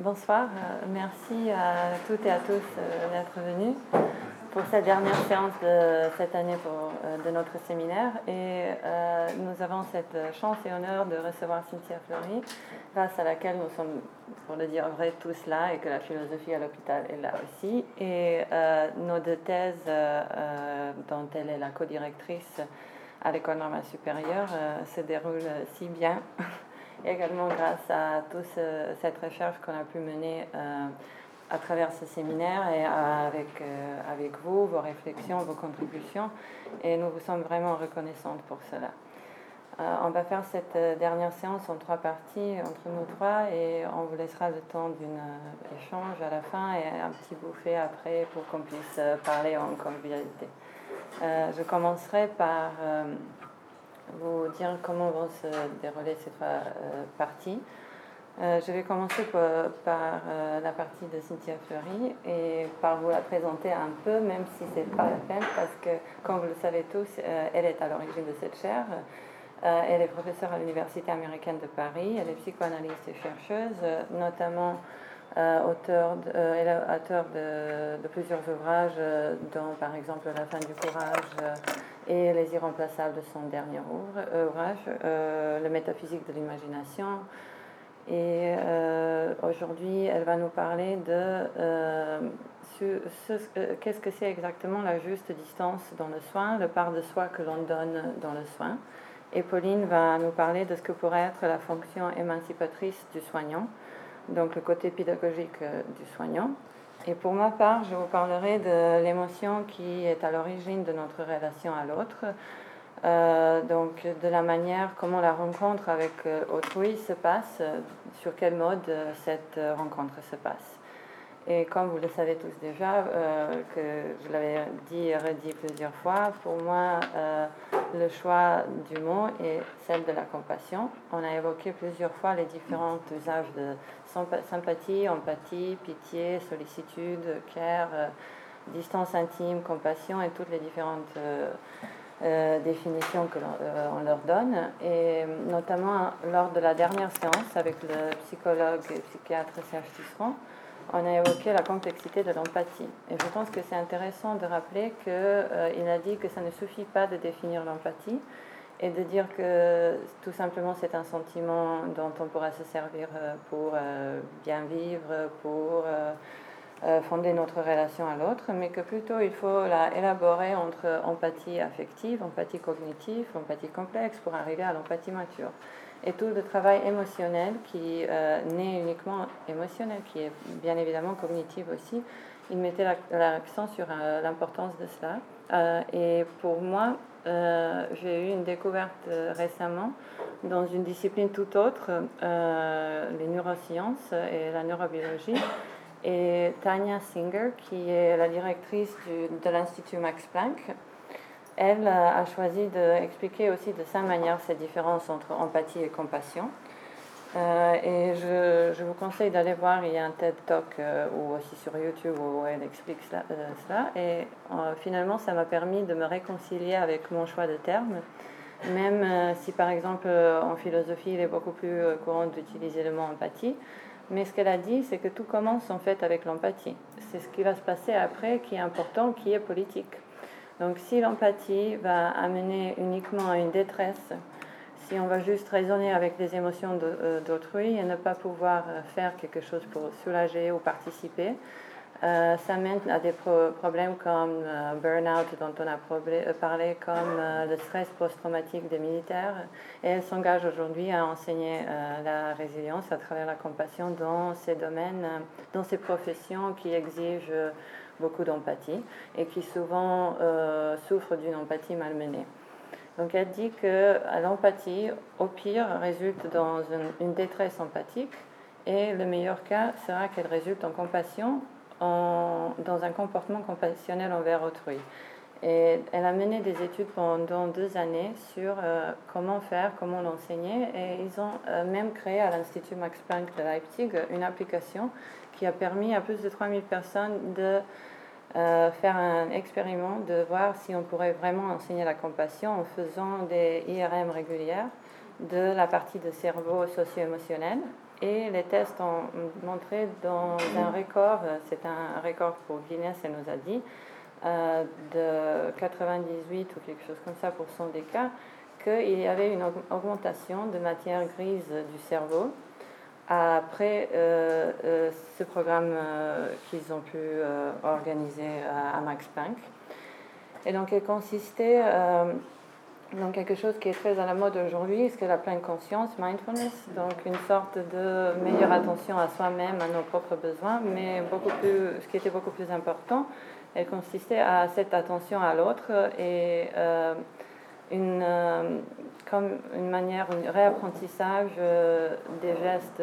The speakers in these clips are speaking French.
bonsoir. Euh, merci à toutes et à tous euh, d'être venus pour cette dernière séance de cette année pour, euh, de notre séminaire. Et nous avons cette chance et honneur de recevoir Cynthia Fleury, grâce à laquelle nous sommes, pour le dire vrai, tous là et que la philosophie à l'hôpital est là aussi. Et nos deux thèses, dont elle est la co-directrice à l'École normale supérieure, se déroulent si bien également grâce à toute cette recherche qu'on a pu mener euh, à travers ce séminaire et avec, euh, avec vous, vos réflexions, vos contributions. Et nous vous sommes vraiment reconnaissantes pour cela. Euh, on va faire cette dernière séance en trois parties entre nous trois et on vous laissera le temps d'un échange à la fin et un petit bouffet après pour qu'on puisse parler en convivialité. je commencerai par vous dire comment vont se dérouler ces trois euh, parties. Euh, je vais commencer par, euh, la partie de Cynthia Fleury et par vous la présenter un peu, même si ce n'est pas la peine, parce que, comme vous le savez tous, elle est à l'origine de cette chaire. elle est professeure à l'Université américaine de Paris, elle est psychanalyste et chercheuse, notamment auteur auteur de, plusieurs ouvrages, dont par exemple La fin du courage et Les Irremplaçables de son dernier euh, ouvrage, euh, Le métaphysique de l'imagination. Et euh, aujourd'hui, elle va nous parler de qu'est-ce que c'est exactement la juste distance dans le soin, le part de soi que l'on donne dans le soin. Et Pauline va nous parler de ce que pourrait être la fonction émancipatrice du soignant, donc le côté pédagogique du soignant. Et pour ma part, je vous parlerai de l'émotion qui est à l'origine de notre relation à l'autre, euh, donc de la manière comment la rencontre avec euh, autrui se passe, euh, sur quel mode cette rencontre se passe. Et comme vous le savez tous déjà, euh, que je l'avais dit et redit plusieurs fois, pour moi, euh, le choix du mot est celle de la compassion. On a évoqué plusieurs fois les différents usages de sympathie, empathie, pitié, sollicitude, care, euh, distance intime, compassion et toutes les différentes définitions que l'on leur donne. Et notamment lors de la dernière séance avec le psychologue et psychiatre Serge Tisseron, on a évoqué la complexité de l'empathie. Et je pense que c'est intéressant de rappeler qu'il euh, a dit que ça ne suffit pas de définir l'empathie et de dire que tout simplement c'est un sentiment dont on pourra se servir euh, pour euh, bien vivre, pour fonder notre relation à l'autre, mais que plutôt il faut la élaborer entre empathie affective, empathie cognitive, empathie complexe pour arriver à l'empathie mature et tout le travail émotionnel qui euh, n'est uniquement émotionnel, qui est bien évidemment cognitif aussi. Il mettait l'accent sur euh, l'importance de cela. Euh, et pour moi, j'ai eu une découverte récemment dans une discipline tout autre, les neurosciences et la neurobiologie. Et Tanya Singer, qui est la directrice de l'Institut Max Planck, elle a choisi d'expliquer aussi de sa manière ces différences entre empathie et compassion. Euh, et je, vous conseille d'aller voir, il y a un TED Talk euh, ou aussi sur YouTube où elle explique cela. Euh, et finalement, ça m'a permis de me réconcilier avec mon choix de termes, même si par exemple en philosophie, il est beaucoup plus courant d'utiliser le mot empathie. Mais ce qu'elle a dit, c'est que tout commence en fait avec l'empathie. C'est ce qui va se passer après qui est important, qui est politique. Donc si l'empathie va amener uniquement à une détresse, si on va juste raisonner avec les émotions euh, d'autrui et ne pas pouvoir euh, faire quelque chose pour soulager ou participer, euh, ça mène à des problèmes comme euh, burn-out dont on a parlé, comme le stress post-traumatique des militaires. Et elle s'engage aujourd'hui à enseigner la résilience à travers la compassion dans ces domaines, dans ces professions qui exigent beaucoup d'empathie et qui souvent souffrent d'une empathie malmenée. Donc elle dit que l'empathie, au pire, résulte dans une, détresse empathique et le meilleur cas sera qu'elle résulte en compassion, en, dans un comportement compassionnel envers autrui. Et elle a mené des études pendant deux années sur euh, comment faire, comment l'enseigner. Et ils ont euh, même créé à l'Institut Max Planck de Leipzig une application qui a permis à plus de 3000 personnes de euh, faire un expériment de voir si on pourrait vraiment enseigner la compassion en faisant des IRM régulières de la partie de cerveau socio-émotionnel. Et les tests ont montré dans un record, c'est un record pour Guinness, elle nous a dit, de 98 ou quelque chose comme ça pour cent des cas, qu'il y avait une augmentation de matière grise du cerveau après euh, euh, ce programme euh, qu'ils ont pu organiser à, Max Planck. Et donc, il consistait dans quelque chose qui est très à la mode aujourd'hui, ce qu'est la pleine conscience, mindfulness, donc une sorte de meilleure attention à soi-même, à nos propres besoins, mais beaucoup plus, ce qui était beaucoup plus important, elle consistait à cette attention à l'autre et une, comme une manière, un réapprentissage euh, des gestes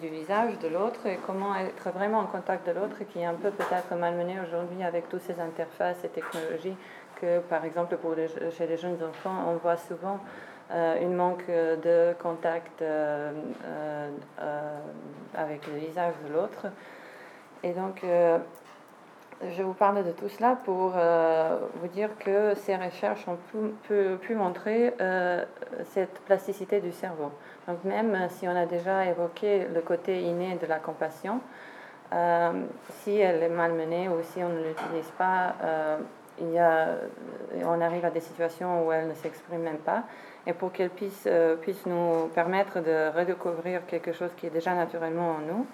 du visage de l'autre et comment être vraiment en contact de l'autre qui est un peu peut-être malmené aujourd'hui avec toutes ces interfaces et technologies que par exemple pour chez les jeunes enfants on voit souvent euh, une manque de contact avec le visage de l'autre. Et donc, je vous parle de tout cela pour euh, vous dire que ces recherches ont pu, montrer euh, cette plasticité du cerveau. Donc même si on a déjà évoqué le côté inné de la compassion, euh, si elle est malmenée ou si on ne l'utilise pas, il y a, on arrive à des situations où elle ne s'exprime même pas. Et pour qu'elle puisse, puisse nous permettre de redécouvrir quelque chose qui est déjà naturellement en nous,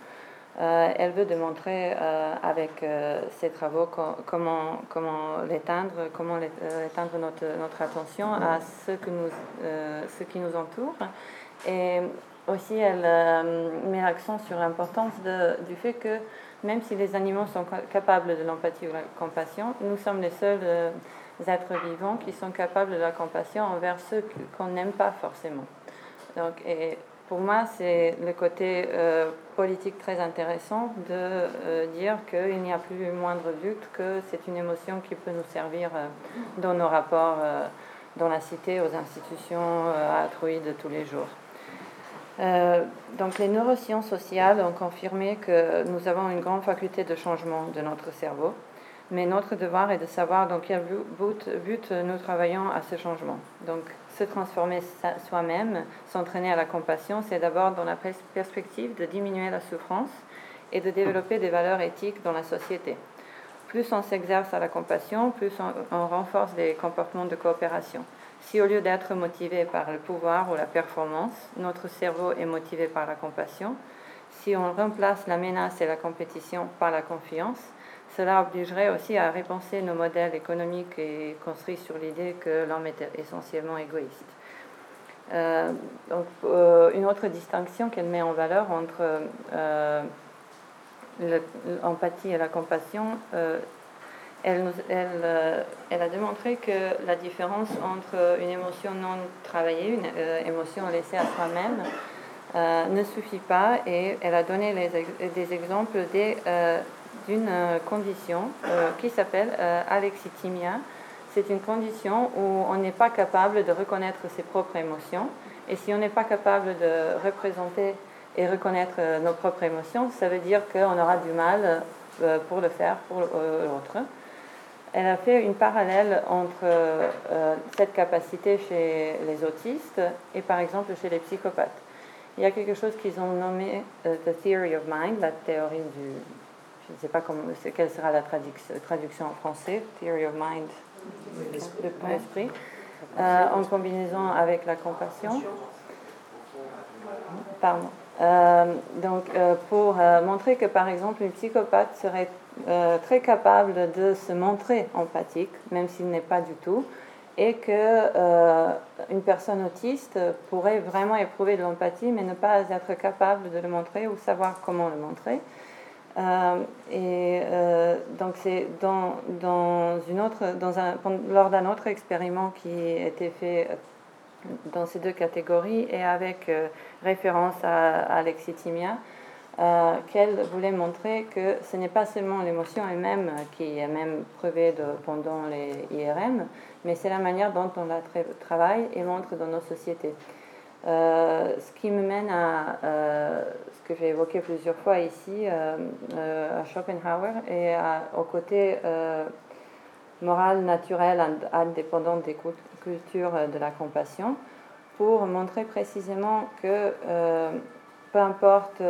euh, elle veut démontrer euh, avec euh, ses travaux comment, comment l'éteindre, comment éteindre notre, notre attention à ce, que nous, ce qui nous entoure. Et aussi, elle met l'accent sur l'importance du fait que même si les animaux sont capables de l'empathie ou de la compassion, nous sommes les seuls êtres vivants qui sont capables de la compassion envers ceux qu'on n'aime pas forcément. Donc, et pour moi, c'est le côté euh, politique très intéressant de euh, dire qu'il n'y a plus moindre doute que c'est une émotion qui peut nous servir euh, dans nos rapports dans la cité, aux institutions altruistes de tous les jours. donc les neurosciences sociales ont confirmé que nous avons une grande faculté de changement de notre cerveau, mais notre devoir est de savoir dans quel but, but nous travaillons à ce changement. Donc se transformer soi-même, s'entraîner à la compassion, c'est d'abord dans la perspective de diminuer la souffrance et de développer des valeurs éthiques dans la société. Plus on s'exerce à la compassion, plus on, renforce les comportements de coopération. Si au lieu d'être motivé par le pouvoir ou la performance, notre cerveau est motivé par la compassion, si on remplace la menace et la compétition par la confiance, cela obligerait aussi à repenser nos modèles économiques et construits sur l'idée que l'homme est essentiellement égoïste. Euh, euh, une autre distinction qu'elle met en valeur entre euh, l'empathie et la compassion, elle, a démontré que la différence entre une émotion non travaillée, une émotion laissée à soi-même, ne suffit pas et elle a donné des exemples des d'une euh, condition euh, qui s'appelle euh, alexithymia. C'est une condition où on n'est pas capable de reconnaître ses propres émotions. Et si on n'est pas capable de représenter et reconnaître nos propres émotions, ça veut dire qu'on aura du mal pour le faire pour l'autre. Elle a fait une parallèle entre cette capacité chez les autistes et par exemple chez les psychopathes. Il y a quelque chose qu'ils ont nommé the theory of mind, la théorie du, je ne sais pas comment, quelle sera la traduction en français, Theory of Mind, de l'esprit, euh, en combinaison avec la compassion. Pardon. Euh, donc, euh, pour montrer que, par exemple, une psychopathe serait très capable de se montrer empathique, même s'il n'est pas du tout, et que une personne autiste pourrait vraiment éprouver de l'empathie, mais ne pas être capable de le montrer ou savoir comment le montrer. Euh, et euh, donc c'est dans, dans, une autre, dans un, lors d'un autre expériment qui été fait dans ces deux catégories et avec euh, référence à, à qu'elle voulait montrer que ce n'est pas seulement l'émotion elle-même qui est même prouvée pendant les IRM, mais c'est la manière dont on la travaille et montre dans nos sociétés. Euh, ce qui me mène à euh, ce que j'ai évoqué plusieurs fois ici, euh, à Schopenhauer, et au côté moral, naturel, indépendant des cultures de la compassion, pour montrer précisément que peu importe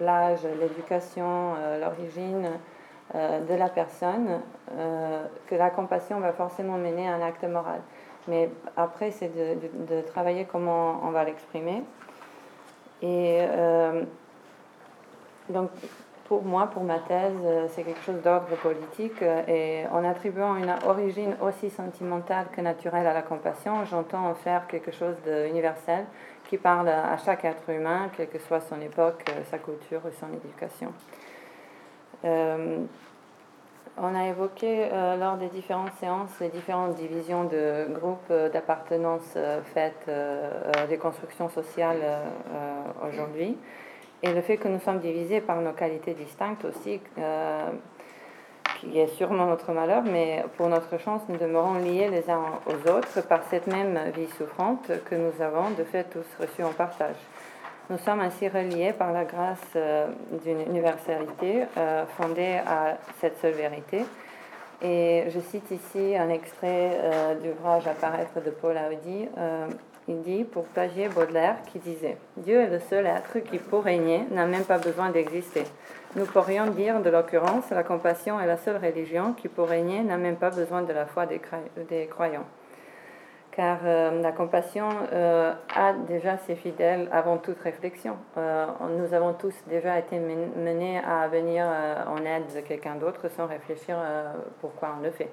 l'âge, l'éducation, l'origine de la personne, que la compassion va forcément mener à un acte moral. Mais après, c'est de, travailler comment on va l'exprimer. Et donc, pour moi, pour ma thèse, euh, c'est quelque chose d'ordre politique. Euh, et en attribuant une origine aussi sentimentale que naturelle à la compassion, j'entends en faire quelque chose d'universel qui parle à chaque être humain, quelle que soit son époque, euh, sa culture ou son éducation. On a évoqué lors des différentes séances les différentes divisions de groupes d'appartenance faites des constructions sociales aujourd'hui. Et le fait que nous sommes divisés par nos qualités distinctes aussi, euh, qui est sûrement notre malheur, mais pour notre chance, nous demeurons liés les uns aux autres par cette même vie souffrante que nous avons de fait tous reçue en partage. Nous sommes ainsi reliés par la grâce euh, d'une universalité euh, fondée à cette seule vérité. Et je cite ici un extrait d'ouvrage Apparaître de Paul Audi il dit pour plagier Baudelaire qui disait Dieu est le seul être qui, pour régner, n'a même pas besoin d'exister. Nous pourrions dire de l'occurrence la compassion est la seule religion qui, pour régner, n'a même pas besoin de la foi des, croyants. Car euh, la compassion euh, a déjà ses fidèles avant toute réflexion. Euh, nous avons tous déjà été menés à venir en aide de quelqu'un d'autre sans réfléchir pourquoi on le fait.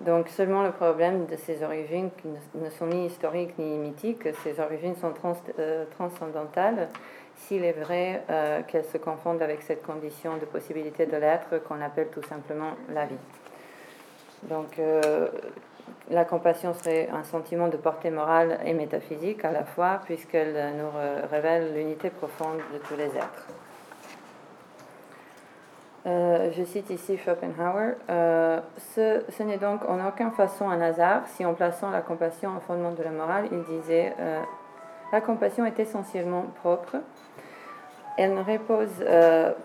Donc seulement le problème de ces origines qui ne sont ni historiques ni mythiques, ces origines sont euh, transcendantales s'il est vrai qu'elles se confondent avec cette condition de possibilité de l'être qu'on appelle tout simplement la vie. Donc la compassion serait un sentiment de portée morale et métaphysique à la fois puisqu'elle nous révèle l'unité profonde de tous les êtres. Euh, je cite ici Schopenhauer, euh, ce, n'est donc en aucune façon un hasard si en plaçant la compassion au fondement de la morale, il disait euh, La compassion est essentiellement propre. Elle ne repose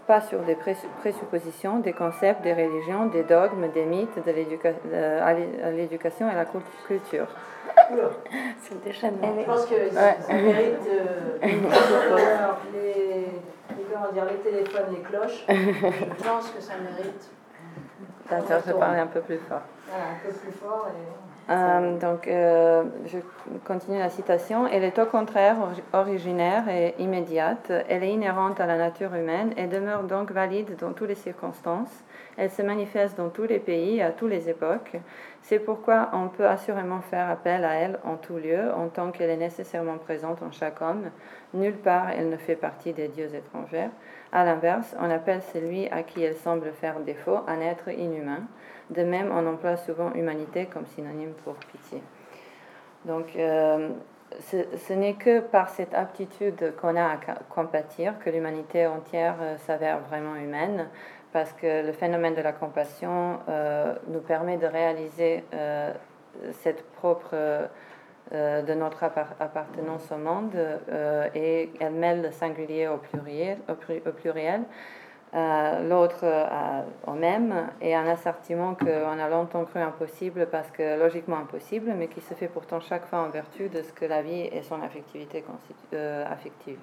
pas sur des présuppositions, des concepts, des religions, des dogmes, des mythes de l'éducation et la culture. C'est déchaînement. Je pense que ça mérite les comment dire, les téléphones, les cloches. je pense que ça mérite. D'accord, je parler un peu plus fort. un peu plus fort. Euh, donc, euh, je continue la citation. Elle est au contraire originaire et immédiate. Elle est inhérente à la nature humaine et demeure donc valide dans toutes les circonstances. Elle se manifeste dans tous les pays, à toutes les époques. C'est pourquoi on peut assurément faire appel à elle en tout lieu, en tant qu'elle est nécessairement présente en chaque homme. Nulle part elle ne fait partie des dieux étrangers. À l'inverse, on appelle celui à qui elle semble faire défaut un être inhumain. De même, on emploie souvent humanité comme synonyme pour pitié. Donc, euh, ce, n'est que par cette aptitude qu'on a à compatir que l'humanité entière euh, s'avère vraiment humaine parce que le phénomène de la compassion euh, nous permet de réaliser cette propre de notre appartenance au monde et elle mêle le singulier au, pluriel l'autre au même et un assortiment qu'on a longtemps cru impossible parce que logiquement impossible, mais qui se fait pourtant chaque fois en vertu de ce que la vie et son affectivité affective.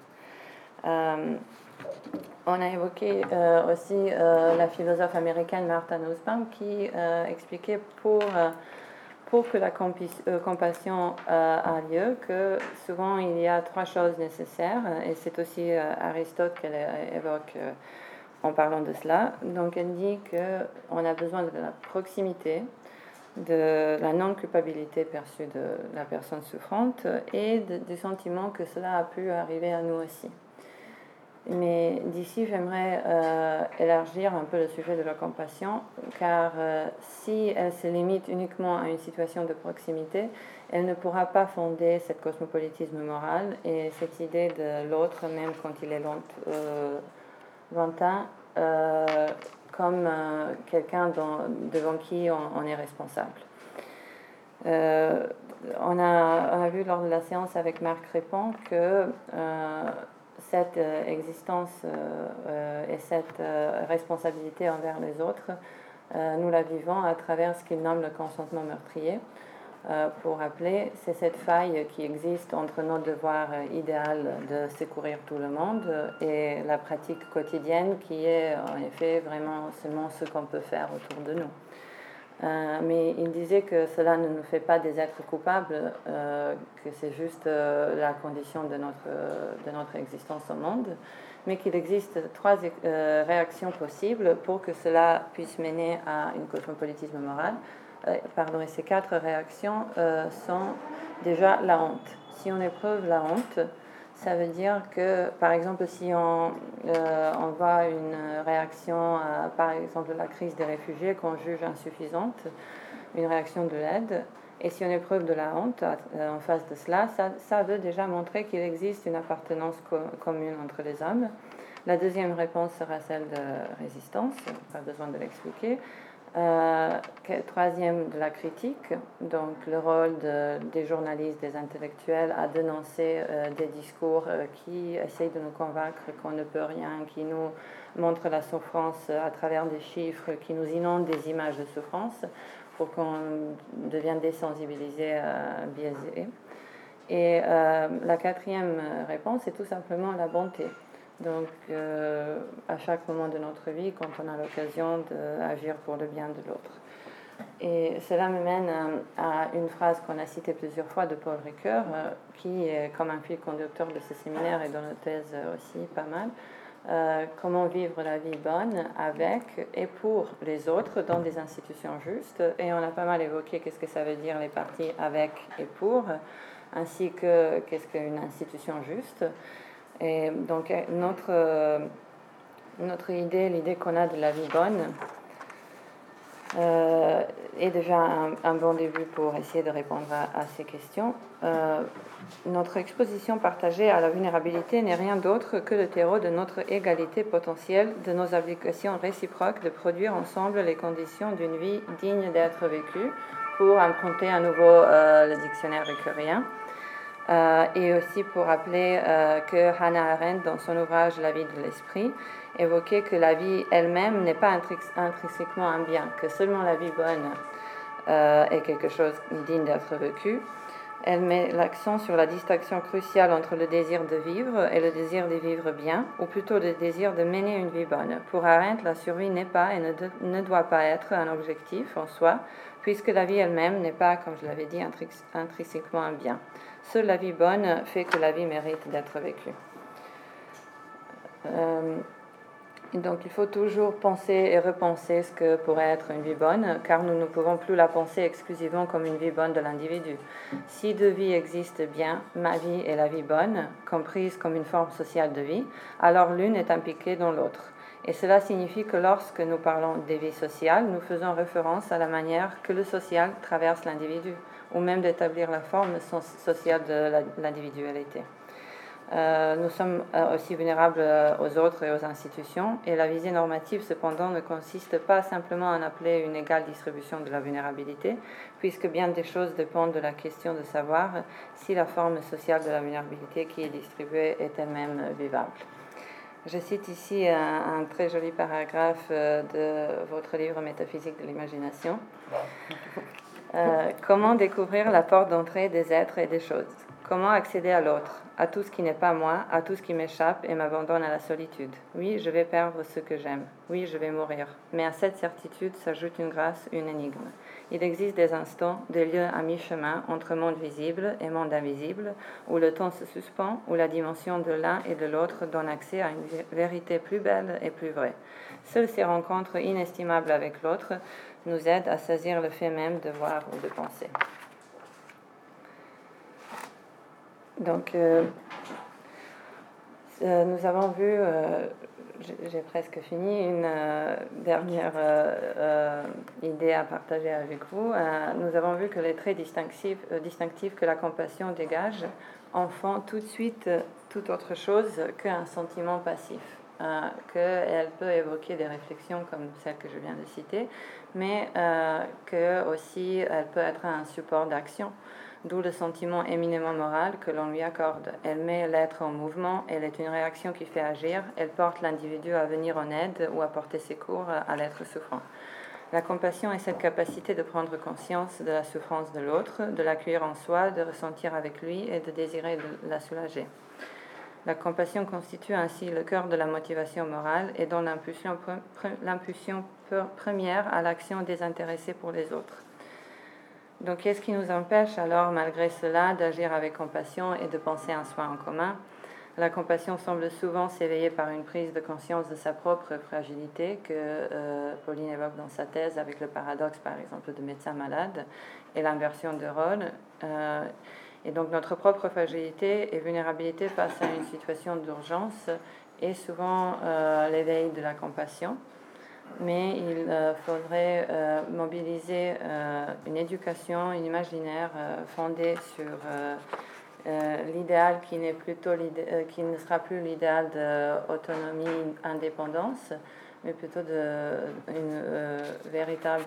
On a évoqué euh, aussi euh, la philosophe américaine Martha Nussbaum qui euh, expliquait pour, pour que la compassion a lieu que souvent il y a trois choses nécessaires et c'est aussi Aristote qu'elle évoque en parlant de cela. Donc elle dit qu'on a besoin de la proximité, de la non-culpabilité perçue de la personne souffrante et du sentiment que cela a pu arriver à nous aussi. Mais d'ici, j'aimerais euh, élargir un peu le sujet de la compassion, car euh, si elle se limite uniquement à une situation de proximité, elle ne pourra pas fonder cette cosmopolitisme moral et cette idée de l'autre, même quand il est euh, lointain, comme quelqu'un devant qui on, est responsable. On a, on, a, vu lors de la séance avec Marc Répond que cette euh, existence euh, euh, et cette responsabilité envers les autres, nous la vivons à travers ce qu'il nomme le consentement meurtrier. Pour rappeler, c'est cette faille qui existe entre nos devoirs idéal de secourir tout le monde et la pratique quotidienne qui est en effet vraiment seulement ce qu'on peut faire autour de nous. Euh, mais il disait que cela ne nous fait pas des êtres coupables, euh, que c'est juste euh, la condition de notre, de notre existence au monde, mais qu'il existe trois réactions possibles pour que cela puisse mener à un cosmopolitisme moral. Pardon, et ces quatre réactions sont déjà la honte. Si on éprouve la honte, ça veut dire que, par exemple, si on, euh, on voit une réaction, à, par exemple, la crise des réfugiés qu'on juge insuffisante, une réaction de l'aide, et si on éprouve de la honte euh, en face de cela, ça, ça veut déjà montrer qu'il existe une appartenance commune entre les hommes. La deuxième réponse sera celle de résistance, pas besoin de l'expliquer. Euh, troisième, de la critique, donc le rôle des journalistes, des intellectuels à dénoncer euh, des discours euh, qui essayent de nous convaincre qu'on ne peut rien, qui nous montrent la souffrance à travers des chiffres, qui nous inondent des images de souffrance pour qu'on devienne désensibilisé, biaisé. Et la quatrième réponse, c'est tout simplement la bonté. Donc, euh, à chaque moment de notre vie, quand on a l'occasion d'agir pour le bien de l'autre. Et cela me mène à, une phrase qu'on a citée plusieurs fois de Paul Ricoeur, euh, qui est comme un fil conducteur de ce séminaire et dans nos thèses aussi pas mal. Euh, comment vivre la vie bonne avec et pour les autres dans des institutions justes. Et on a pas mal évoqué qu'est-ce que ça veut dire les parties avec et pour, ainsi que qu'est-ce qu'une institution juste. Et donc euh, notre, euh, notre idée, l'idée qu'on a de la vie bonne, euh, est déjà un, bon début pour essayer de répondre à, ces questions. notre exposition partagée à la vulnérabilité n'est rien d'autre que le terreau de notre égalité potentielle, de nos obligations réciproques de produire ensemble les conditions d'une vie digne d'être vécue, pour emprunter à nouveau le dictionnaire récurrien. Euh, et aussi pour rappeler euh, que Hannah Arendt, dans son ouvrage La vie de l'esprit, évoquait que la vie elle-même n'est pas intrinsèquement un bien, que seulement la vie bonne euh, est quelque chose digne d'être vécu. Elle met l'accent sur la distinction cruciale entre le désir de vivre et le désir de vivre bien, ou plutôt le désir de mener une vie bonne. Pour Arendt, la survie n'est pas et ne, ne, doit pas être un objectif en soi, puisque la vie elle-même n'est pas, comme je l'avais dit, intrinsèquement un bien. Seule la vie bonne fait que la vie mérite d'être vécue. Euh, donc il faut toujours penser et repenser ce que pourrait être une vie bonne, car nous ne pouvons plus la penser exclusivement comme une vie bonne de l'individu. Si deux vies existent bien, ma vie et la vie bonne, comprises comme une forme sociale de vie, alors l'une est impliquée dans l'autre. Et cela signifie que lorsque nous parlons des vies sociales, nous faisons référence à la manière que le social traverse l'individu ou même d'établir la forme sociale de l'individualité. Euh, nous sommes euh, aussi vulnérables euh, aux autres et aux institutions, et la visée normative, cependant, ne consiste pas simplement à appeler une égale distribution de la vulnérabilité, puisque bien des choses dépendent de la question de savoir si la forme sociale de la vulnérabilité qui est distribuée est elle-même vivable. Je cite ici un, un, très joli paragraphe de votre livre Métaphysique de l'imagination. Euh, comment découvrir la porte d'entrée des êtres et des choses? Comment accéder à l'autre, à tout ce qui n'est pas moi, à tout ce qui m'échappe et m'abandonne à la solitude? Oui, je vais perdre ce que j'aime. Oui, je vais mourir. Mais à cette certitude s'ajoute une grâce, une énigme. Il existe des instants, des lieux à mi-chemin entre monde visible et monde invisible, où le temps se suspend, où la dimension de l'un et de l'autre donne accès à une vérité plus belle et plus vraie. Seules ces rencontres inestimables avec l'autre nous aide à saisir le fait même de voir ou de penser. Donc, euh, euh, nous avons vu, euh, j'ai presque fini, une dernière idée à partager avec vous. nous avons vu que les traits distinctifs, distinctifs que la compassion dégage en font tout de suite tout autre chose qu'un sentiment passif. Qu'elle peut évoquer des réflexions comme celle que je viens de citer, mais euh, que aussi elle peut être un support d'action, d'où le sentiment éminemment moral que l'on lui accorde. Elle met l'être en mouvement, elle est une réaction qui fait agir, elle porte l'individu à venir en aide ou à porter secours à l'être souffrant. La compassion est cette capacité de prendre conscience de la souffrance de l'autre, de l'accueillir en soi, de ressentir avec lui et de désirer de la soulager. La compassion constitue ainsi le cœur de la motivation morale et donne l'impulsion première à l'action désintéressée pour les autres. Donc, qu'est-ce qui nous empêche alors, malgré cela, d'agir avec compassion et de penser un soi en commun? La compassion semble souvent s'éveiller par une prise de conscience de sa propre fragilité que euh, Pauline évoque dans sa thèse avec le paradoxe, par exemple, de médecin malade et l'inversion de rôle. Euh, et donc notre propre fragilité et vulnérabilité face à une situation d'urgence est souvent euh, l'éveil de la compassion. Mais il faudrait mobiliser une éducation, une imaginaire fondée sur euh, l'idéal qui, n'est euh, qui ne sera plus l'idéal d'autonomie, indépendance, mais plutôt de, une euh, véritable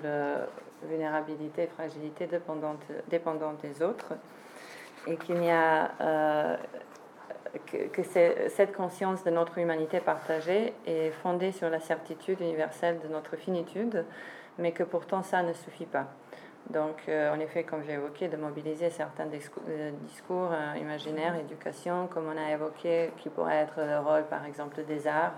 vulnérabilité, fragilité dépendante, dépendante des autres, et qu'il n'y a que, que cette conscience de notre humanité partagée est fondée sur la certitude universelle de notre finitude, mais que pourtant ça ne suffit pas. Donc, euh, en effet, comme j'ai évoqué, de mobiliser certains euh, discours, euh, imaginaires, éducation, comme on a évoqué, qui pourrait être le rôle, par exemple, des arts,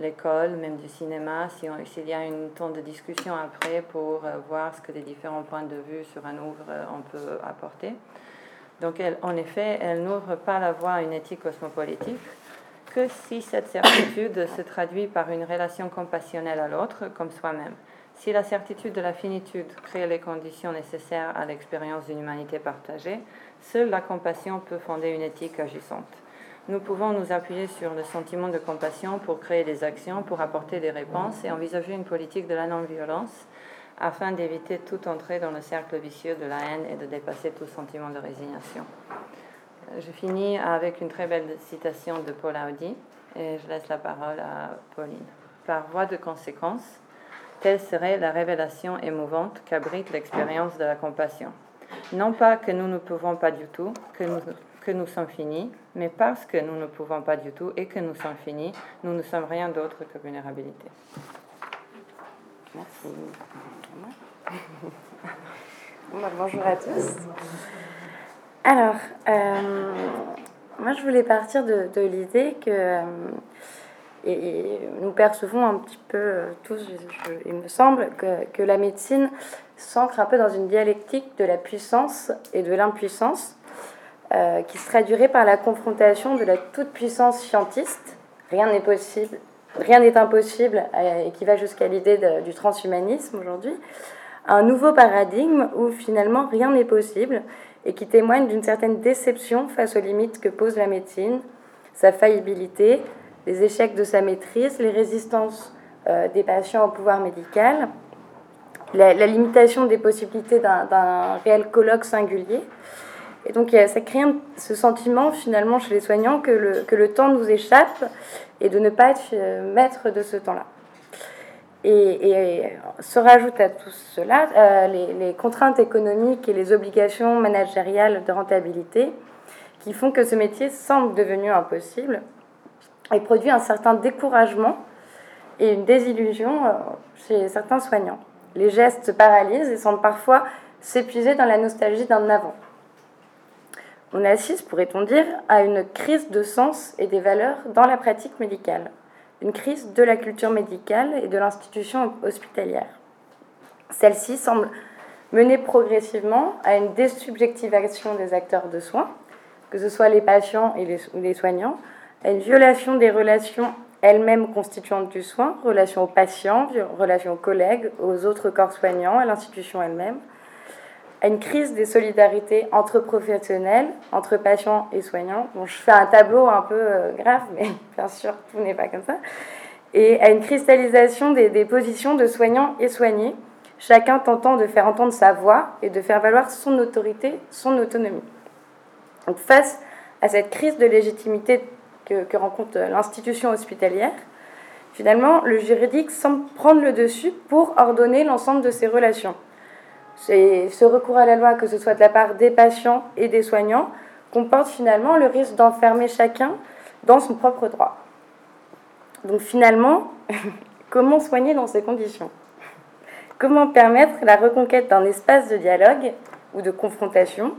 l'école, même du cinéma, s'il y a une temps de discussion après pour voir ce que les différents points de vue sur un ouvre on peut apporter. Donc, en effet, elle n'ouvre pas la voie à une éthique cosmopolitique que si cette certitude se traduit par une relation compassionnelle à l'autre comme soi-même. Si la certitude de la finitude crée les conditions nécessaires à l'expérience d'une humanité partagée, seule la compassion peut fonder une éthique agissante. Nous pouvons nous appuyer sur le sentiment de compassion pour créer des actions, pour apporter des réponses et envisager une politique de la non-violence afin d'éviter toute entrée dans le cercle vicieux de la haine et de dépasser tout sentiment de résignation. Je finis avec une très belle citation de Paul Audi et je laisse la parole à Pauline. Par voie de conséquence, Telle serait la révélation émouvante qu'abrite l'expérience de la compassion. Non pas que nous ne pouvons pas du tout, que nous, que nous sommes finis, mais parce que nous ne pouvons pas du tout et que nous sommes finis, nous ne sommes rien d'autre que vulnérabilité. Merci. Bah, bonjour à tous. Alors, euh, moi je voulais partir de, l'idée que euh, et, nous percevons un petit peu euh, tous, il me semble, que, la médecine s'ancre un peu dans une dialectique de la puissance et de l'impuissance, qui se traduirait par la confrontation de la toute-puissance scientiste, rien n'est possible, rien n'est impossible, et qui va jusqu'à l'idée du transhumanisme aujourd'hui, un nouveau paradigme où finalement rien n'est possible et qui témoigne d'une certaine déception face aux limites que pose la médecine, sa faillibilité, les échecs de sa maîtrise, les résistances euh, des patients au pouvoir médical, la, limitation des possibilités d'un réel colloque singulier. Et donc ça crée ce sentiment finalement chez les soignants que le, que le temps nous échappe et de ne pas être euh, maître de ce temps-là. Et, se rajoutent à tout cela euh, les, les, contraintes économiques et les obligations managériales de rentabilité qui font que ce métier semble devenu impossible et produit un certain découragement et une désillusion euh, chez certains soignants. Les gestes se paralysent et semblent parfois s'épuiser dans la nostalgie d'un avant. On assiste, pourrait-on dire, à une crise de sens et des valeurs dans la pratique médicale, une crise de la culture médicale et de l'institution hospitalière. Celle-ci semble mener progressivement à une désubjectivation des acteurs de soins, que ce soit les patients et les, les soignants, à une violation des relations elles-mêmes constituantes du soin, relations aux patients, relations aux collègues, aux autres corps soignants, à l'institution elle-même, à une crise des solidarités entre professionnels, entre patients et soignants. Bon, je fais un tableau un peu euh, grave, mais bien sûr, tout n'est pas comme ça. Et à une cristallisation des, positions de soignants et soignés, chacun tentant de faire entendre sa voix et de faire valoir son autorité, son autonomie. Face à cette crise de légitimité que, rencontre l'institution hospitalière, finalement, le juridique semble prendre le dessus pour ordonner l'ensemble de ces relations. Ce recours à la loi, que ce soit de la part des patients et des soignants, comporte finalement le risque d'enfermer chacun dans son propre droit. Donc finalement, comment soigner dans ces conditions? Comment permettre la reconquête d'un espace de dialogue ou de confrontation?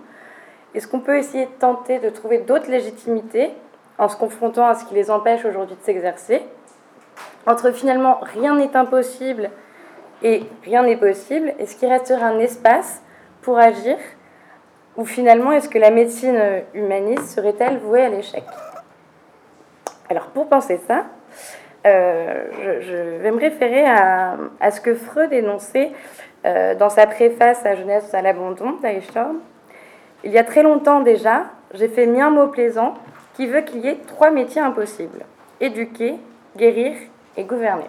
Est-ce qu'on peut essayer de tenter de trouver d'autres légitimités en se confrontant à ce qui les empêche aujourd'hui de s'exercer? Entre finalement rien n'est impossible et rien n'est possible, est-ce qu'il resterait un espace pour agir? Ou finalement est-ce que la médecine humaniste serait-elle vouée à l'échec? Alors pour penser ça, euh, je, vais me référer à, ce que Freud énonçait euh, dans sa préface à Jeunesse à l'abandon d'Eichhorn. Il y a très longtemps déjà, j'ai fait mien mot plaisant qui veut qu'il y ait trois métiers impossibles éduquer, guérir et gouverner.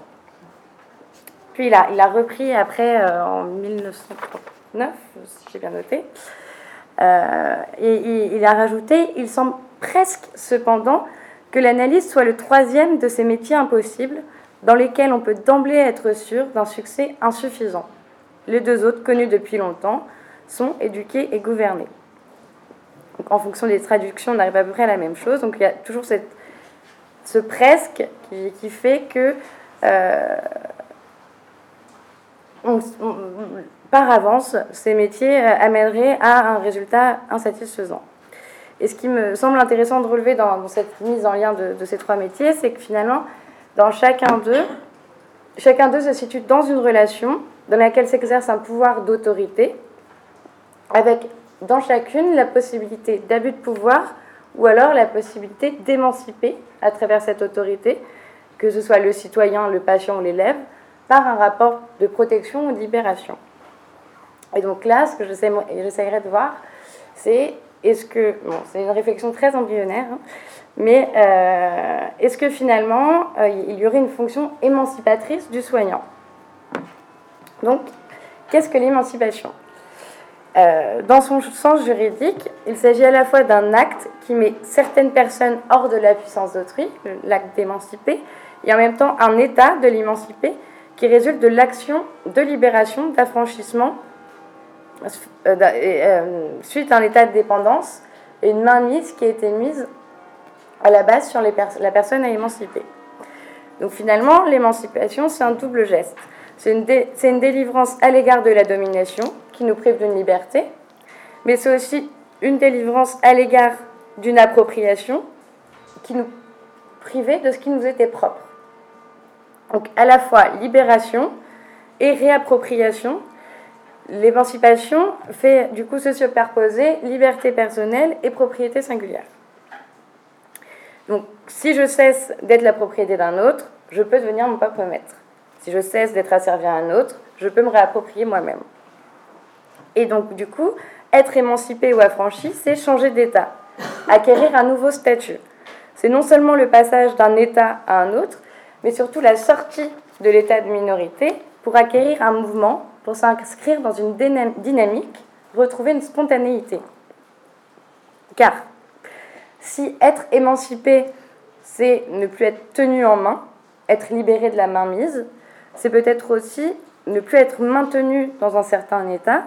Il a, repris après euh, en 1939, si j'ai bien noté, et il a rajouté Il semble presque cependant que l'analyse soit le troisième de ces métiers impossibles dans lesquels on peut d'emblée être sûr d'un succès insuffisant. Les deux autres, connus depuis longtemps, sont éduqués et gouvernés. en fonction des traductions, on arrive à peu près à la même chose. Donc il y a toujours cette, ce presque qui, fait que euh, par avance, ces métiers euh, amèneraient à un résultat insatisfaisant. Et ce qui me semble intéressant de relever dans, cette mise en lien de, ces trois métiers, c'est que finalement, dans chacun d'eux, chacun d'eux se situe dans une relation dans laquelle s'exerce un pouvoir d'autorité, avec dans chacune la possibilité d'abus de pouvoir ou alors la possibilité d'émanciper à travers cette autorité, que ce soit le citoyen, le patient ou l'élève, par un rapport de protection ou de libération. Et donc là, ce que j'essaierai de voir, c'est est-ce que, bon, c'est une réflexion très embryonnaire, hein, mais euh, est-ce que finalement euh, il y aurait une fonction émancipatrice du soignant? Donc, qu'est-ce que l'émancipation? Euh, Dans son sens juridique, il s'agit à la fois d'un acte qui met certaines personnes hors de la puissance d'autrui, l'acte d'émanciper, et en même temps un état de l'émanciper qui résulte de l'action de libération, d'affranchissement euh, euh, suite à un état de dépendance et une mainmise qui a été mise à la base sur la personne à émanciper. Donc finalement, l'émancipation, c'est un double geste. C'est une, une, délivrance à l'égard de la domination qui nous prive d'une liberté, mais c'est aussi une délivrance à l'égard d'une appropriation qui nous privait de ce qui nous était propre. Donc à la fois libération et réappropriation L'émancipation fait du coup se superposer liberté personnelle et propriété singulière. Donc, si je cesse d'être la propriété d'un autre, je peux devenir mon propre maître. Si je cesse d'être asservi à un autre, je peux me réapproprier moi-même. Et donc, du coup, être émancipé ou affranchi, c'est changer d'état, acquérir un nouveau statut. C'est non seulement le passage d'un état à un autre, mais surtout la sortie de l'état de minorité pour acquérir un mouvement pour s'inscrire dans une dynamique, retrouver une spontanéité. Car si être émancipé, c'est ne plus être tenu en main, être libéré de la mainmise, c'est peut-être aussi ne plus être maintenu dans un certain état,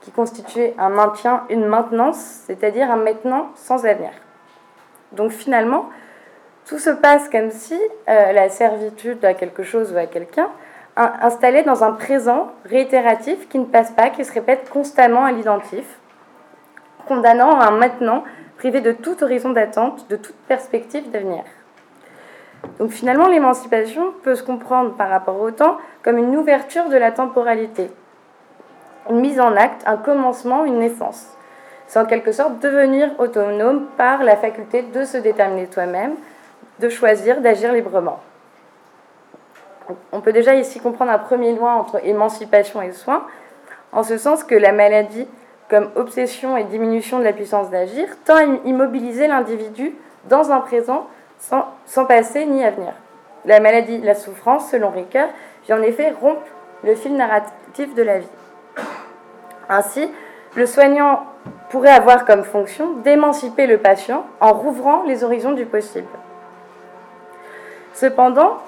qui constitue un maintien, une maintenance, c'est-à-dire un maintenant sans avenir. Donc finalement, tout se passe comme si euh, la servitude à quelque chose ou à quelqu'un installé dans un présent réitératif qui ne passe pas, qui se répète constamment à l'identif, condamnant un maintenant privé de tout horizon d'attente, de toute perspective d'avenir. Donc finalement, l'émancipation peut se comprendre par rapport au temps comme une ouverture de la temporalité, une mise en acte, un commencement, une naissance. C'est en quelque sorte devenir autonome par la faculté de se déterminer toi-même, de choisir, d'agir librement on peut déjà ici comprendre un premier lien entre émancipation et soin, en ce sens que la maladie, comme obsession et diminution de la puissance d'agir, tend à immobiliser l'individu dans un présent sans, passé ni avenir. La maladie, la souffrance, selon Ricoeur, vient en effet rompre le fil narratif de la vie. Ainsi, le soignant pourrait avoir comme fonction d'émanciper le patient en rouvrant les horizons du possible. Cependant,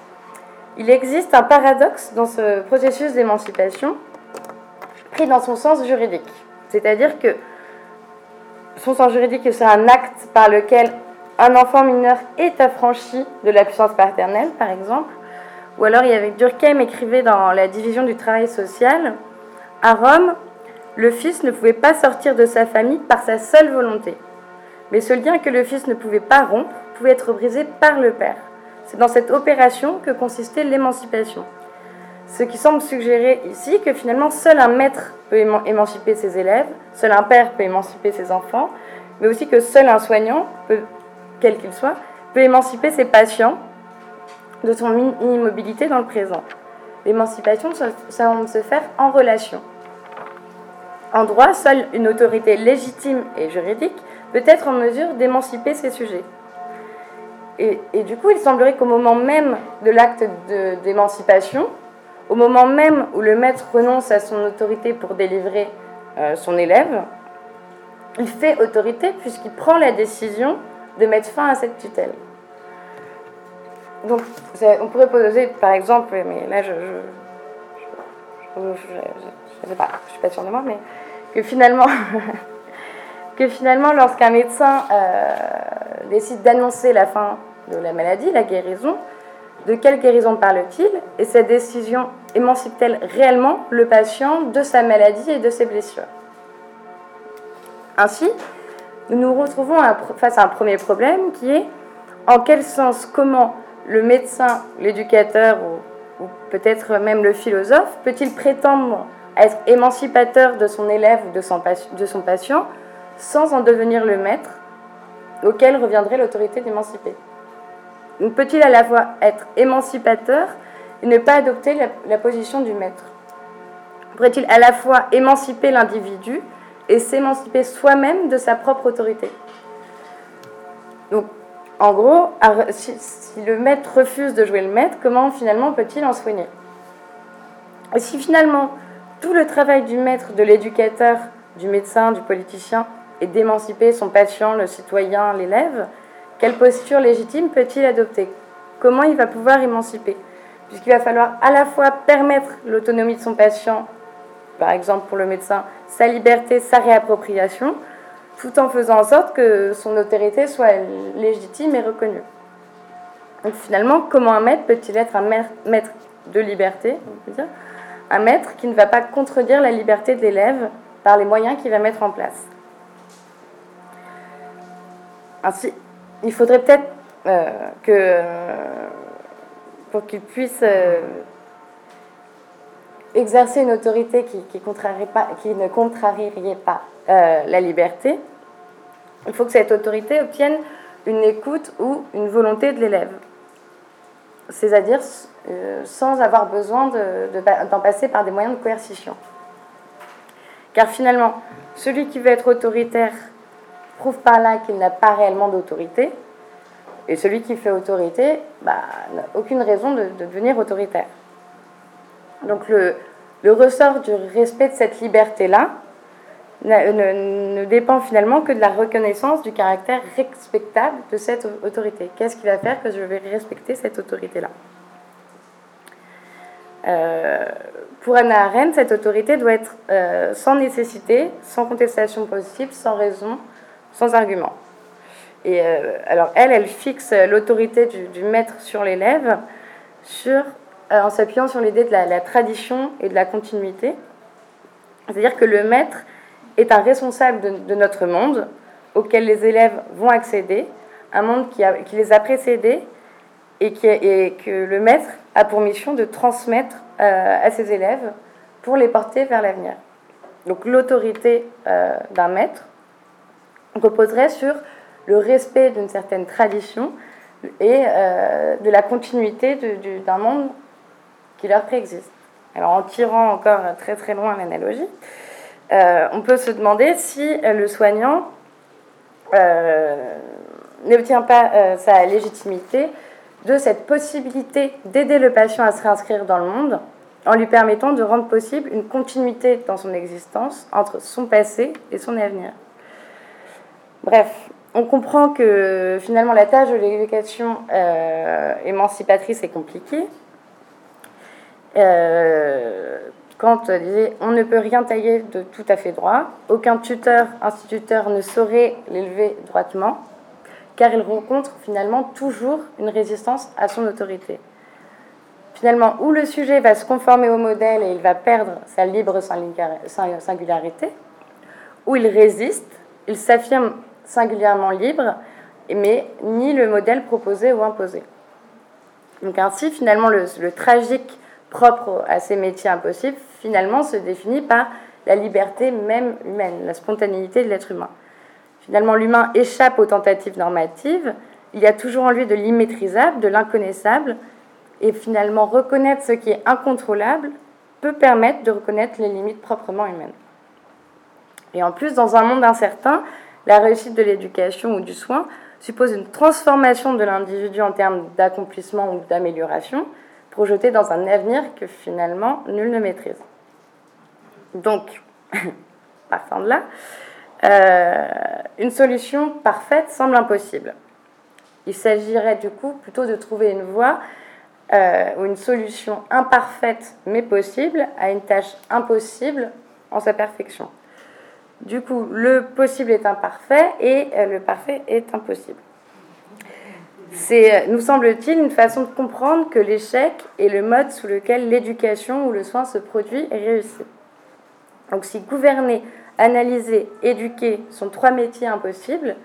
il existe un paradoxe dans ce processus d'émancipation pris dans son sens juridique. C'est-à-dire que son sens juridique, c'est un acte par lequel un enfant mineur est affranchi de la puissance paternelle, par exemple, Ou alors il y avait Durkheim écrivait dans La division du travail social, à Rome, le fils ne pouvait pas sortir de sa famille par sa seule volonté. Mais ce lien que le fils ne pouvait pas rompre pouvait être brisé par le père. C'est dans cette opération que consistait l'émancipation. Ce qui semble suggérer ici que finalement seul un maître peut émanciper ses élèves, seul un père peut émanciper ses enfants, mais aussi que seul un soignant, quel qu'il soit, peut émanciper ses patients de son immobilité dans le présent. L'émancipation, semble se faire en relation. En droit, seule une autorité légitime et juridique peut être en mesure d'émanciper ces sujets. Et, du coup, il semblerait qu'au moment même de l'acte d'émancipation, au moment même où le maître renonce à son autorité pour délivrer euh, son élève, il fait autorité puisqu'il prend la décision de mettre fin à cette tutelle. Donc, on pourrait poser, par exemple, mais là, je ne sais pas, je suis pas sûre de moi, mais que finalement, que finalement, lorsqu'un médecin euh, décide d'annoncer la fin de la maladie, la guérison, de quelle guérison parle-t-il? Et cette décision émancipe-t-elle réellement le patient de sa maladie et de ses blessures? Ainsi, nous nous retrouvons face à un premier problème qui est en quel sens, comment le médecin, l'éducateur ou, peut-être même le philosophe peut-il prétendre être émancipateur de son élève ou de son, de son patient sans en devenir le maître auquel reviendrait l'autorité d'émanciper? Peut-il à la fois être émancipateur et ne pas adopter la, position du maître? Pourrait-il à la fois émanciper l'individu et s'émanciper soi-même de sa propre autorité? Donc, en gros, si, le maître refuse de jouer le maître, comment finalement peut-il en soigner? Et si finalement tout le travail du maître, de l'éducateur, du médecin, du politicien est d'émanciper son patient, le citoyen, l'élève, quelle posture légitime peut-il adopter? Comment il va pouvoir émanciper? Puisqu'il va falloir à la fois permettre l'autonomie de son patient, par exemple pour le médecin, sa liberté, sa réappropriation, tout en faisant en sorte que son autorité soit légitime et reconnue. Donc finalement, comment un maître peut-il être un maître de liberté, on peut dire, un maître qui ne va pas contredire la liberté de l'élève par les moyens qu'il va mettre en place? Ainsi, il faudrait peut-être euh, que, pour qu'il puisse euh, exercer une autorité qui, ne contrarierait pas euh, la liberté, il faut que cette autorité obtienne une écoute ou une volonté de l'élève. C'est-à-dire sans avoir besoin d'en de, passer par des moyens de coercition. Car finalement, celui qui veut être autoritaire prouve par là qu'il n'a pas réellement d'autorité. Et celui qui fait autorité bah, n'a aucune raison de, devenir autoritaire. Donc le, le, ressort du respect de cette liberté-là ne, ne, dépend finalement que de la reconnaissance du caractère respectable de cette autorité. Qu'est-ce qui va faire que je vais respecter cette autorité-là? Euh, pour Anna Arendt, cette autorité doit être euh, sans nécessité, sans contestation possible, sans raison, sans argument. Et euh, alors elle, elle fixe l'autorité du, maître sur l'élève euh, en s'appuyant sur l'idée de la, tradition et de la continuité. C'est-à-dire que le maître est un responsable de, notre monde auquel les élèves vont accéder, un monde qui, les a précédés et, que le maître a pour mission de transmettre euh, à ses élèves pour les porter vers l'avenir. Donc l'autorité d'un maître reposerait sur le respect d'une certaine tradition et euh, de la continuité d'un monde qui leur préexiste. Alors en tirant encore très très loin l'analogie, euh, on peut se demander si le soignant euh, n'obtient pas sa légitimité de cette possibilité d'aider le patient à se réinscrire dans le monde en lui permettant de rendre possible une continuité dans son existence entre son passé et son avenir. Bref, on comprend que finalement la tâche de l'éducation euh, émancipatrice est compliquée. Euh, disait on ne peut rien tailler de tout à fait droit, aucun tuteur, instituteur ne saurait l'élever droitement, car il rencontre finalement toujours une résistance à son autorité. finalement, où le sujet va se conformer au modèle et il va perdre sa libre singularité, où il résiste, il s'affirme singulièrement libre, mais ni le modèle proposé ou imposé. Donc ainsi, finalement, le, tragique propre à ces métiers impossibles, finalement, se définit par la liberté même humaine, la spontanéité de l'être humain. Finalement, l'humain échappe aux tentatives normatives, il y a toujours en lui de l'immaîtrisable, de l'inconnaissable, et finalement reconnaître ce qui est incontrôlable peut permettre de reconnaître les limites proprement humaines. Et en plus, dans un monde incertain, la réussite de l'éducation ou du soin suppose une transformation de l'individu en termes d'accomplissement ou d'amélioration, projetée dans un avenir que finalement nul ne maîtrise. Donc, partant de là, euh, une solution parfaite semble impossible. Il s'agirait du coup plutôt de trouver une voie euh, ou une solution imparfaite mais possible à une tâche impossible en sa perfection. Du coup, le possible est imparfait et euh, le parfait est impossible. C'est, nous semble-t-il, une façon de comprendre que l'échec est le mode sous lequel l'éducation ou le soin se produit et réussit. Donc si gouverner, analyser, éduquer sont trois métiers impossibles,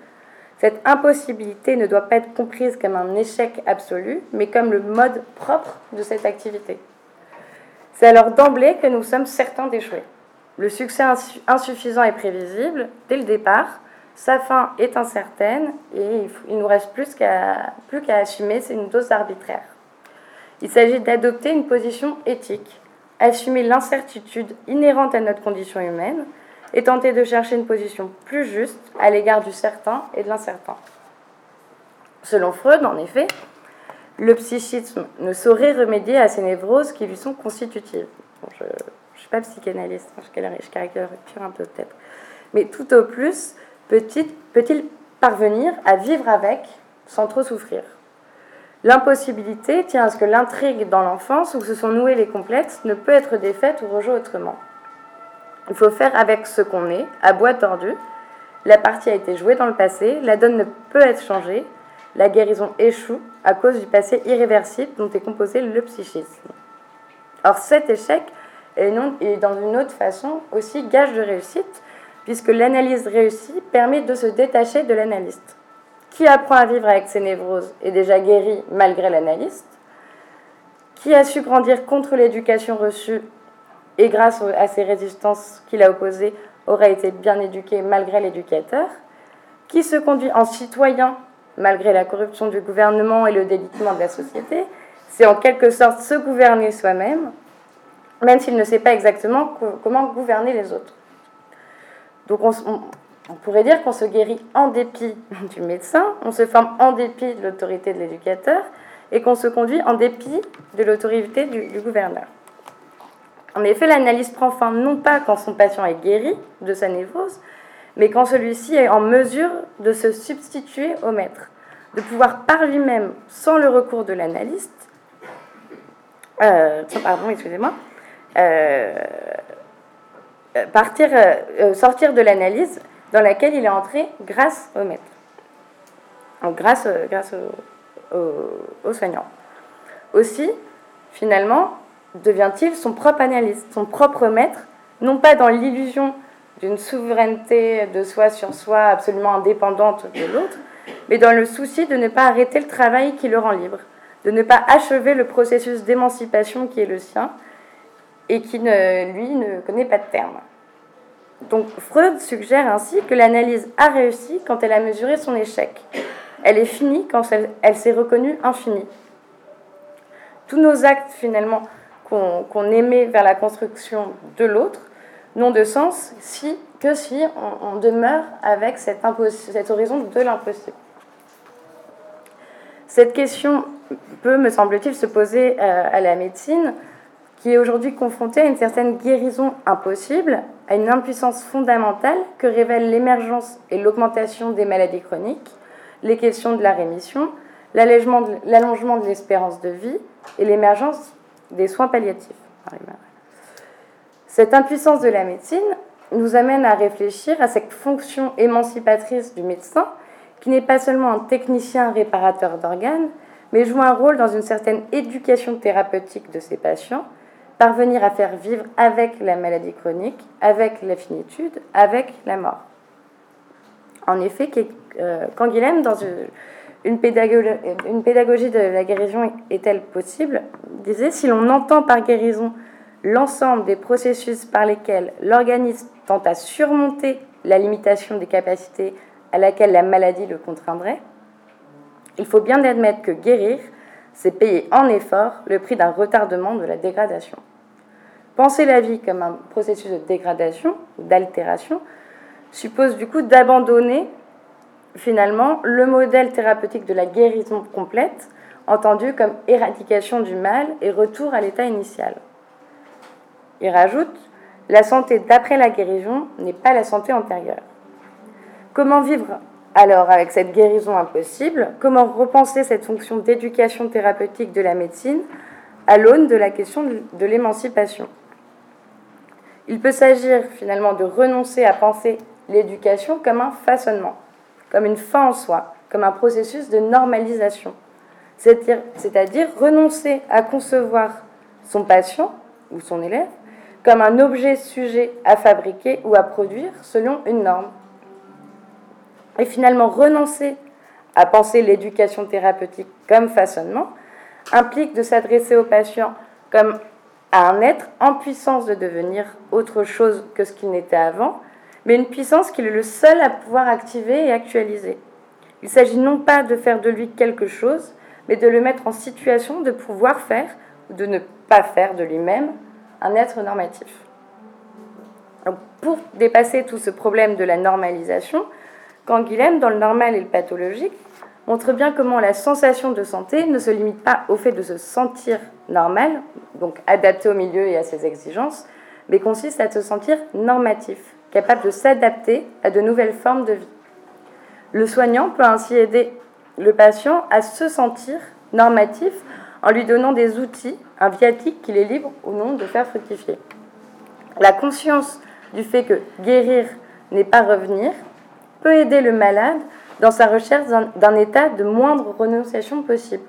cette impossibilité ne doit pas être comprise comme un échec absolu, mais comme le mode propre de cette activité. C'est alors d'emblée que nous sommes certains d'échouer. Le succès insuffisant est prévisible dès le départ, sa fin est incertaine et il nous reste plus qu'à assumer, c'est une dose arbitraire. Il s'agit d'adopter une position éthique, assumer l'incertitude inhérente à notre condition humaine et tenter de chercher une position plus juste à l'égard du certain et de l'incertain. Selon Freud, en effet, le psychisme ne saurait remédier à ces névroses qui lui sont constitutives. Pas psychanalyste, je caricature un peu peut-être. Mais tout au plus, peut-il parvenir à vivre avec sans trop souffrir? L'impossibilité tient à ce que l'intrigue dans l'enfance, où se sont noués les complexes, ne peut être défaite ou rejouée autrement. Il faut faire avec ce qu'on est, à bois tordu. La partie a été jouée dans le passé, la donne ne peut être changée, la guérison échoue à cause du passé irréversible dont est composé le psychisme. Or cet échec est, dans une autre façon aussi gage de réussite, puisque l'analyse réussie permet de se détacher de l'analyste. Qui apprend à vivre avec ses névroses est déjà guéri malgré l'analyste, qui a su grandir contre l'éducation reçue et grâce à ses résistances qu'il a opposées aurait été bien éduqué malgré l'éducateur, qui se conduit en citoyen malgré la corruption du gouvernement et le délitement de la société, c'est en quelque sorte se gouverner soi-même, même s'il ne sait pas exactement comment gouverner les autres. Donc on, pourrait dire qu'on se guérit en dépit du médecin, on se forme en dépit de l'autorité de l'éducateur et qu'on se conduit en dépit de l'autorité du, gouverneur. En effet, l'analyse prend fin non pas quand son patient est guéri de sa névrose, mais quand celui-ci est en mesure de se substituer au maître, de pouvoir par lui-même, sans le recours de l'analyste, euh, pardon, excusez-moi, partir, euh, sortir de l'analyse dans laquelle il est entré grâce au maître. Donc grâce, grâce au, soignant. Aussi, finalement, devient-il son propre analyste, son propre maître, non pas dans l'illusion d'une souveraineté de soi sur soi absolument indépendante de l'autre, mais dans le souci de ne pas arrêter le travail qui le rend libre, de ne pas achever le processus d'émancipation qui est le sien et qui, ne, lui, ne connaît pas de terme. Donc Freud suggère ainsi que l'analyse a réussi quand elle a mesuré son échec. Elle est finie quand elle, s'est reconnue infinie. Tous nos actes finalement qu'on émet vers la construction de l'autre n'ont de sens si, que si on, demeure avec cet, cet horizon de l'impossible. Cette question peut, me semble-t-il, se poser euh, à la médecine qui est aujourd'hui confronté à une certaine guérison impossible, à une impuissance fondamentale que révèlent l'émergence et l'augmentation des maladies chroniques, les questions de la rémission, l'allongement de l'espérance de vie et l'émergence des soins palliatifs. Cette impuissance de la médecine nous amène à réfléchir à cette fonction émancipatrice du médecin, qui n'est pas seulement un technicien réparateur d'organes, mais joue un rôle dans une certaine éducation thérapeutique de ces patients, parvenir à faire vivre avec la maladie chronique, avec la finitude, avec la mort. En effet, Canguilhem, euh, dans une pédagogie, de la guérison est-elle possible? Disait si l'on entend par guérison l'ensemble des processus par lesquels l'organisme tente à surmonter la limitation des capacités à laquelle la maladie le contraindrait, il faut bien admettre que guérir, c'est payer en effort le prix d'un retardement de la dégradation. Penser la vie comme un processus de dégradation ou d'altération suppose du coup d'abandonner finalement le modèle thérapeutique de la guérison complète, entendu comme éradication du mal et retour à l'état initial. Il rajoute, la santé d'après la guérison n'est pas la santé antérieure. Comment vivre alors avec cette guérison impossible Comment repenser cette fonction d'éducation thérapeutique de la médecine à l'aune de la question de l'émancipation? Il peut s'agir finalement de renoncer à penser l'éducation comme un façonnement, comme une fin en soi, comme un processus de normalisation. C'est-à-dire renoncer à concevoir son patient ou son élève comme un objet sujet à fabriquer ou à produire selon une norme. Et finalement, renoncer à penser l'éducation thérapeutique comme façonnement implique de s'adresser au patient comme à un être en puissance de devenir autre chose que ce qu'il n'était avant, mais une puissance qu'il est le seul à pouvoir activer et actualiser. Il s'agit non pas de faire de lui quelque chose, mais de le mettre en situation de pouvoir faire ou de ne pas faire de lui-même un être normatif. pour dépasser tout ce problème de la normalisation, Canguilhem, dans le normal et le pathologique, montre bien comment la sensation de santé ne se limite pas au fait de se sentir normal, donc adapté au milieu et à ses exigences, mais consiste à se sentir normatif, capable de s'adapter à de nouvelles formes de vie. Le soignant peut ainsi aider le patient à se sentir normatif en lui donnant des outils, un viatique qu'il est libre ou non de faire fructifier. La conscience du fait que guérir n'est pas revenir peut aider le malade dans sa recherche d'un état de moindre renonciation possible,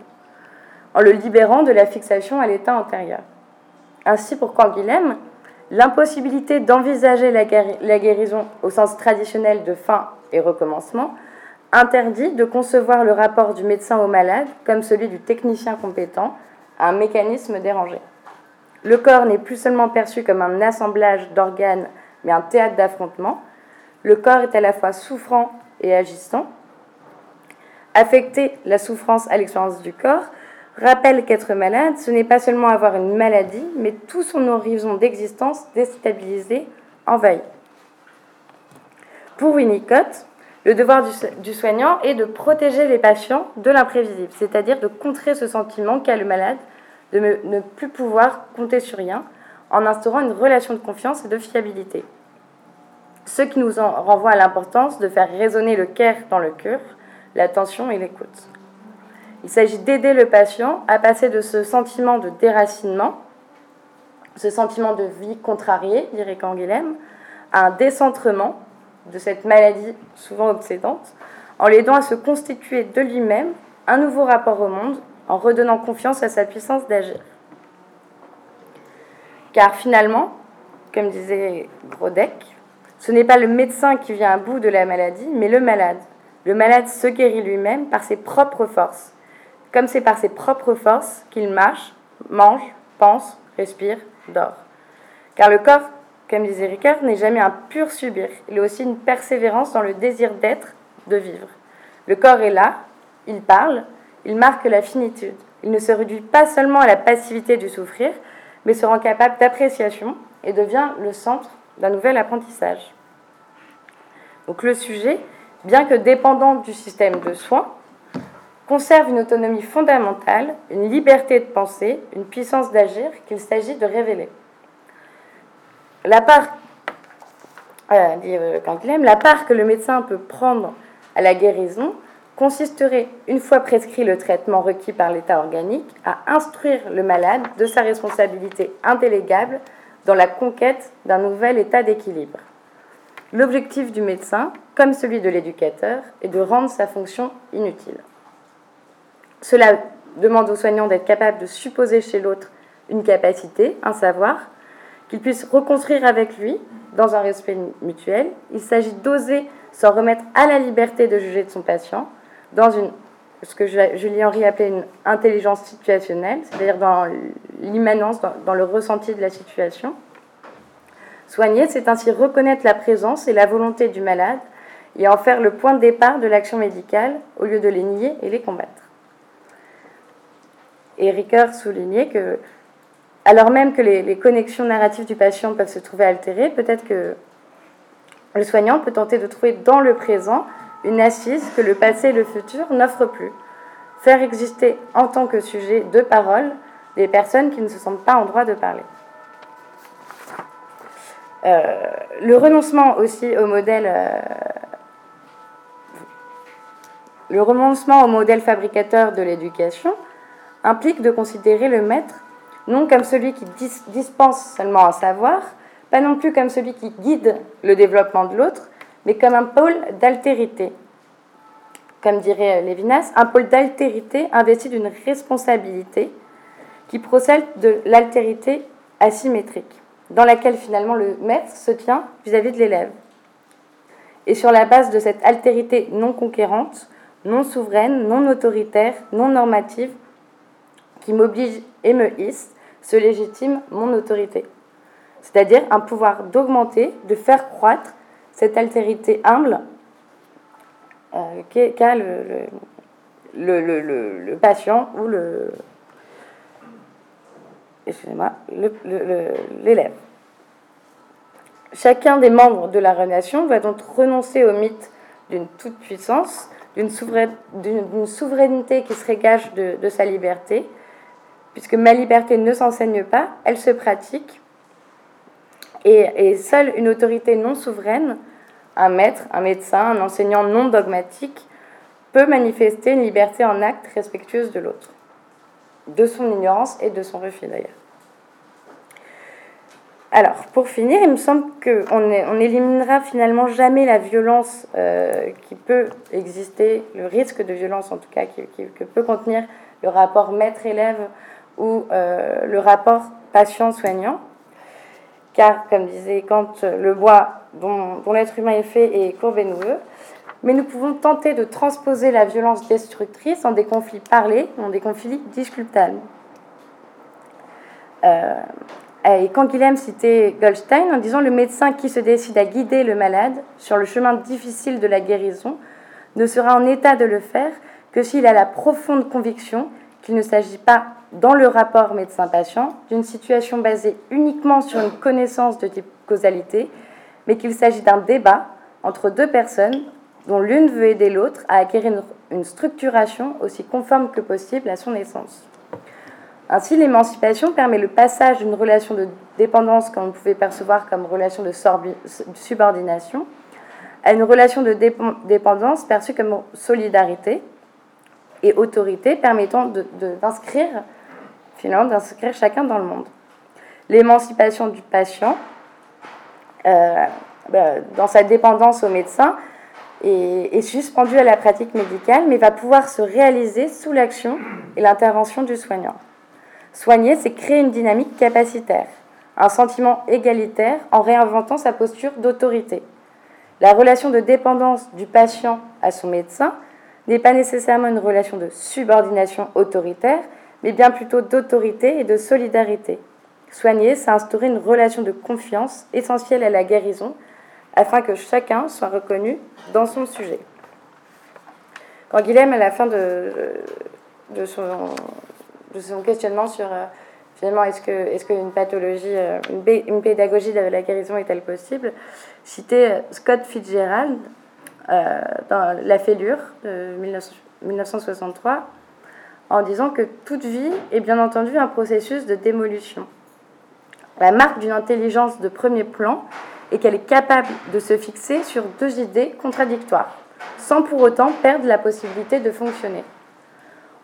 en le libérant de la fixation à l'état antérieur. Ainsi, pour Canguilhem, l'impossibilité d'envisager la guérison au sens traditionnel de fin et recommencement interdit de concevoir le rapport du médecin au malade comme celui du technicien compétent à un mécanisme dérangé. Le corps n'est plus seulement perçu comme un assemblage d'organes, mais un théâtre d'affrontement. Le corps est à la fois souffrant et agissant. Affecter la souffrance à l'expérience du corps rappelle qu'être malade, ce n'est pas seulement avoir une maladie, mais tout son horizon d'existence déstabilisé, envahi. Pour Winnicott, le devoir du, soignant est de protéger les patients de l'imprévisible, c'est-à-dire de contrer ce sentiment qu'a le malade de ne plus pouvoir compter sur rien, en instaurant une relation de confiance et de fiabilité. Ce qui nous en renvoie à l'importance de faire résonner le cœur dans le cœur, l'attention et l'écoute. Il s'agit d'aider le patient à passer de ce sentiment de déracinement, ce sentiment de vie contrariée, dirait Canguilhem, à un décentrement de cette maladie souvent obsédante, en l'aidant à se constituer de lui-même un nouveau rapport au monde, en redonnant confiance à sa puissance d'agir. Car finalement, comme disait Grodek, ce n'est pas le médecin qui vient à bout de la maladie, mais le malade. Le malade se guérit lui-même par ses propres forces, comme c'est par ses propres forces qu'il marche, mange, pense, respire, dort. Car le corps, comme disait Ricard, n'est jamais un pur subir, il est aussi une persévérance dans le désir d'être, de vivre. Le corps est là, il parle, il marque la finitude. Il ne se réduit pas seulement à la passivité du souffrir, mais se rend capable d'appréciation et devient le centre d'un nouvel apprentissage. Donc le sujet, bien que dépendant du système de soins, conserve une autonomie fondamentale, une liberté de penser, une puissance d'agir qu'il s'agit de révéler. La part, euh, dit euh, la part que le médecin peut prendre à la guérison consisterait, une fois prescrit le traitement requis par l'état organique, à instruire le malade de sa responsabilité indélégable dans la conquête d'un nouvel état d'équilibre. L'objectif du médecin, comme celui de l'éducateur, est de rendre sa fonction inutile. Cela demande au soignant d'être capable de supposer chez l'autre une capacité, un savoir, qu'il puisse reconstruire avec lui dans un respect mutuel. Il s'agit d'oser s'en remettre à la liberté de juger de son patient dans une, ce que Julie Henry appelait une intelligence situationnelle, c'est-à-dire dans l'immanence, dans, le ressenti de la situation. Soigner, c'est ainsi reconnaître la présence et la volonté du malade et en faire le point de départ de l'action médicale au lieu de les nier et les combattre. Et Ricoeur soulignait que, alors même que les, connexions narratives du patient peuvent se trouver altérées, peut-être que le soignant peut tenter de trouver dans le présent une assise que le passé et le futur n'offrent plus. Faire exister en tant que sujet de parole des personnes qui ne se sentent pas en droit de parler. Euh, le renoncement aussi au modèle euh, le renoncement au modèle fabricateur de l'éducation implique de considérer le maître non comme celui qui dispense seulement un savoir, pas non plus comme celui qui guide le développement de l'autre, mais comme un pôle d'altérité. Comme dirait Lévinas, un pôle d'altérité investi d'une responsabilité qui procède de l'altérité asymétrique, dans laquelle finalement le maître se tient vis-à-vis de l'élève. Et sur la base de cette altérité non conquérante, non souveraine, non autoritaire, non normative, qui m'oblige et me hisse, se légitime mon autorité. C'est-à-dire un pouvoir d'augmenter, de faire croître cette altérité humble euh, qu'a le, patient ou le, excusez-moi, l'élève. Chacun des membres de la relation va donc renoncer au mythe d'une toute-puissance, d'une souveraineté qui serait gage de, sa liberté, puisque ma liberté ne s'enseigne pas, elle se pratique, et, seule une autorité non souveraine, un maître, un médecin, un enseignant non dogmatique, peut manifester une liberté en acte respectueuse de l'autre, de son ignorance et de son refus d'ailleurs. Alors, pour finir, il me semble qu'on on éliminera finalement jamais la violence euh, qui peut exister, le risque de violence en tout cas, que peut contenir le rapport maître-élève ou euh, le rapport patient-soignant. Car, comme disait Kant, le bois dont, l'être humain est fait est courbe et noueux. Mais nous pouvons tenter de transposer la violence destructrice en des conflits parlés, en des conflits discutables. Euh, et quand Guilhem citait Goldstein en disant le médecin qui se décide à guider le malade sur le chemin difficile de la guérison ne sera en état de le faire que s'il a la profonde conviction qu'il ne s'agit pas, dans le rapport médecin-patient, d'une situation basée uniquement sur une connaissance de type causalité, mais qu'il s'agit d'un débat entre deux personnes dont l'une veut aider l'autre à acquérir une structuration aussi conforme que possible à son essence. Ainsi, l'émancipation permet le passage d'une relation de dépendance qu'on pouvait percevoir comme relation de subordination à une relation de dépendance perçue comme solidarité et autorité permettant d'inscrire d'inscrire chacun dans le monde. L'émancipation du patient euh, bah, dans sa dépendance au médecin est suspendue à la pratique médicale mais va pouvoir se réaliser sous l'action et l'intervention du soignant. Soigner, c'est créer une dynamique capacitaire, un sentiment égalitaire en réinventant sa posture d'autorité. La relation de dépendance du patient à son médecin n'est pas nécessairement une relation de subordination autoritaire, mais bien plutôt d'autorité et de solidarité. Soigner, c'est instaurer une relation de confiance essentielle à la guérison, afin que chacun soit reconnu dans son sujet. Quand Guilhem, à la fin de, son questionnement sur euh, finalement est-ce que est-ce qu'une pathologie, euh, une, pédagogie de la guérison est-elle possible Citer euh, Scott Fitzgerald dans La Fêlure de 1963 en disant que toute vie est bien entendu un processus de démolition. La marque d'une intelligence de premier plan est qu'elle est capable de se fixer sur deux idées contradictoires, sans pour autant perdre la possibilité de fonctionner.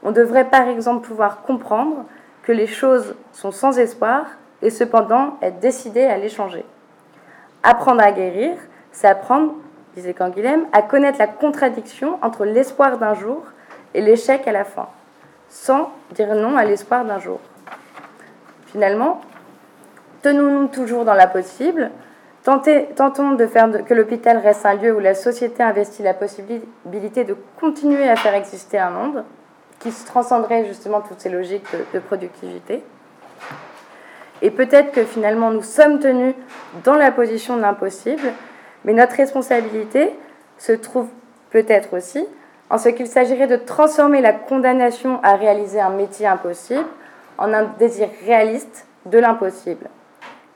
On devrait par exemple pouvoir comprendre que les choses sont sans espoir et cependant être décidé à les changer. Apprendre à guérir, c'est apprendre, disait Canguilhem, à connaître la contradiction entre l'espoir d'un jour et l'échec à la fin. Sans dire non à l'espoir d'un jour. Finalement, tenons-nous toujours dans la possible, tentons de faire que l'hôpital reste un lieu où la société investit la possibilité de continuer à faire exister un monde qui se transcenderait justement toutes ces logiques de, productivité. Et peut-être que finalement nous sommes tenus dans la position de l'impossible, mais notre responsabilité se trouve peut-être aussi en ce qu'il s'agirait de transformer la condamnation à réaliser un métier impossible en un désir réaliste de l'impossible.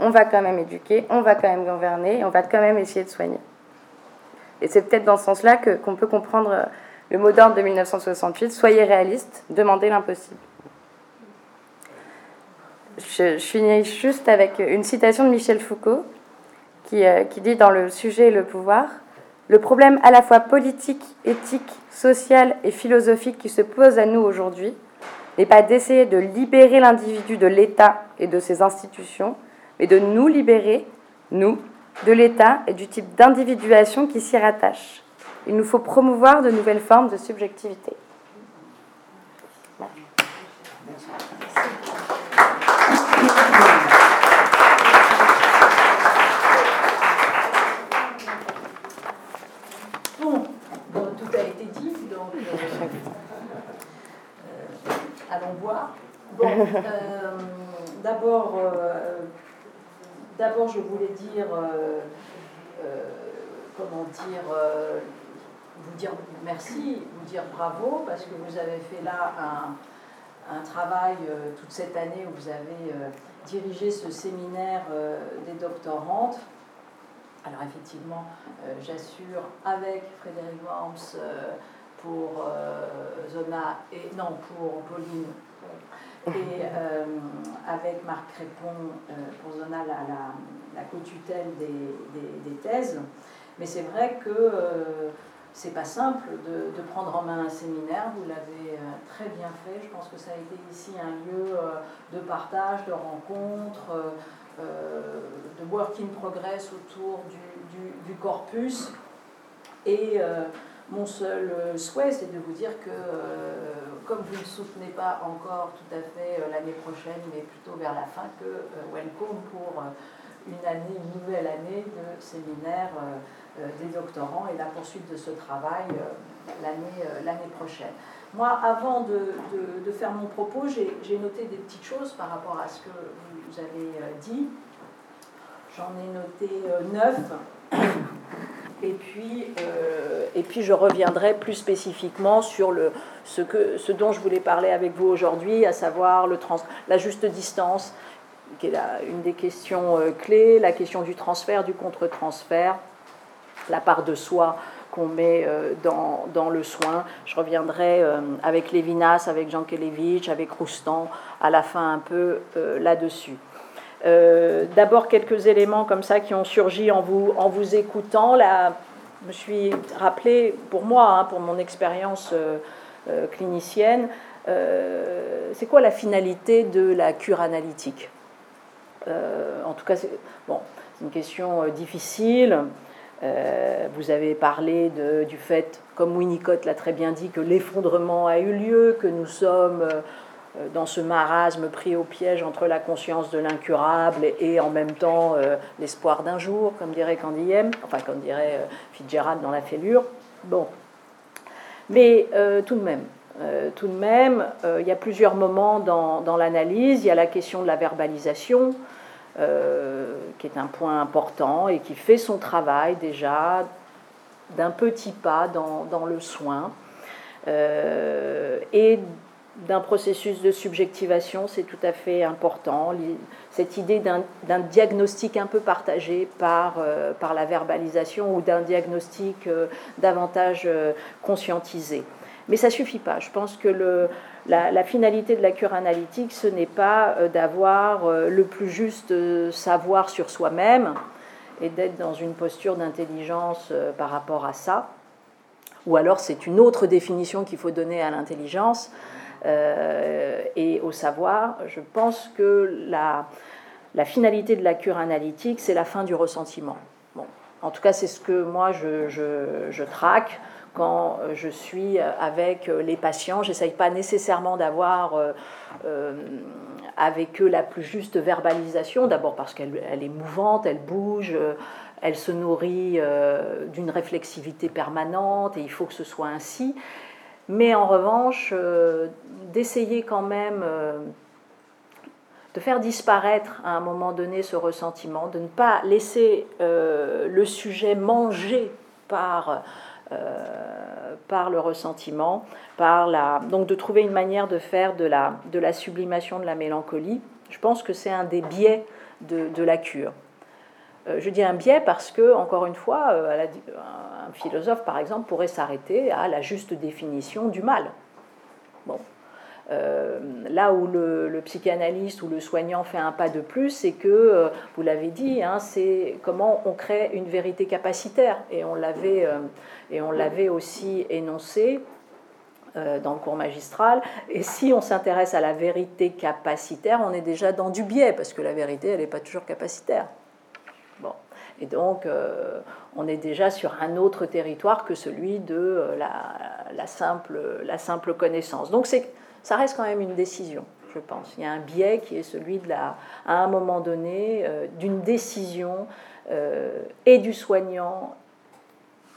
On va quand même éduquer, on va quand même gouverner, on va quand même essayer de soigner. Et c'est peut-être dans ce sens-là qu'on peut comprendre le mot d'ordre de 1968, soyez réaliste, demandez l'impossible. Je, finis juste avec une citation de Michel Foucault qui, euh, qui dit dans Le sujet et le pouvoir, le problème à la fois politique, éthique, social et philosophique qui se pose à nous aujourd'hui n'est pas d'essayer de libérer l'individu de l'État et de ses institutions, mais de nous libérer, nous, de l'État et du type d'individuation qui s'y rattache. Il nous faut promouvoir de nouvelles formes de subjectivité. Bon, tout a été dit, donc euh, euh, allons voir. Bon, euh, d'abord, d'abord, je voulais dire, comment dire, vous dire merci, vous dire bravo, parce que vous avez fait là un, travail euh, toute cette année où vous avez euh, dirigé ce séminaire euh, des doctorantes. Alors effectivement, j'assure avec Frédéric Worms pour Zona et non pour Pauline et avec Marc Crépon pour Zona la, la, co-tutelle des, des, thèses. Mais c'est vrai que c'est pas simple de, prendre en main un séminaire, vous l'avez euh, très bien fait. Je pense que ça a été ici un lieu euh, de partage, de rencontre, euh, de work in progress autour du, corpus. Et mon seul souhait, c'est de vous dire que, comme vous ne soutenez pas encore tout à fait l'année prochaine, mais plutôt vers la fin, que welcome pour une année, une nouvelle année de séminaire euh, des doctorants et la poursuite de ce travail euh, euh, l'année prochaine. Moi, avant de, de, faire mon propos, j'ai noté des petites choses par rapport à ce que vous avez dit. J'en ai noté neuf. Et puis, et puis je reviendrai plus spécifiquement sur le, ce, que, ce dont je voulais parler avec vous aujourd'hui, à savoir le trans, la juste distance, qui est une des questions clés, la question du transfert, du contre-transfert, la part de soi qu'on met euh, dans, dans, le soin. Je reviendrai euh, avec Lévinas, avec Jean Kelevich, avec Roustan, à la fin un peu euh, là-dessus. D'abord quelques éléments comme ça qui ont surgi en vous, en vous écoutant. Là, je me suis rappelé, pour moi, hein, pour mon expérience clinicienne, c'est quoi la finalité de la cure analytique? En tout cas, c'est bon, une question difficile. Euh, vous avez parlé du fait, comme Winnicott l'a très bien dit, que l'effondrement a eu lieu, que nous sommes euh, dans ce marasme pris au piège entre la conscience de l'incurable et, en même temps euh, l'espoir d'un jour, comme dirait Candiem, enfin comme dirait Fitzgerald dans la fêlure. Bon. Mais tout de même, tout de même, il y a plusieurs moments dans, l'analyse. Il y a la question de la verbalisation, euh, qui est un point important et qui fait son travail déjà d'un petit pas dans, dans le soin. Euh, et d'un processus de subjectivation, c'est tout à fait important. Cette idée d'un diagnostic un peu partagé par, euh, par la verbalisation ou d'un diagnostic davantage conscientisé. Mais ça ne suffit pas. Je pense que la, finalité de la cure analytique, ce n'est pas euh, d'avoir euh, le plus juste euh, savoir sur soi-même et d'être dans une posture d'intelligence par rapport à ça. Ou alors c'est une autre définition qu'il faut donner à l'intelligence et au savoir. Je pense que la, finalité de la cure analytique, c'est la fin du ressentiment. Bon. En tout cas, c'est ce que moi je, traque quand je suis avec les patients. J'essaye pas nécessairement d'avoir avec eux la plus juste verbalisation, d'abord parce qu'elle est mouvante, elle bouge, elle se nourrit d'une réflexivité permanente et il faut que ce soit ainsi. Mais en revanche, d'essayer quand même de faire disparaître à un moment donné ce ressentiment, de ne pas laisser euh, le sujet manger par, euh, par le ressentiment, par la, donc de trouver une manière de faire de la, de la sublimation de la mélancolie. Je pense que c'est un des biais de, de la cure. Euh, je dis un biais parce que, encore une fois, un philosophe, par exemple, pourrait s'arrêter à la juste définition du mal. Bon, euh, là où le, psychanalyste ou le soignant fait un pas de plus, c'est que, euh, vous l'avez dit, hein, c'est comment on crée une vérité capacitaire. Et on l'avait, euh, et on l'avait aussi énoncé dans le cours magistral. Et si on s'intéresse à la vérité capacitaire, on est déjà dans du biais, parce que la vérité, elle n'est pas toujours capacitaire. Et donc, on est déjà sur un autre territoire que celui de la, la, simple, la simple connaissance. Donc, ça reste quand même une décision, je pense. Il y a un biais qui est celui de la, à un moment donné, euh, d'une décision euh, et du soignant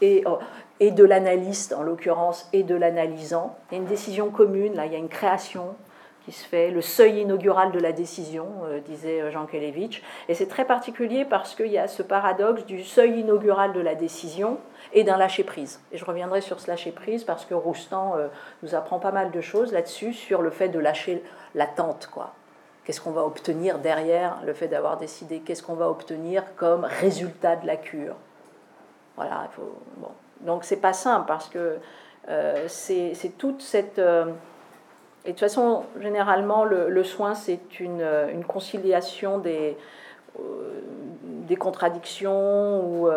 et, oh, et de l'analyste, en l'occurrence, et de l'analysant. Il y a une décision commune, là, il y a une création se fait, le seuil inaugural de la décision, euh, disait Jean Kelevitch. Et c'est très particulier parce qu'il y a ce paradoxe du seuil inaugural de la décision et d'un lâcher-prise. Et je reviendrai sur ce lâcher-prise parce que Roustan euh, nous apprend pas mal de choses là-dessus, sur le fait de lâcher l'attente. quoi. Qu'est-ce qu'on va obtenir derrière le fait d'avoir décidé? Qu'est-ce qu'on va obtenir comme résultat de la cure? Voilà, il faut. Donc c'est pas simple parce que euh, c'est toute cette... Euh, et de toute façon, généralement, le, soin, c'est une, une, conciliation des, des contradictions ou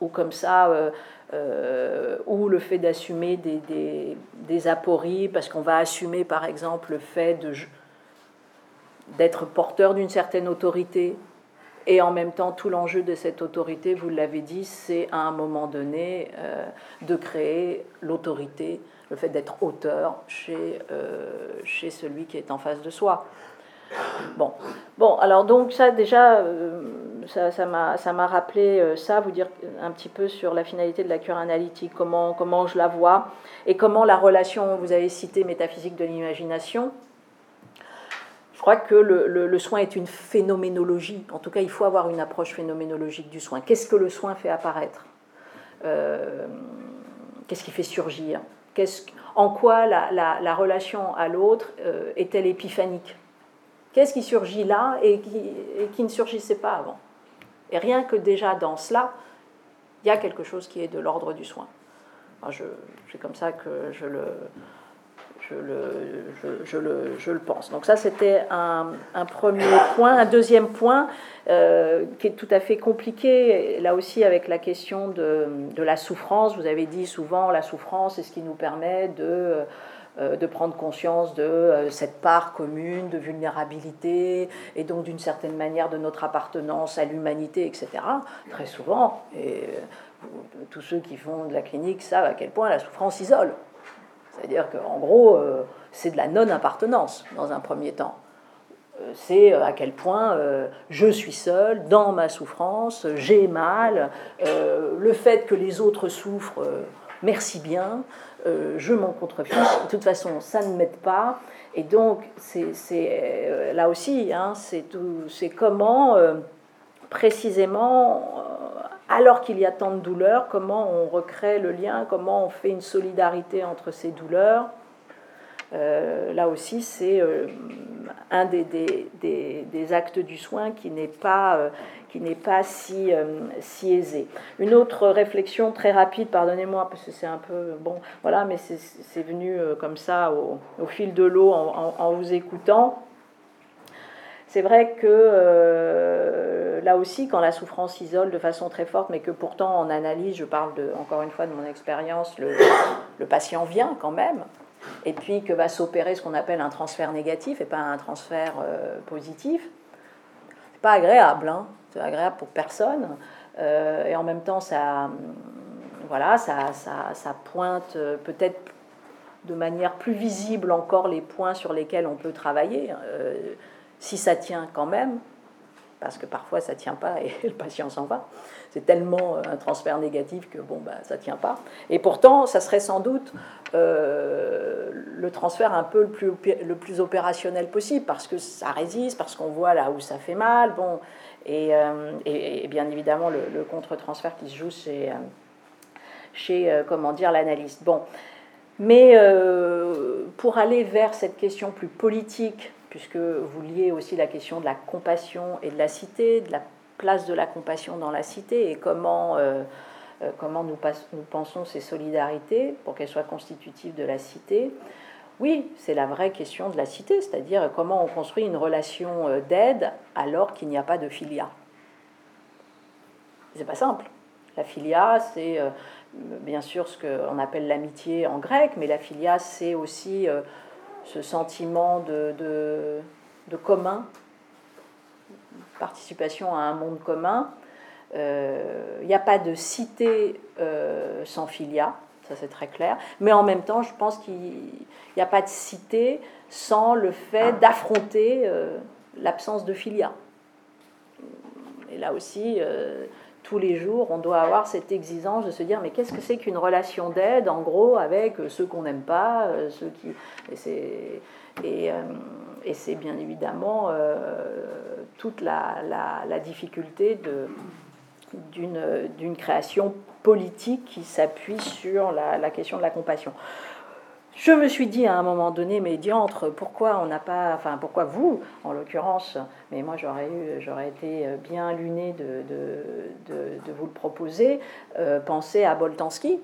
ou comme ça, euh, euh, ou le fait d'assumer des, des, apories, parce qu'on va assumer par exemple le fait de, d'être porteur d'une certaine autorité, et en même temps tout l'enjeu de cette autorité, vous l'avez dit, c'est à un moment donné euh, de créer l'autorité, le fait d'être auteur chez, chez celui qui est en face de soi. Bon, bon alors donc ça déjà, euh, ça m'a rappelé euh, ça, vous dire un petit peu sur la finalité de la cure analytique, comment, comment je la vois, et comment la relation, vous avez cité métaphysique de l'imagination, je crois que le, soin est une phénoménologie, en tout cas il faut avoir une approche phénoménologique du soin. Qu'est-ce que le soin fait apparaître? Euh, Qu'est-ce qui fait surgir? En quoi la, la, la relation à l'autre est-elle épiphanique Qu'est-ce qui surgit là et qui, ne surgissait pas avant? Et rien que déjà dans cela, il y a quelque chose qui est de l'ordre du soin. C'est comme ça que je le, je le, je, le, pense. Donc ça, c'était un, premier point. Un deuxième point euh, qui est tout à fait compliqué, là aussi avec la question de, la souffrance. Vous avez dit souvent, la souffrance est ce qui nous permet de euh, de prendre conscience de euh, cette part commune de vulnérabilité et donc d'une certaine manière de notre appartenance à l'humanité, etc. Très souvent, et tous ceux qui font de la clinique savent à quel point la souffrance isole. C'est-à-dire qu'en gros, c'est de la non-appartenance dans un premier temps. C'est à quel point je suis seul dans ma souffrance, j'ai mal, le fait que les autres souffrent, merci bien, euh, je m'en contrefiche. De toute façon, ça ne m'aide pas. Et donc, c'est euh, là aussi, hein, c'est comment, euh, précisément, alors qu'il y a tant de douleurs, comment on recrée le lien, comment on fait une solidarité entre ces douleurs. là aussi, c'est un des, des, des, actes du soin qui n'est pas, qui n'est pas si, euh, si aisé. Une autre réflexion très rapide, pardonnez-moi parce que c'est un peu bon, voilà, mais c'est venu euh, comme ça au, au fil de l'eau en, en, vous écoutant. C'est vrai que euh, là aussi, quand la souffrance isole de façon très forte, mais que pourtant en analyse, je parle de, encore une fois de mon expérience, le, patient vient quand même, et puis que va s'opérer ce qu'on appelle un transfert négatif et pas un transfert positif. C'est pas agréable, hein c'est agréable pour personne. Euh, et en même temps, ça, voilà, ça, ça, ça pointe peut-être de manière plus visible encore les points sur lesquels on peut travailler, si ça tient quand même, parce que parfois ça tient pas et le patient s'en va. C'est tellement un transfert négatif que bon, bah, ça tient pas. Et pourtant, ça serait sans doute le transfert un peu le plus, le plus opérationnel possible, parce que ça résiste, parce qu'on voit là où ça fait mal. Bon, euh, et, et, bien évidemment le, contre-transfert qui se joue chez, euh, chez euh, comment dire, l'analyste. Bon, mais pour aller vers cette question plus politique, puisque vous liez aussi la question de la compassion et de la cité, de la place de la compassion dans la cité et comment, comment nous, pensons ces solidarités pour qu'elles soient constitutives de la cité. Oui, c'est la vraie question de la cité, c'est-à-dire comment on construit une relation euh, d'aide alors qu'il n'y a pas de filia. C'est pas simple. La filia, c'est euh, bien sûr ce qu'on appelle l'amitié en grec, mais la filia, c'est aussi euh, ce sentiment de, de, commun, participation à un monde commun. Il n'y a pas de cité sans filia ça c'est très clair. Mais en même temps, je pense qu'il n'y a pas de cité sans le fait d'affronter euh, l'absence de filia. Et là aussi, euh, tous les jours, on doit avoir cette exigence de se dire mais qu'est-ce que c'est qu'une relation d'aide, en gros, avec ceux qu'on n'aime pas, euh, ceux qui. Et c'est, et, et c'est bien évidemment toute la, la, difficulté de d'une création politique qui s'appuie sur la, question de la compassion. Je me suis dit à un moment donné, mais diantre, pourquoi on n'a pas, enfin pourquoi vous, en l'occurrence, mais moi j'aurais eu, j'aurais été bien luné de, vous le proposer, euh, penser à Boltanski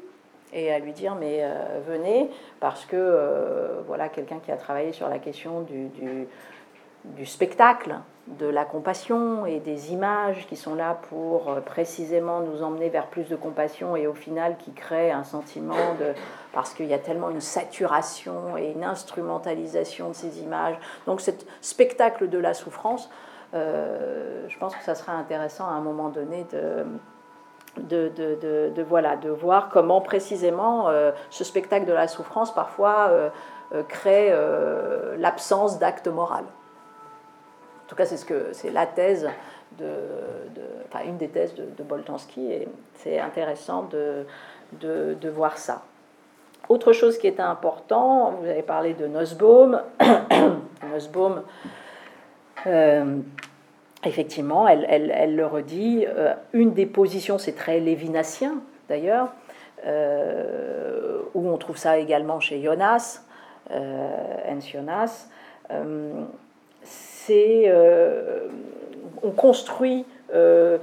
et à lui dire mais euh, venez parce que euh, voilà quelqu'un qui a travaillé sur la question du spectacle, de la compassion et des images qui sont là pour euh, précisément nous emmener vers plus de compassion et au final qui créent un sentiment de... parce qu'il y a tellement une saturation et une instrumentalisation de ces images. Donc ce spectacle de la souffrance, euh, je pense que ça sera intéressant à un moment donné de... De, de, voilà, de voir comment précisément euh, ce spectacle de la souffrance parfois crée l'absence d'acte moral. En tout cas, c'est ce que c'est la thèse de, enfin une des thèses de, Boltanski, et c'est intéressant de, de, voir ça. Autre chose qui est important, vous avez parlé de Nussbaum. Nussbaum, euh, effectivement, elle, elle, elle, le redit. Euh, une des positions, c'est très lévinassien d'ailleurs, euh, où on trouve ça également chez Jonas, euh, Jonas c'est euh, on construit euh,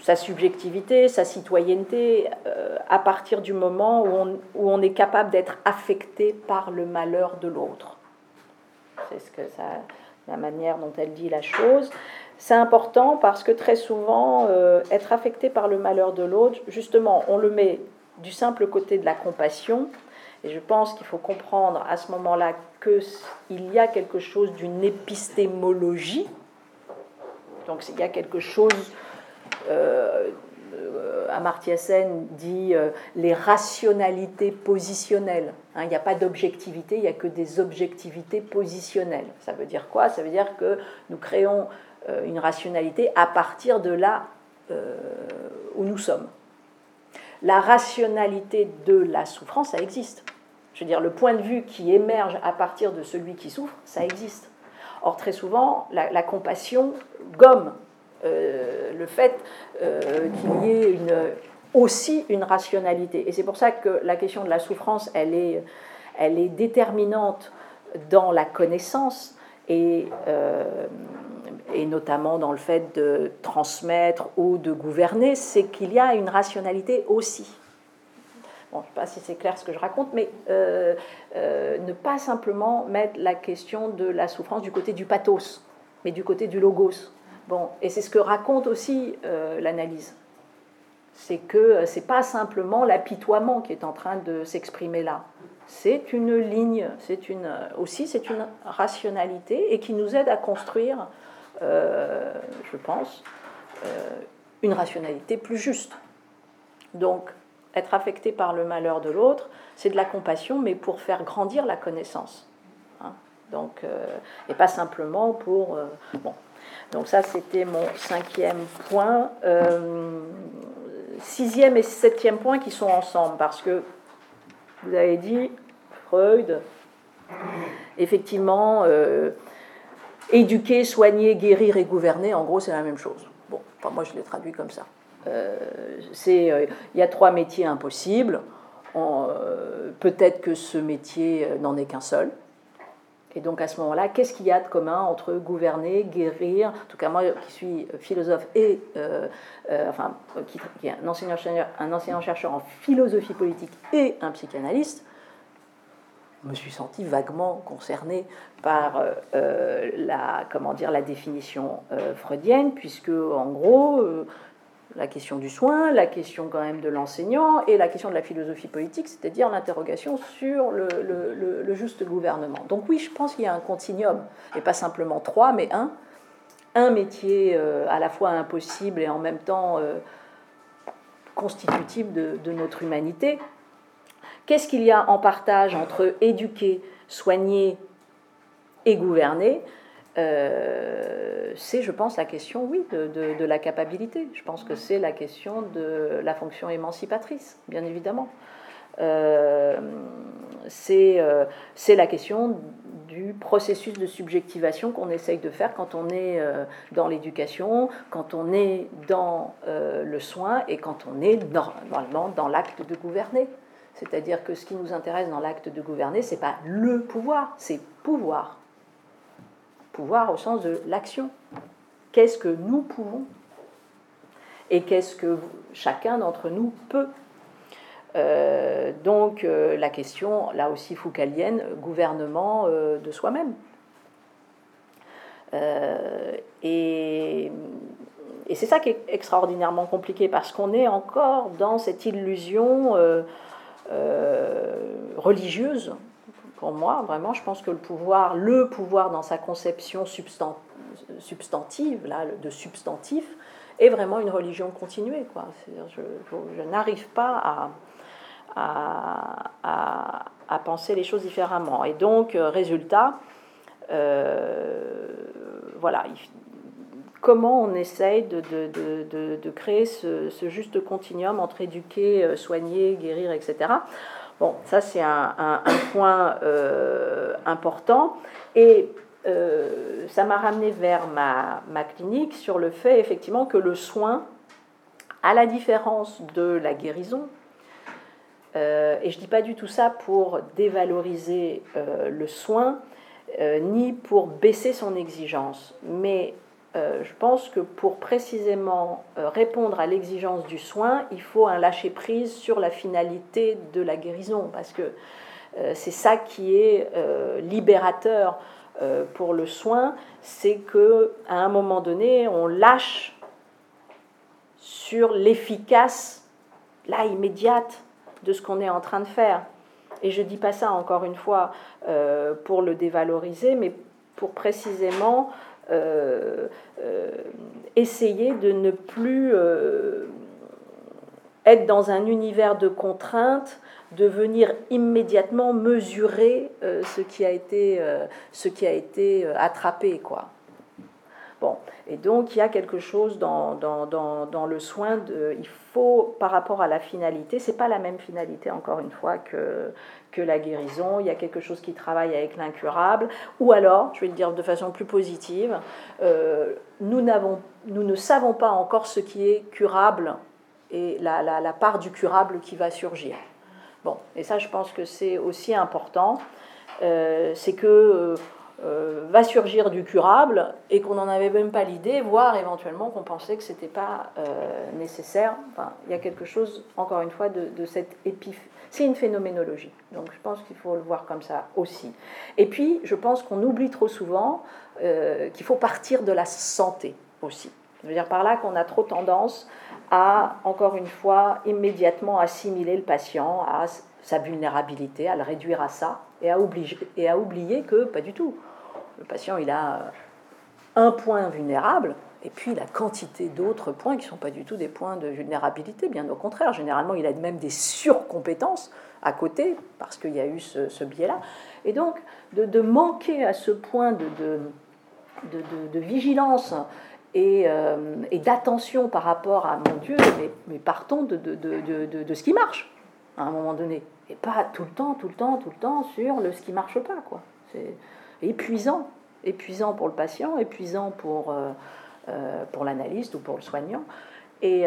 sa subjectivité, sa citoyenneté euh, à partir du moment où on, est capable d'être affecté par le malheur de l'autre. C'est ce que ça, la manière dont elle dit la chose. C'est important parce que très souvent, être affecté par le malheur de l'autre, justement, on le met du simple côté de la compassion, et je pense qu'il faut comprendre à ce moment-là qu'il y a quelque chose d'une épistémologie. Donc il y a quelque chose, euh, Amartya Sen dit euh, les rationalités positionnelles. Hein, il n'y a pas d'objectivité, il n'y a que des objectivités positionnelles. Ça veut dire quoi? Ça veut dire que nous créons euh, une rationalité à partir de là euh, où nous sommes la rationalité de la souffrance, ça existe. Je veux dire, le point de vue qui émerge à partir de celui qui souffre, ça existe. Or, très souvent, la, compassion gomme euh, le fait euh, qu'il y ait aussi une rationalité. Et c'est pour ça que la question de la souffrance, elle est, elle est déterminante dans la connaissance et euh, et notamment dans le fait de transmettre ou de gouverner, c'est qu'il y a une rationalité aussi. Bon, je ne sais pas si c'est clair ce que je raconte, mais euh, euh, ne pas simplement mettre la question de la souffrance du côté du pathos, mais du côté du logos. Bon, et c'est ce que raconte aussi euh, l'analyse. C'est que c'est pas simplement l'apitoiement qui est en train de s'exprimer là. C'est une ligne, c'est une aussi c'est une rationalité et qui nous aide à construire euh, je pense, euh, une rationalité plus juste. Donc, être affecté par le malheur de l'autre, c'est de la compassion, mais pour faire grandir la connaissance. Hein. Donc, euh, et pas simplement pour. Bon. Donc, ça, c'était mon cinquième point. Sixième et septième point qui sont ensemble, parce que vous avez dit, Freud, effectivement, éduquer, soigner, guérir et gouverner, en gros, c'est la même chose. Bon, enfin, moi, je l'ai traduit comme ça. Euh, c'est, euh, il y a trois métiers impossibles. Euh, peut-être que ce métier n'en est qu'un seul. Et donc à ce moment-là, qu'est-ce qu'il y a de commun entre gouverner, guérir, en tout cas moi qui suis philosophe et enfin qui, est un enseignant-chercheur un enseignant -chercheur en philosophie politique et un psychanalyste, me suis senti vaguement concerné par la comment dire la définition freudienne, puisque en gros la question du soin, la question quand même de l'enseignant et la question de la philosophie politique, c'est-à-dire l'interrogation sur le, juste gouvernement. Donc oui, je pense qu'il y a un continuum, et pas simplement trois, mais un, un métier euh, à la fois impossible et en même temps euh, constitutif de, de notre humanité. Qu'est-ce qu'il y a en partage entre éduquer, soigner et gouverner? Euh, c'est, je pense, la question, oui, de, la capacité. Je pense que c'est la question de la fonction émancipatrice, bien évidemment. Euh, euh, c'est, la question du processus de subjectivation qu'on essaye de faire quand on est dans l'éducation, quand on est dans le soin et quand on est normalement dans l'acte de gouverner. C'est-à-dire que ce qui nous intéresse dans l'acte de gouverner, c'est pas le pouvoir, c'est pouvoir pouvoir au sens de l'action. Qu'est-ce que nous pouvons et qu'est-ce que chacun d'entre nous peut euh, donc euh, la question, là aussi foucalienne, gouvernement euh, de soi-même. et c'est ça qui est extraordinairement compliqué parce qu'on est encore dans cette illusion religieuse pour moi, vraiment, je pense que le pouvoir, le pouvoir dans sa conception substantive, là, de substantif, est vraiment une religion continuée. Quoi. Je, n'arrive pas à, à, penser les choses différemment. Et donc, euh, résultat, euh, voilà, comment on essaye de, créer ce, juste continuum entre éduquer, euh, soigner, guérir, etc. Bon, ça c'est un, point euh, important. Et euh, ça m'a ramené vers ma, clinique sur le fait effectivement que le soin, à la différence de la guérison, et je ne dis pas du tout ça pour dévaloriser le soin, ni pour baisser son exigence, mais euh, je pense que pour précisément euh, répondre à l'exigence du soin, il faut un lâcher-prise sur la finalité de la guérison, parce que euh, c'est ça qui est libérateur pour le soin, c'est que à un moment donné, on lâche sur l'efficace, là immédiate, de ce qu'on est en train de faire. Et je ne dis pas ça encore une fois pour le dévaloriser, mais pour précisément essayer de ne plus euh, être dans un univers de contraintes, de venir immédiatement mesurer ce qui a été, ce qui a été attrapé. Quoi. Bon, et donc il y a quelque chose dans, dans, dans, dans, le soin de. Il faut, par rapport à la finalité, c'est pas la même finalité, encore une fois, que, que la guérison. Il y a quelque chose qui travaille avec l'incurable. Ou alors, je vais le dire de façon plus positive, euh, nous, nous ne savons pas encore ce qui est curable et la, la, part du curable qui va surgir. Bon, et ça, je pense que c'est aussi important. Euh, c'est que. Euh, euh, va surgir du curable et qu'on n'en avait même pas l'idée, voire éventuellement qu'on pensait que ce n'était pas nécessaire. Enfin, il y a quelque chose, encore une fois, de, cette épiph... C'est une phénoménologie, donc je pense qu'il faut le voir comme ça aussi. Et puis, je pense qu'on oublie trop souvent euh, qu'il faut partir de la santé aussi. Je veux dire par là qu'on a trop tendance à, encore une fois, immédiatement assimiler le patient à sa vulnérabilité, à le réduire à ça, et à, oublier, et à oublier que pas du tout. Le patient, il a un point vulnérable, et puis la quantité d'autres points qui ne sont pas du tout des points de vulnérabilité, bien au contraire. Généralement, il a même des surcompétences à côté, parce qu'il y a eu ce, biais-là. Et donc, de, manquer à ce point de, vigilance euh, et, d'attention par rapport à mon Dieu, mais, partons de, ce qui marche à un moment donné. Et pas tout le temps, tout le temps, tout le temps sur le ce qui marche pas. quoi. C'est épuisant. Épuisant pour le patient, épuisant pour, euh, pour l'analyste ou pour le soignant. Et,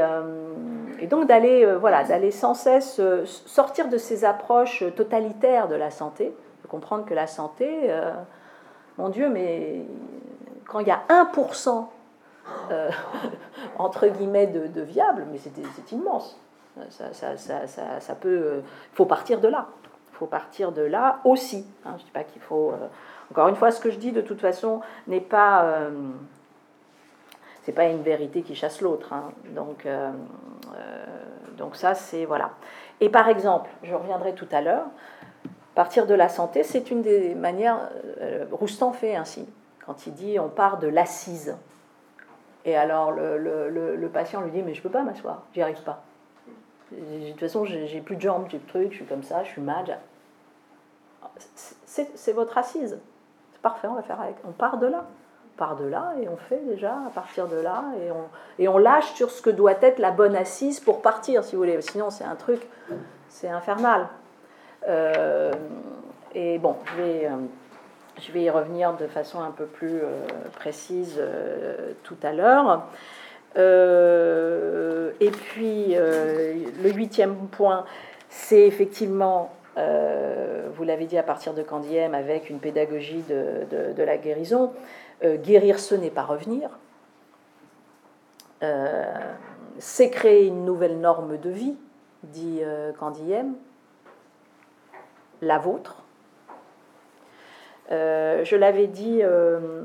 et donc d'aller voilà, d'aller sans cesse sortir de ces approches totalitaires de la santé, de comprendre que la santé, mon Dieu, mais quand il y a 1% euh, entre guillemets de, viable, mais c'est immense. Ça, ça, ça, ça peut, euh, faut partir de là. Il faut partir de là aussi. Hein. Je dis pas qu'il faut. Euh, encore une fois, ce que je dis de toute façon n'est pas, c'est pas une vérité qui chasse l'autre. Hein. Donc, donc ça, c'est voilà. Et par exemple, je reviendrai tout à l'heure. Partir de la santé, c'est une des manières. Roustan fait ainsi quand il dit on part de l'assise. Et alors le, le, le, patient lui dit mais je peux pas m'asseoir, j'y arrive pas. De toute façon j'ai plus de jambes, j'ai je suis comme ça, je suis mal. C'est votre assise. C'est parfait, on va faire avec. On part de là. Part de là et on fait déjà à partir de là et on, et on lâche sur ce que doit être la bonne assise pour partir, si vous voulez. Sinon c'est un truc, c'est infernal. Euh, et bon, je vais. Euh, je vais y revenir de façon un peu plus euh, précise tout à l'heure. Et puis, le huitième point, c'est effectivement, vous l'avez dit à partir de Candiem, avec une pédagogie de, de la guérison, guérir ce n'est pas revenir. c'est créer une nouvelle norme de vie, dit Candiem, la vôtre euh, je l'avais dit euh,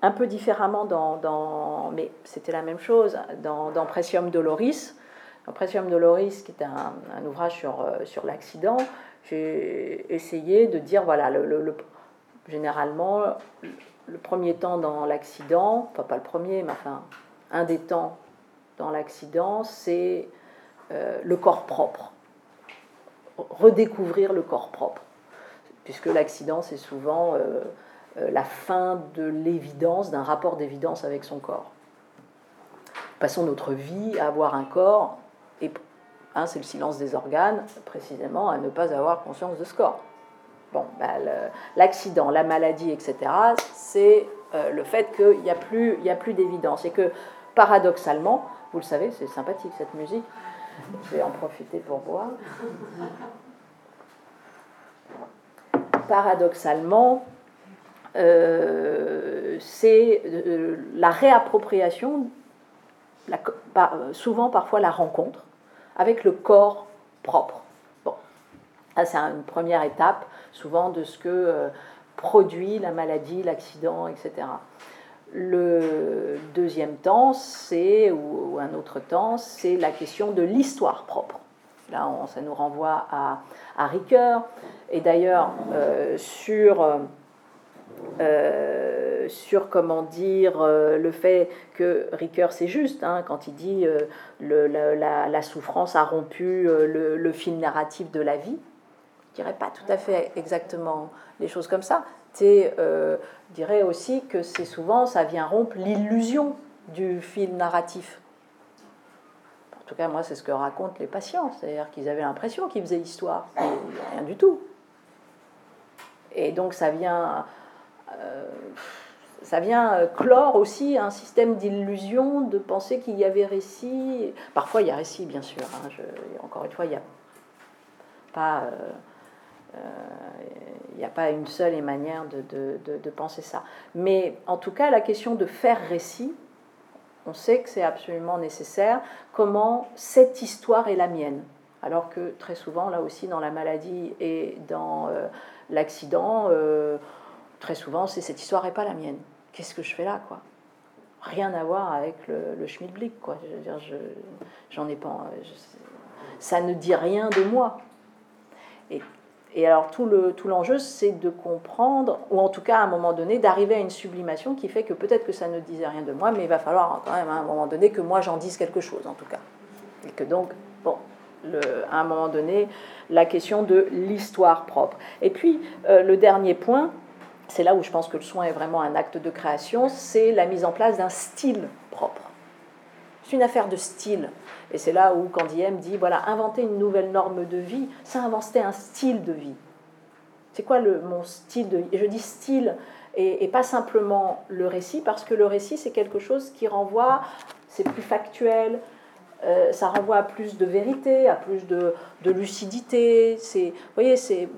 un peu différemment dans, mais c'était la même chose, dans, dans Precium Doloris. Dans Precium Doloris, qui est un, ouvrage sur, euh, sur l'accident, j'ai essayé de dire, voilà, le, généralement, le premier temps dans l'accident, pas le premier, mais un des temps dans l'accident, c'est le corps propre. Redécouvrir le corps propre puisque l'accident, c'est souvent euh, euh, la fin de l'évidence, d'un rapport d'évidence avec son corps. Passons notre vie à avoir un corps, et hein, c'est le silence des organes, précisément, à ne pas avoir conscience de ce corps. Bon, bah, l'accident, la maladie, etc., c'est euh, le fait qu'il n'y a plus, plus d'évidence. Et que, paradoxalement, vous le savez, c'est sympathique cette musique, je vais en profiter pour voir paradoxalement, euh, c'est euh, la réappropriation, souvent parfois la rencontre, avec le corps propre. Bon, c'est une première étape, souvent de ce que euh, produit la maladie, l'accident, etc. Le deuxième temps, c'est, ou, un autre temps, c'est la question de l'histoire propre. Là, ça nous renvoie à, à Ricoeur. Et d'ailleurs, euh, sur, euh, sur, comment dire, le fait que Ricoeur, c'est juste, hein, quand il dit le, la, souffrance a rompu le, le, fil narratif de la vie, dirais pas tout à fait exactement les choses comme ça. C'est, je dirais aussi que c'est souvent, ça vient rompre l'illusion du fil narratif. En tout cas, moi, c'est ce que racontent les patients. C'est-à-dire qu'ils avaient l'impression qu'ils faisaient histoire. rien du tout. Et donc, ça vient, euh, ça vient euh, clore aussi un système d'illusion, de penser qu'il y avait récit. Parfois, il y a récit, bien sûr. Hein. encore une fois, il n'y a pas. Euh, il n'y a pas une seule manière de, penser ça. Mais en tout cas, la question de faire récit, on sait que c'est absolument nécessaire. Comment cette histoire est la mienne? Alors que très souvent, là aussi, dans la maladie et dans euh, l'accident, euh, très souvent, c'est cette histoire n'est pas la mienne. Qu'est-ce que je fais là, quoi? Rien à voir avec le, le schmilblick, quoi. Je veux dire, j'en ai pas. ça ne dit rien de moi. Et et alors tout le tout l'enjeu, c'est de comprendre, ou en tout cas à un moment donné, d'arriver à une sublimation qui fait que peut-être que ça ne disait rien de moi, mais il va falloir quand même à un moment donné que moi j'en dise quelque chose en tout cas. Et que donc, bon, le, à un moment donné, la question de l'histoire propre. Et puis euh, le dernier point, c'est là où je pense que le soin est vraiment un acte de création, c'est la mise en place d'un style propre. C'est une affaire de style. Et c'est là où Candiem dit, voilà, inventer une nouvelle norme de vie, c'est inventer un style de vie. C'est quoi le, mon style de vie? Je dis style et, pas simplement le récit, parce que le récit, c'est quelque chose qui renvoie, c'est plus factuel, euh, ça renvoie à plus de vérité, à plus de, lucidité. Vous voyez, c'est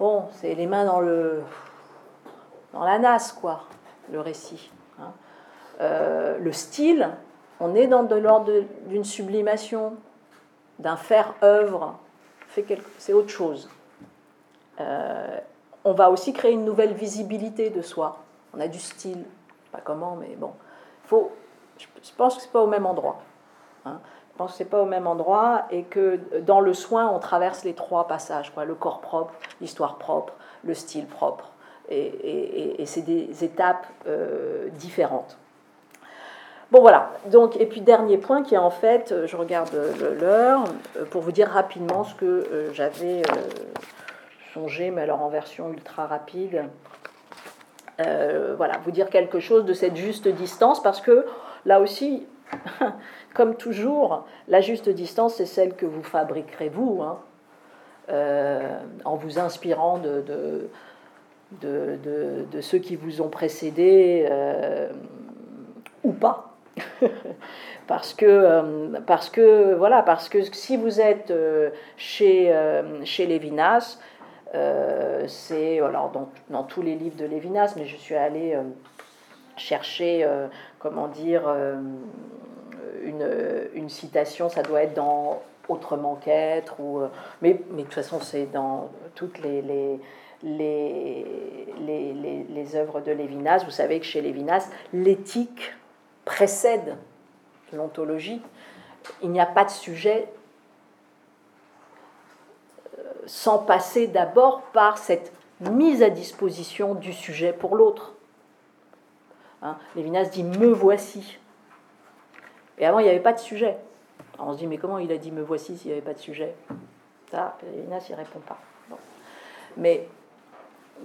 bon, c'est les mains dans le dans la nasse, quoi, le récit. Hein. Euh, le style, on est dans de l'ordre d'une sublimation, d'un faire-œuvre, c'est autre chose. Euh, on va aussi créer une nouvelle visibilité de soi. On a du style, pas comment, mais bon. Faut, je pense que c'est pas au même endroit. Hein. Je pense que c'est pas au même endroit et que dans le soin, on traverse les trois passages, quoi. le corps propre, l'histoire propre, le style propre. Et, c'est des étapes euh, différentes. Bon voilà, donc, et puis dernier point qui est en fait, euh, je regarde l'heure, euh, pour vous dire rapidement ce que euh, j'avais songé, mais alors en version ultra rapide. voilà, vous dire quelque chose de cette juste distance, parce que là aussi, comme toujours, la juste distance, c'est celle que vous fabriquerez vous, hein, en vous inspirant de, de, de, ceux qui vous ont précédé, ou pas. parce que euh, parce que voilà parce que si vous êtes euh, chez euh, chez Lévinas c'est alors dans, dans, tous les livres de Lévinas mais je suis allée chercher comment dire une, une, citation ça doit être dans autrement qu'être ou mais, mais de toute façon c'est dans toutes les, les les, les, les, les œuvres de Lévinas. Vous savez que chez Lévinas, l'éthique précède l'ontologie, il n'y a pas de sujet euh, sans passer d'abord par cette mise à disposition du sujet pour l'autre. Hein, Lévinas dit me voici. Et avant, il n'y avait pas de sujet. on se dit, mais comment il a dit me voici s'il n'y avait pas de sujet? Ça, Lévinas, il répond pas. Mais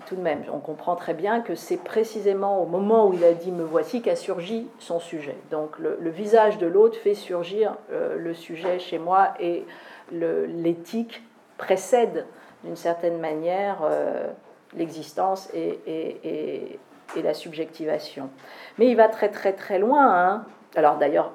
tout de même, on comprend très bien que c'est précisément au moment où il a dit me voici qu'a surgi son sujet. Donc le, visage de l'autre fait surgir euh, le sujet chez moi et l'éthique précède d'une certaine manière euh, l'existence et, la subjectivation. Mais il va très très très loin. Hein. Alors d'ailleurs,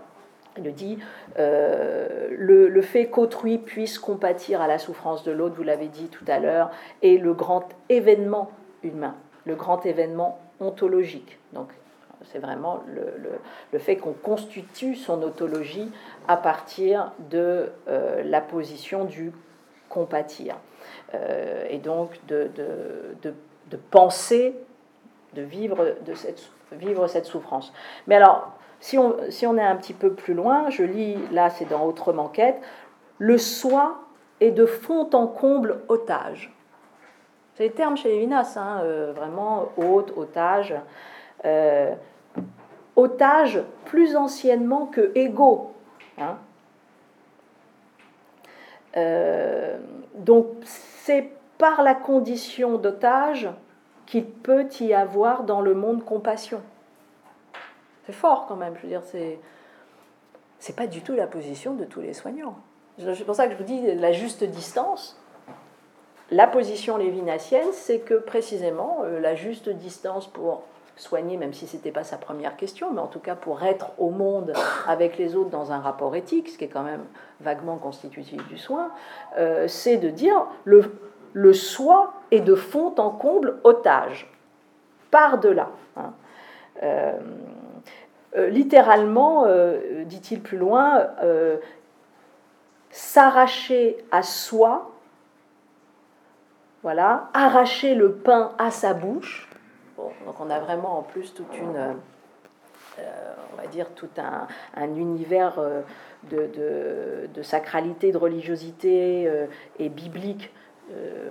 il dit euh, le, fait qu'autrui puisse compatir à la souffrance de l'autre, vous l'avez dit tout à l'heure, est le grand événement humain, le grand événement ontologique. Donc, c'est vraiment le, le, le fait qu'on constitue son ontologie à partir de euh, la position du compatir. Euh, et donc de, de, de, de, penser, de vivre, de cette, vivre cette souffrance. Mais alors, si on, si on est un petit peu plus loin, je lis, là c'est dans Autrement quête, le soi est de fond en comble otage. C'est les termes chez Lévinas, hein, euh, vraiment hôte, otage. Euh, otage plus anciennement que égaux. Hein. Euh, donc c'est par la condition d'otage qu'il peut y avoir dans le monde compassion. C'est fort quand même, je veux dire, c'est c'est pas du tout la position de tous les soignants. C'est pour ça que je vous dis la juste distance. La position lévinassienne, c'est que précisément euh, la juste distance pour soigner, même si ce n'était pas sa première question, mais en tout cas pour être au monde avec les autres dans un rapport éthique, ce qui est quand même vaguement constitutif du soin, euh, c'est de dire le, le soi est de fond en comble otage, par-delà. Hein. Euh, littéralement, euh, dit-il plus loin, euh, s'arracher à soi, voilà, arracher le pain à sa bouche. donc on a vraiment en plus toute une, on va dire tout un, univers de, sacralité, de religiosité et biblique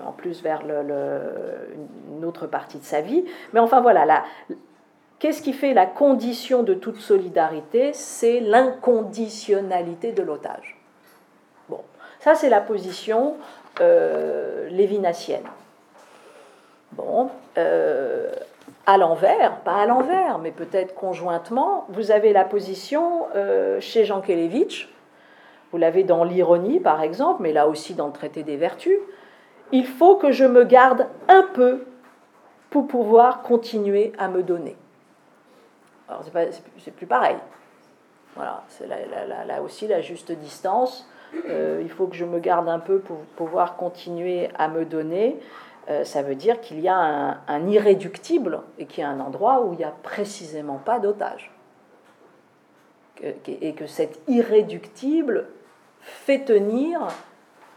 en plus vers une autre partie de sa vie. Mais enfin voilà, là, qu'est-ce qui fait la condition de toute solidarité? C'est l'inconditionnalité de l'otage. Bon, ça c'est la position lévinassienne. Bon, à l'envers, pas à l'envers, mais peut-être conjointement, vous avez la position euh, chez Jean Kelevitch, vous l'avez dans l'ironie par exemple, mais là aussi dans le traité des vertus, il faut que je me garde un peu pour pouvoir continuer à me donner. Alors c'est plus pareil. Voilà, c'est là, aussi la juste distance. Euh, il faut que je me garde un peu pour pouvoir continuer à me donner. Euh, ça veut dire qu'il y a un, irréductible et qu'il y a un endroit où il n'y a précisément pas d'otage. Et que cet irréductible fait tenir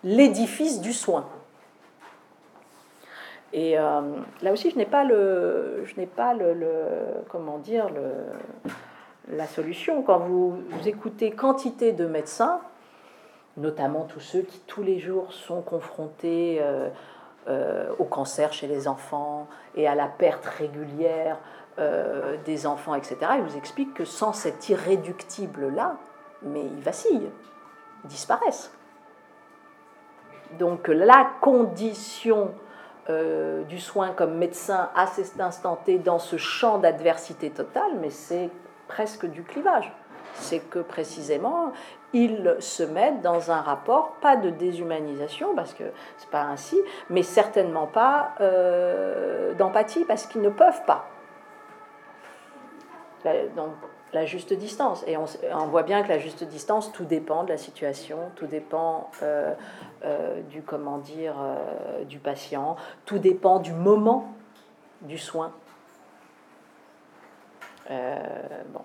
l'édifice du soin. Et euh, là aussi, je n'ai pas le, je n'ai pas le, comment dire, le, la solution. Quand vous, écoutez quantité de médecins, notamment tous ceux qui tous les jours sont confrontés euh, euh, au cancer chez les enfants et à la perte régulière des enfants, etc. Il vous explique que sans cet irréductible-là, mais ils vacillent, ils disparaissent. Donc la condition euh, du soin comme médecin à cet instant T dans ce champ d'adversité totale, mais c'est presque du clivage. C'est que précisément, ils se mettent dans un rapport, pas de déshumanisation, parce que c'est pas ainsi, mais certainement pas euh, d'empathie, parce qu'ils ne peuvent pas. donc, la juste distance. Et on, voit bien que la juste distance, tout dépend de la situation, tout dépend euh, euh, du, comment dire, du patient, tout dépend du moment du soin. bon.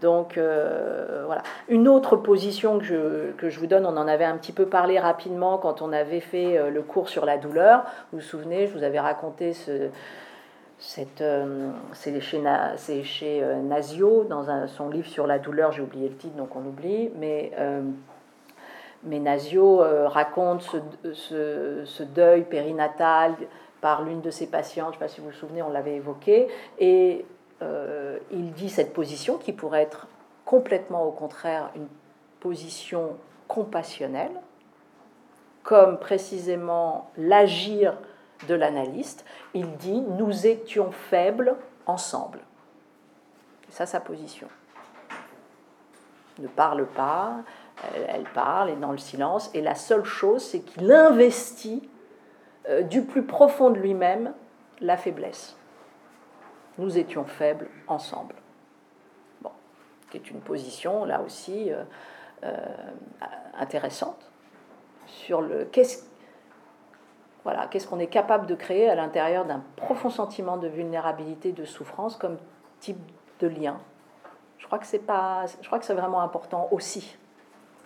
Donc euh, voilà. Une autre position que je, que je, vous donne, on en avait un petit peu parlé rapidement quand on avait fait euh, le cours sur la douleur. Vous vous souvenez, je vous avais raconté ce, euh, c'est chez, chez Nasio, dans son livre sur la douleur, j'ai oublié le titre, donc on oublie, mais, mais Nasio raconte ce, ce, deuil périnatal par l'une de ses patientes, je ne sais pas si vous vous souvenez, on l'avait évoqué, et euh, il dit cette position qui pourrait être complètement au contraire une position compassionnelle, comme précisément l'agir de l'analyste. Il dit nous étions faibles ensemble. C'est ça sa position. Ne parle pas, elle parle, et dans le silence, et la seule chose, c'est qu'il investit euh, du plus profond de lui-même la faiblesse nous étions faibles ensemble. Bon, qui est une position là aussi euh, euh, intéressante sur le qu'est-ce voilà, qu'est-ce qu'on est capable de créer à l'intérieur d'un profond sentiment de vulnérabilité, de souffrance comme type de lien? Je crois que c'est pas, je crois que c'est vraiment important aussi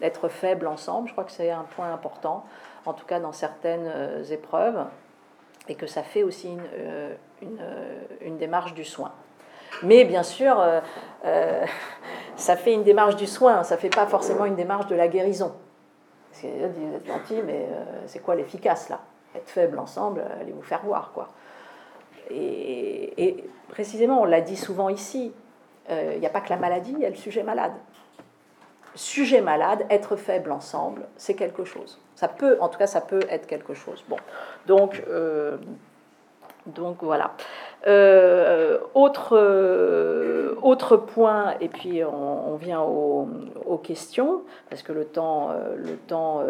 d'être faible ensemble. Je crois que c'est un point important, en tout cas dans certaines euh, épreuves, et que ça fait aussi une, euh, une, démarche du soin. Mais bien sûr, euh, euh, ça fait une démarche du soin, ça ne fait pas forcément une démarche de la guérison. Parce que vous êtes gentil, mais c'est quoi l'efficace là? Être faible ensemble, allez vous faire voir quoi. Et, précisément, on l'a dit souvent ici, il n'y a pas que la maladie, il y a le sujet malade. Sujet malade, être faible ensemble, c'est quelque chose. Ça peut, en tout cas, ça peut être quelque chose. Bon, donc donc voilà. Euh, autre, euh, autre point, et puis on, vient aux, questions, parce que le temps, euh, le temps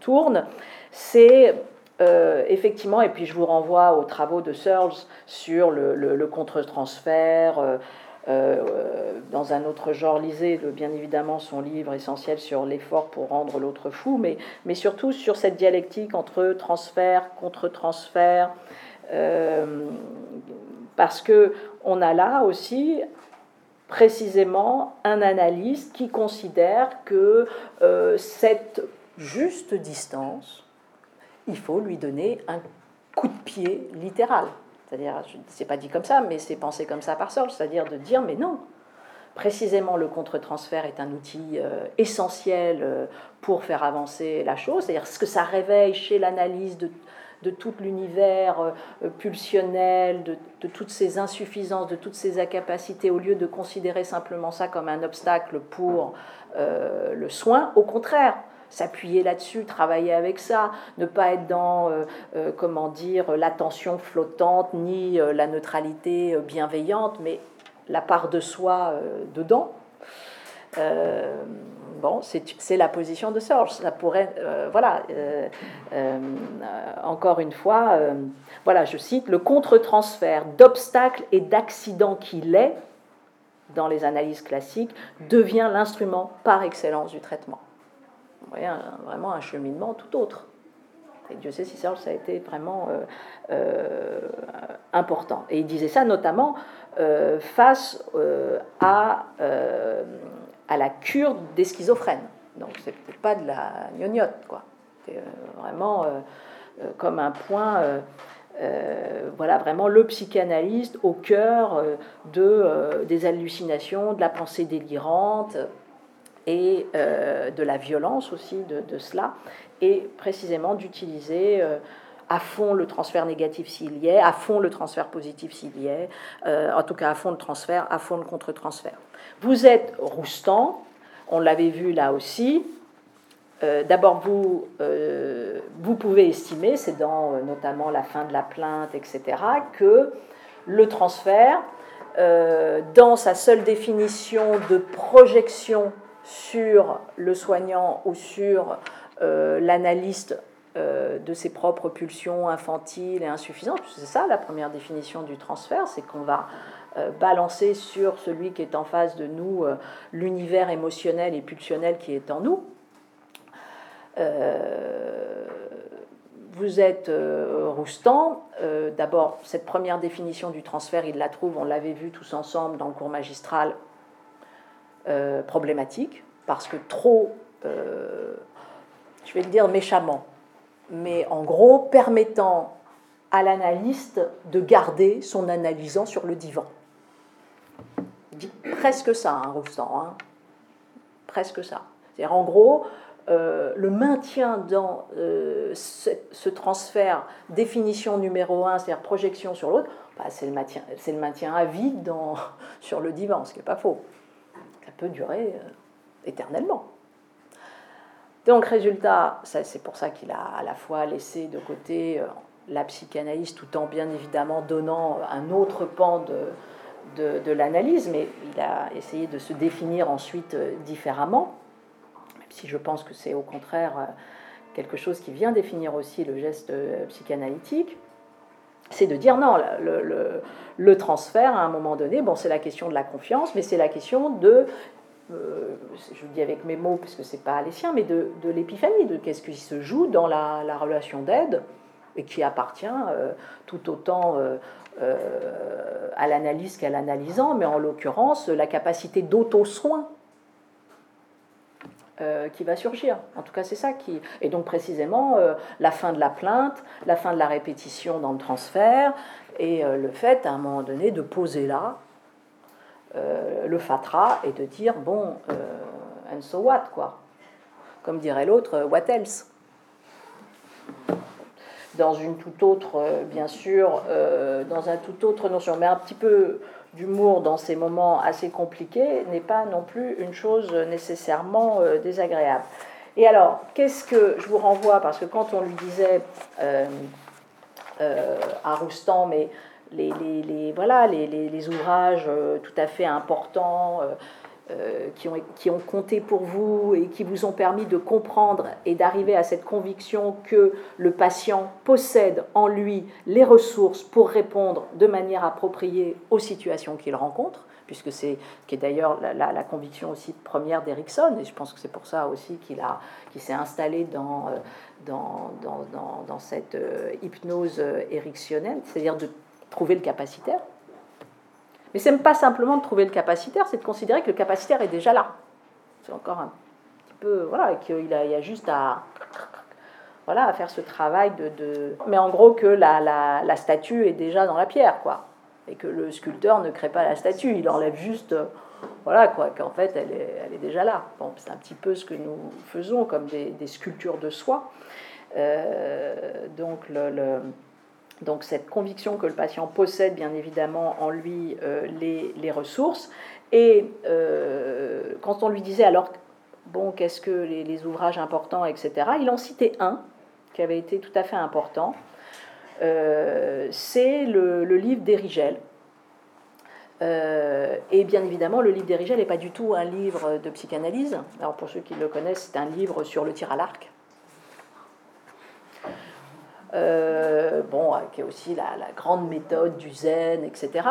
tourne, c'est effectivement, et puis je vous renvoie aux travaux de Searles sur le, contre-transfert. dans un autre genre, lisez bien évidemment son livre essentiel sur l'effort pour rendre l'autre fou, mais, mais surtout sur cette dialectique entre transfert, contre-transfert, euh, parce que on a là aussi précisément un analyste qui considère que euh, cette juste distance, il faut lui donner un coup de pied littéral. C'est-à-dire, c'est pas dit comme ça, mais c'est pensé comme ça par Searle, c'est-à-dire de dire mais non, précisément le contre-transfert est un outil essentiel pour faire avancer la chose, c'est-à-dire ce que ça réveille chez l'analyse de de tout l'univers euh, pulsionnel, de, toutes ces insuffisances, de toutes ces incapacités, au lieu de considérer simplement ça comme un obstacle pour euh, le soin, au contraire, s'appuyer là-dessus, travailler avec ça, ne pas être dans, euh, comment dire, l'attention flottante ni la neutralité bienveillante, mais la part de soi dedans bon, c'est la position de Searle. Ça pourrait, euh, voilà, euh, euh, encore une fois, voilà, je cite, le contre-transfert d'obstacles et d'accidents qu'il est, dans les analyses classiques, devient l'instrument par excellence du traitement. Vous voyez, vraiment un cheminement tout autre. Et Dieu sait si Searle, ça a été vraiment important. Et il disait ça notamment face à à la cure des schizophrènes. Donc c'est pas de la gnognotte, quoi. Euh, vraiment euh, euh, comme un point, voilà, vraiment le psychanalyste au cœur de, des hallucinations, de la pensée délirante et de la violence aussi de, cela, et précisément d'utiliser à fond le transfert négatif s'il y est, à fond le transfert positif s'il y est, en tout cas à fond le transfert, à fond le contre-transfert. Vous êtes roustant, on l'avait vu là aussi. Euh, d'abord, vous, euh, vous pouvez estimer, c'est dans euh, notamment la fin de la plainte, etc., que le transfert, dans sa seule définition de projection sur le soignant ou sur l'analyste de ses propres pulsions infantiles et insuffisantes, c'est ça la première définition du transfert, c'est qu'on va euh, balancer sur celui qui est en face de nous euh, l'univers émotionnel et pulsionnel qui est en nous. Euh, vous êtes roustant. D'abord, cette première définition du transfert, il la trouve, on l'avait vu tous ensemble dans le cours magistral, problématique, parce que trop, je vais le dire méchamment, mais en gros, permettant à l'analyste de garder son analysant sur le divan presque ça, hein, Roustan, hein. presque ça. C'est-à-dire, en gros, euh, le maintien dans euh, ce, transfert définition numéro un, c'est-à-dire projection sur l'autre, bah, c'est le, le maintien à vide dans, sur le divan, ce qui n'est pas faux. Peut durer euh, éternellement. Donc, résultat, c'est pour ça qu'il a à la fois laissé de côté la psychanalyse tout en bien évidemment donnant un autre pan de, de, l'analyse, mais il a essayé de se définir ensuite euh, différemment, même si je pense que c'est au contraire euh, quelque chose qui vient définir aussi le geste euh, psychanalytique, c'est de dire non, le, transfert à un moment donné, bon, c'est la question de la confiance, mais c'est la question de, je le dis avec mes mots parce que c'est pas les siens, mais de, l'épiphanie, de qu'est-ce qui se joue dans la, la relation d'aide et qui appartient tout autant euh, à l'analyse qu'à l'analysant, mais en l'occurrence la capacité d'auto-soin euh, qui va surgir. En tout cas, c'est ça qui. Et donc, précisément, euh, la fin de la plainte, la fin de la répétition dans le transfert, et le fait, à un moment donné, de poser là le fatras et de dire bon, and so what, quoi. Comme dirait l'autre, what else? Dans une toute autre, euh, bien sûr, euh, dans un tout autre notion. Mais un petit peu d'humour dans ces moments assez compliqués n'est pas non plus une chose nécessairement euh, désagréable. Et alors, qu'est-ce que je vous renvoie? Parce que quand on lui disait à Roustan, mais les, les voilà, les, les, ouvrages tout à fait importants, euh, qui, ont, qui ont compté pour vous et qui vous ont permis de comprendre et d'arriver à cette conviction que le patient possède en lui les ressources pour répondre de manière appropriée aux situations qu'il rencontre, puisque c'est qui est d'ailleurs la, conviction aussi première d'Erickson, et je pense que c'est pour ça aussi qu'il s'est installé dans, euh, dans, dans, dans cette euh, hypnose ericksonienne, c'est-à-dire de trouver le capacitaire mais ce n'est pas simplement de trouver le capacitaire, c'est de considérer que le capacitaire est déjà là. C'est encore un petit peu. Voilà, qu'il a, il y a juste à. Voilà, à faire ce travail de. Mais en gros, que la, la, statue est déjà dans la pierre, quoi. Et que le sculpteur ne crée pas la statue, il enlève juste voilà quoi, qu'en fait elle est, elle est déjà là. Bon, c'est un petit peu ce que nous faisons comme des, sculptures de soi. donc le, donc cette conviction que le patient possède bien évidemment en lui les, les, ressources. Et quand on lui disait alors bon, qu'est-ce que les, ouvrages importants, etc. Il en citait un qui avait été tout à fait important. Euh, c'est le, livre d'Erigel. Euh, et bien évidemment, le livre d'Erigel n'est pas du tout un livre de psychanalyse. Alors pour ceux qui le connaissent, c'est un livre sur le tir à l'arc. Euh, bon, qui est aussi la, grande méthode du zen, etc.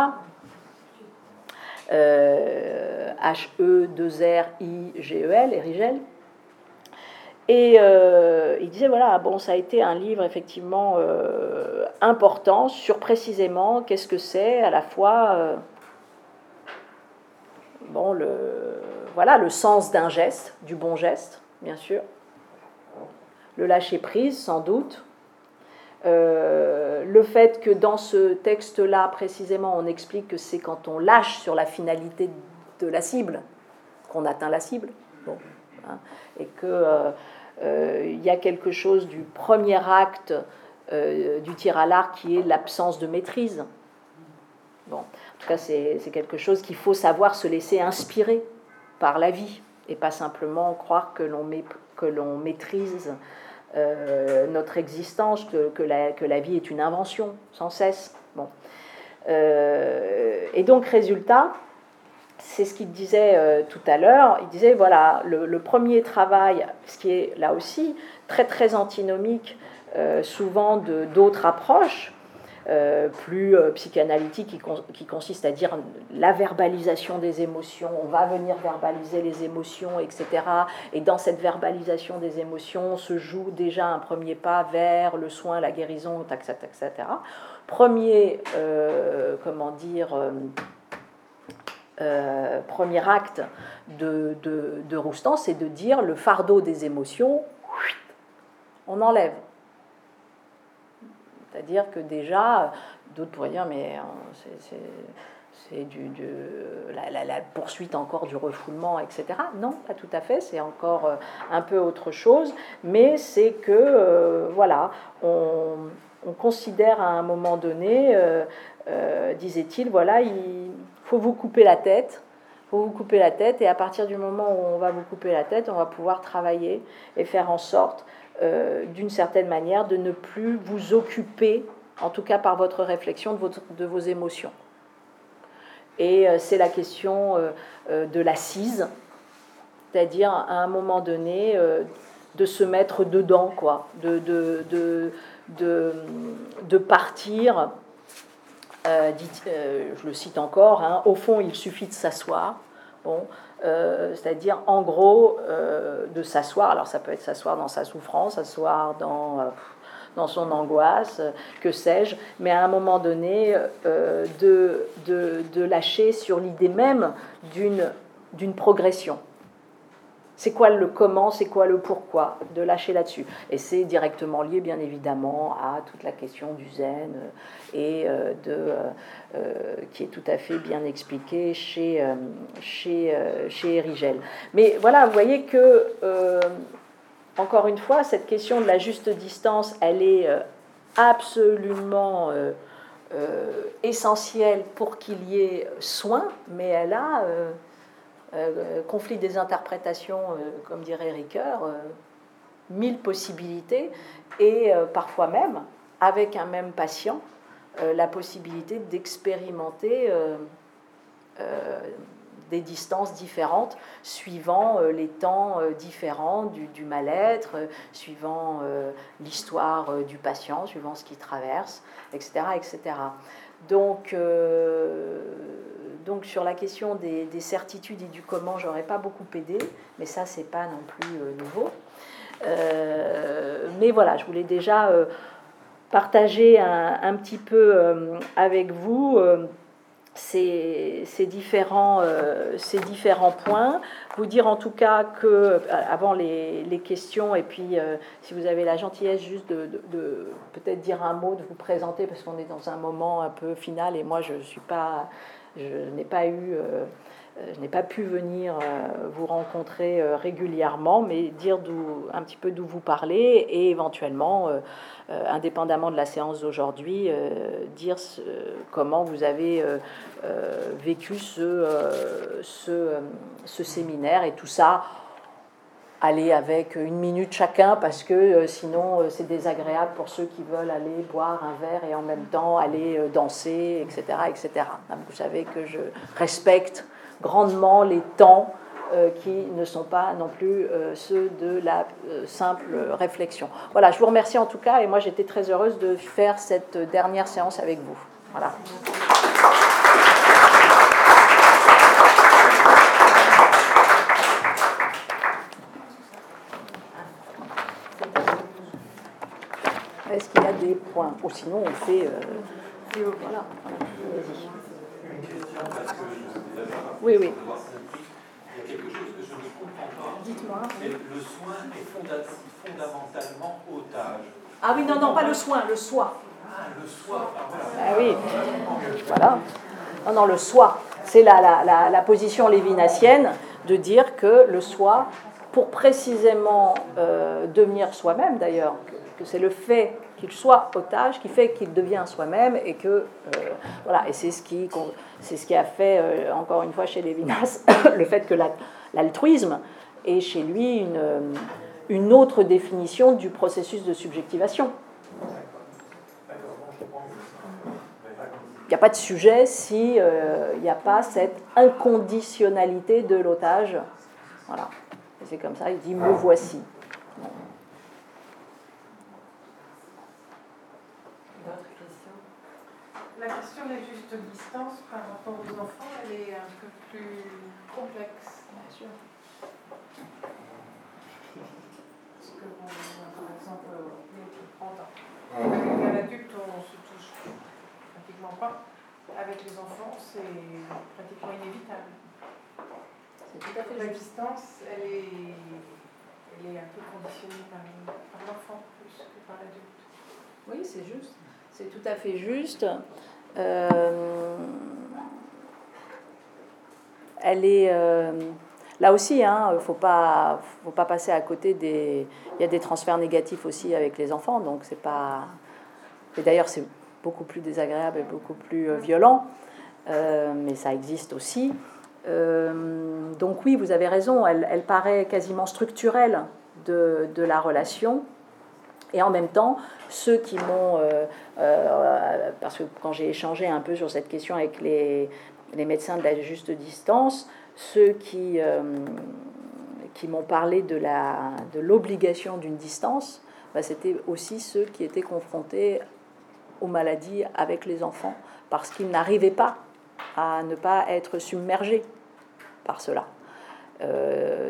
H-E-2-R-I-G-E-L, Erigel. Et euh, il disait, voilà, bon, ça a été un livre effectivement euh, important sur précisément qu'est-ce que c'est à la fois, euh, bon, le, voilà, le sens d'un geste, du bon geste, bien sûr, le lâcher prise, sans doute, le fait que dans ce texte-là, précisément, on explique que c'est quand on lâche sur la finalité de la cible qu'on atteint la cible. Hein, et que euh, il y a quelque chose du premier acte euh, du tir à l'arc qui est l'absence de maîtrise. Bon, en tout cas, c'est quelque chose qu'il faut savoir se laisser inspirer par la vie et pas simplement croire que l'on maîtrise euh, notre existence, que, la, vie est une invention sans cesse. Bon. et donc, résultat, c'est ce qu'il disait euh, tout à l'heure. Il disait, voilà, le, premier travail, ce qui est là aussi très très antinomique euh, souvent d'autres approches, euh, plus psychanalytiques, qui, qui consiste à dire la verbalisation des émotions, on va venir verbaliser les émotions, etc. Et dans cette verbalisation des émotions se joue déjà un premier pas vers le soin, la guérison, etc. etc. Premier, comment dire euh, premier acte de, de, Roustan, c'est de dire le fardeau des émotions, on enlève. C'est-à-dire que déjà, d'autres pourraient dire, mais euh, c'est du, la, poursuite encore du refoulement, etc. Non, pas tout à fait, c'est encore euh, un peu autre chose, mais c'est que, voilà, on, on, considère à un moment donné, disait-il, voilà, il faut vous couper la tête. faut vous couper la tête et à partir du moment où on va vous couper la tête, on va pouvoir travailler et faire en sorte, euh, d'une certaine manière, de ne plus vous occuper, en tout cas par votre réflexion, de, vos émotions. Et euh, c'est la question euh, de l'assise, c'est-à-dire à un moment donné de se mettre dedans, quoi, de, de, de partir euh, euh, je le cite encore, hein, au fond, il suffit de s'asseoir. Bon, euh, c'est-à-dire, en gros, de s'asseoir. Alors, ça peut être s'asseoir dans sa souffrance, s'asseoir dans, dans son angoisse, que sais-je, mais à un moment donné, de lâcher sur l'idée même d'une progression. C'est quoi le comment, c'est quoi le pourquoi, de lâcher là-dessus. Et c'est directement lié, bien évidemment, à toute la question du zen euh, et euh, de, euh, qui est tout à fait bien expliqué chez, chez, chez Erigel. Mais voilà, vous voyez que, encore une fois, cette question de la juste distance, elle est absolument essentielle pour qu'il y ait soin, mais elle a euh, conflit des interprétations, euh, comme dirait Ricoeur, euh, mille possibilités, et parfois même, avec un même patient, la possibilité d'expérimenter des distances différentes suivant les temps différents du, mal-être, suivant l'histoire du patient, suivant ce qu'il traverse, etc. etc. Donc, donc sur la question des, certitudes et du comment, j'aurais pas beaucoup aidé, mais ça c'est pas non plus euh, nouveau. Euh, mais voilà, je voulais déjà euh, partager un, petit peu avec vous ces, différents, ces différents points. Vous dire en tout cas que, avant les, questions, et puis si vous avez la gentillesse juste de, de peut-être dire un mot, de vous présenter, parce qu'on est dans un moment un peu final et moi je ne suis pas je n'ai pas eu euh, je n'ai pas pu venir vous rencontrer régulièrement, mais dire un petit peu d'où vous parlez et éventuellement, indépendamment de la séance d'aujourd'hui, dire comment vous avez vécu ce, ce séminaire et tout ça aller avec une minute chacun parce que euh, sinon euh, c'est désagréable pour ceux qui veulent aller boire un verre et en même temps aller euh, danser, etc. etc. Vous savez que je respecte grandement les temps qui ne sont pas non plus ceux de la simple réflexion. Voilà, je vous remercie en tout cas et moi j'étais très heureuse de faire cette dernière séance avec vous. Voilà. Des points Ou sinon, on fait. Euh, voilà. Vas-y. Oui, oui. Il y a quelque chose que je ne comprends pas. Dites-moi. Le soin est fondamentalement otage. Ah oui, non, non, pas le soin, le soi. Ah, le soi, ah, oui, voilà. Non, non, le soi. C'est la, la, la, position lévinassienne de dire que le soi, pour précisément euh, devenir soi-même d'ailleurs, que c'est le fait qu'il soit otage qui fait qu'il devient soi-même et que euh, voilà et c'est ce qui c'est ce qui a fait euh, encore une fois chez Lévinas le fait que l'altruisme est chez lui une, une autre définition du processus de subjectivation. Il n'y a pas de sujet si euh, il n'y a pas cette inconditionnalité de l'otage. Voilà. c'est comme ça, il dit me voici. La question des justes distances par rapport aux enfants, elle est un peu plus complexe. Bien sûr. Parce que, bon, par exemple, avec un adulte, on se touche pratiquement pas. Avec les enfants, c'est pratiquement inévitable. Tout à fait la distance, elle est, elle est un peu conditionnée par, par l'enfant plus que par l'adulte. Oui, c'est juste. C'est tout à fait juste. Euh, elle est euh, là aussi, il hein, ne faut pas, faut pas passer à côté des. Il y a des transferts négatifs aussi avec les enfants, donc c'est pas. Et d'ailleurs, c'est beaucoup plus désagréable et beaucoup plus euh, violent, mais ça existe aussi. donc oui, vous avez raison, elle, elle paraît quasiment structurelle de, de, la relation. Et en même temps, ceux qui m'ont, euh, euh, parce que quand j'ai échangé un peu sur cette question avec les, les médecins de la juste distance, ceux qui, euh, qui m'ont parlé de, la, de l'obligation d'une distance, bah, c'était aussi ceux qui étaient confrontés aux maladies avec les enfants, parce qu'ils n'arrivaient pas à ne pas être submergés par cela.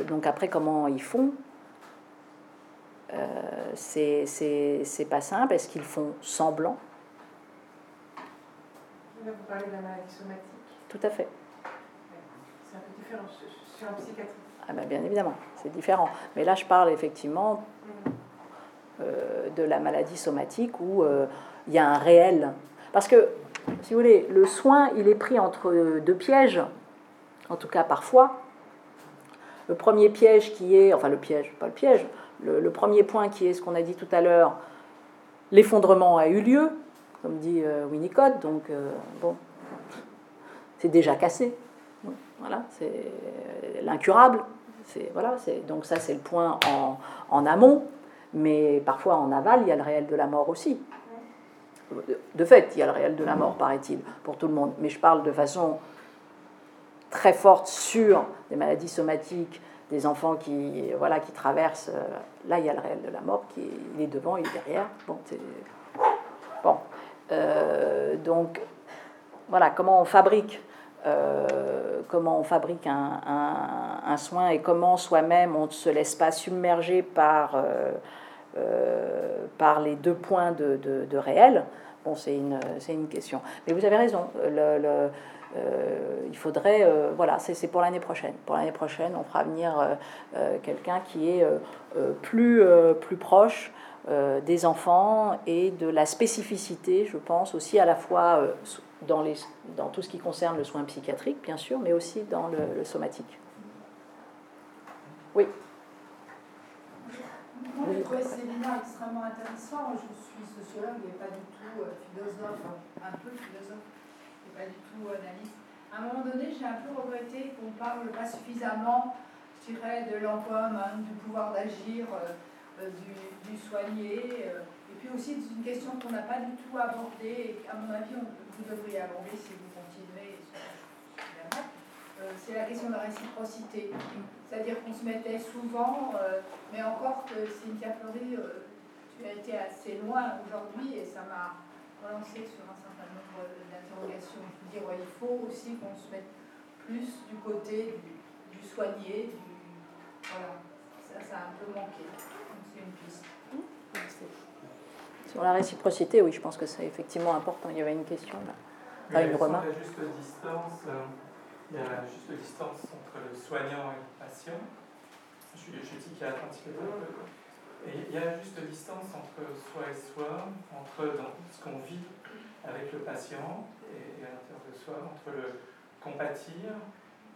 donc après, comment ils font euh, c'est pas simple. Est-ce qu'ils font semblant? Là, vous parlez de la maladie somatique? Tout à fait. C'est un peu différent. Je suis en psychiatrie. Ah ben bien évidemment, c'est différent. Mais là, je parle effectivement mm. euh, de la maladie somatique où euh, il y a un réel. Parce que, si vous voulez, le soin, il est pris entre deux pièges, en tout cas parfois. Le premier piège qui est, enfin le piège, pas le piège, le, premier point qui est ce qu'on a dit tout à l'heure, l'effondrement a eu lieu, comme dit euh, Winnicott, donc euh, bon, c'est déjà cassé. Voilà, c'est l'incurable. C'est, voilà, c'est, donc ça, c'est le point en, en, amont, mais parfois en aval, il y a le réel de la mort aussi. De fait, il y a le réel de la mort, paraît-il, pour tout le monde. Mais je parle de façon très forte sur des maladies somatiques, des enfants qui, voilà, qui traversent. Euh, là, il y a le réel de la mort qui est devant, il est derrière. Bon, bon. Euh, donc, voilà, comment on fabrique, euh, comment on fabrique un, un, soin et comment soi-même on ne se laisse pas submerger par, par les deux points de, de, réel. Bon, c'est une, une, question. Mais vous avez raison. Le, il faudrait, euh, voilà, c'est pour l'année prochaine. Pour l'année prochaine, on fera venir euh, quelqu'un qui est plus, plus proche des enfants et de la spécificité, je pense, aussi à la fois dans, les, dans tout ce qui concerne le soin psychiatrique, bien sûr, mais aussi dans le, somatique. Oui. Moi, j'ai trouvé extrêmement. Je suis sociologue et pas du tout euh, philosophe, un peu philosophe pas du tout analyste. À un moment donné, j'ai un peu regretté qu'on parle pas suffisamment, je dirais, de l'empowerment, du pouvoir d'agir, euh, euh, du, du, soigner. et puis aussi, c'est une question qu'on n'a pas du tout abordée et à mon avis, vous devriez aborder si vous continuez. Euh, c'est la question de la réciprocité. C'est-à-dire qu'on se mettait souvent, euh, mais encore que Cynthia Fleury, euh, tu as été assez loin aujourd'hui et ça m'a relancé sur un certain d'interrogations. Je veux dire, il faut aussi qu'on se mette plus du côté du, soigné, du, voilà. Ça, ça a un peu manqué. c'est une piste. Sur la réciprocité, oui, je pense que c'est effectivement important. Il y avait une question là. Une remarque. La juste distance, euh, il y a la juste distance entre le soignant et le patient. Je suis, je suis psychiatre Et il y a la juste distance entre soi et soi, entre dans ce qu'on vit avec le patient et, à l'intérieur de soi, entre le compatir,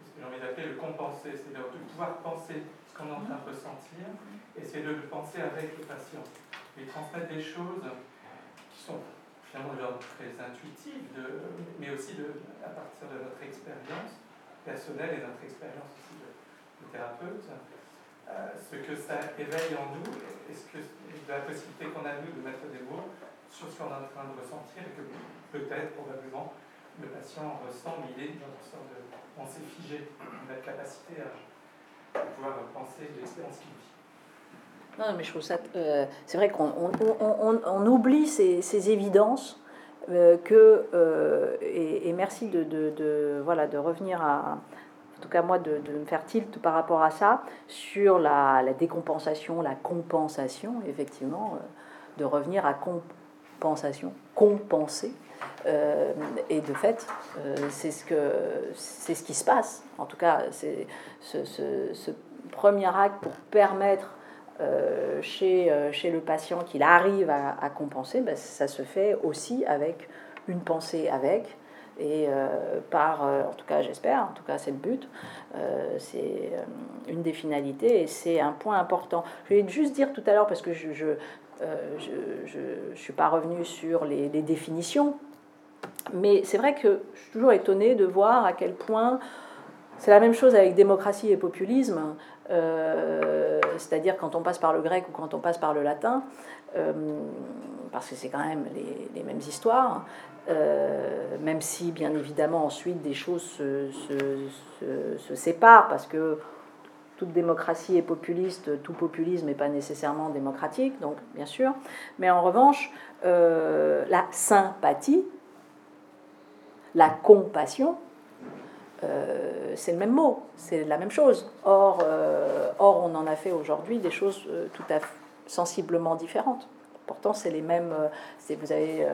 ce que j'ai envie d'appeler le compenser, c'est-à-dire de pouvoir penser ce qu'on est en train de ressentir, et c'est de le penser avec le patient. Et transmettre des choses qui sont finalement de l'ordre très intuitif, de, mais aussi de, à partir de notre expérience personnelle et notre expérience aussi de, thérapeute, euh, ce que ça éveille en nous, et ce que, la possibilité qu'on a nous de mettre des mots sur ce qu'on est en train de ressentir et que peut-être, probablement, le patient ressent, mais il est dans une de pensée figée, la capacité à, pouvoir penser l'expérience qu'il. Non, mais je trouve ça. Euh, c'est vrai qu'on on, oublie ces, évidences euh, que. Euh, et, merci de, de, voilà, de revenir à. En tout cas, moi, de, me faire tilt par rapport à ça, sur la, décompensation, la compensation, effectivement, de revenir à compensation, compenser. et de fait, c'est ce, que, c'est ce qui se passe. En tout cas, c'est ce, premier acte pour permettre euh, chez, euh, chez le patient qu'il arrive à, compenser, ben, ça se fait aussi avec une pensée avec, et euh, par, en tout cas j'espère, en tout cas c'est le but, c'est une des finalités et c'est un point important. Je vais juste dire tout à l'heure, parce que je je, je, suis pas revenu sur les, définitions, mais c'est vrai que je suis toujours étonnée de voir à quel point c'est la même chose avec démocratie et populisme. Euh, c'est-à-dire quand on passe par le grec ou quand on passe par le latin, euh, parce que c'est quand même les, mêmes histoires, euh, même si bien évidemment ensuite des choses se, se, séparent, parce que toute démocratie est populiste, tout populisme n'est pas nécessairement démocratique, donc bien sûr, mais en revanche, la sympathie, la compassion, euh, c'est le même mot, c'est la même chose. Or, euh, or on en a fait aujourd'hui des choses euh, tout à fait sensiblement différentes. Pourtant, c'est les mêmes. vous avez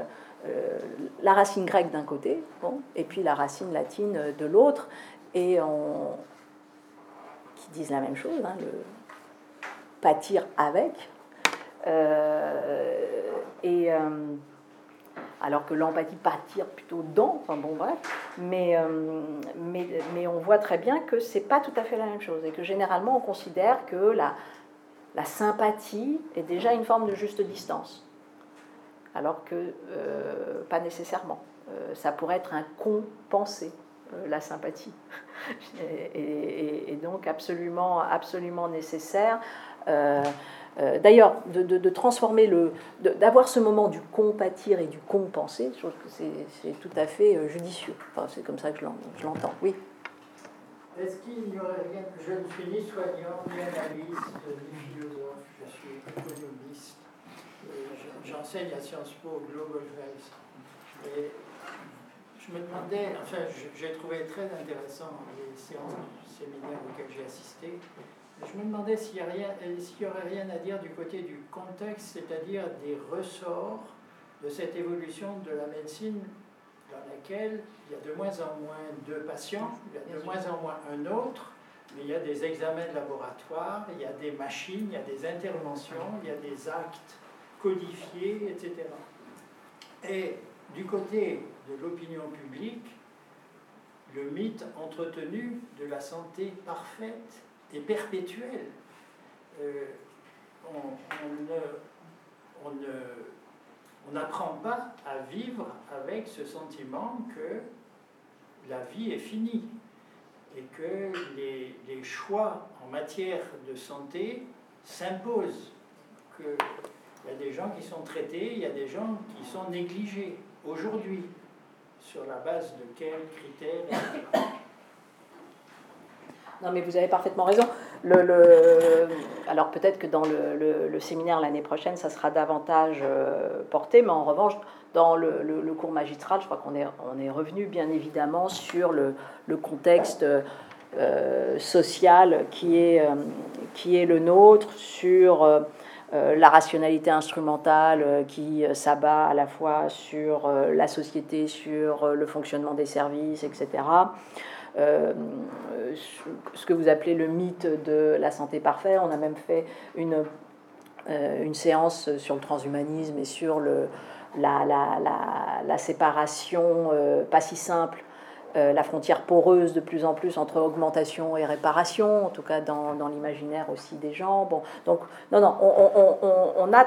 la racine grecque d'un côté, bon, et puis la racine latine de l'autre, et on, qui disent la même chose, hein, le pâtir avec. et alors que l'empathie pâtir plutôt dans, enfin bon bref, mais, euh, mais, mais, on voit très bien que c'est pas tout à fait la même chose et que généralement on considère que la, la sympathie est déjà une forme de juste distance, alors que euh, pas nécessairement. Euh, ça pourrait être un compensé, la sympathie, et, donc absolument, absolument nécessaire. Euh, d'ailleurs, de, transformer le, d'avoir ce moment du compatir et du compenser, je trouve que c'est tout à fait euh, judicieux. Enfin, c'est comme ça que je l'entends. Oui. Est-ce qu'il n'y aurait rien Je ne suis ni soignant, ni analyste, ni philosophe, je suis économiste. J'enseigne à Sciences Po Global Health. Et je me demandais, enfin, j'ai trouvé très intéressant les séances séminaires auxquelles j'ai assisté. Je me demandais s'il n'y aurait rien à dire du côté du contexte, c'est-à-dire des ressorts de cette évolution de la médecine dans laquelle il y a de moins en moins de patients, il y a de moins en moins un autre, mais il y a des examens de laboratoire, il y a des machines, il y a des interventions, il y a des actes codifié, etc. Et du côté de l'opinion publique, le mythe entretenu de la santé parfaite et perpétuelle. Euh, on, on n'apprend pas à vivre avec ce sentiment que la vie est finie et que les, les choix en matière de santé s'imposent, qu'il y a des gens qui sont traités, il y a des gens qui sont négligés aujourd'hui. Sur la base de quels critères Non, mais vous avez parfaitement raison. Le, Alors peut-être que dans le, séminaire l'année prochaine, ça sera davantage euh, porté, mais en revanche, dans le, cours magistral, je crois qu'on est, on est revenu bien évidemment sur le, contexte euh, social qui est, euh, qui est le nôtre, sur la rationalité instrumentale qui s'abat à la fois sur la société, sur le fonctionnement des services, etc. Euh, ce que vous appelez le mythe de la santé parfaite. On a même fait une, euh, une séance sur le transhumanisme et sur le, la, la, la, séparation euh, pas si simple la frontière poreuse de plus en plus entre augmentation et réparation, en tout cas dans, dans l'imaginaire aussi des gens. Bon, donc, non, non, on, on, on a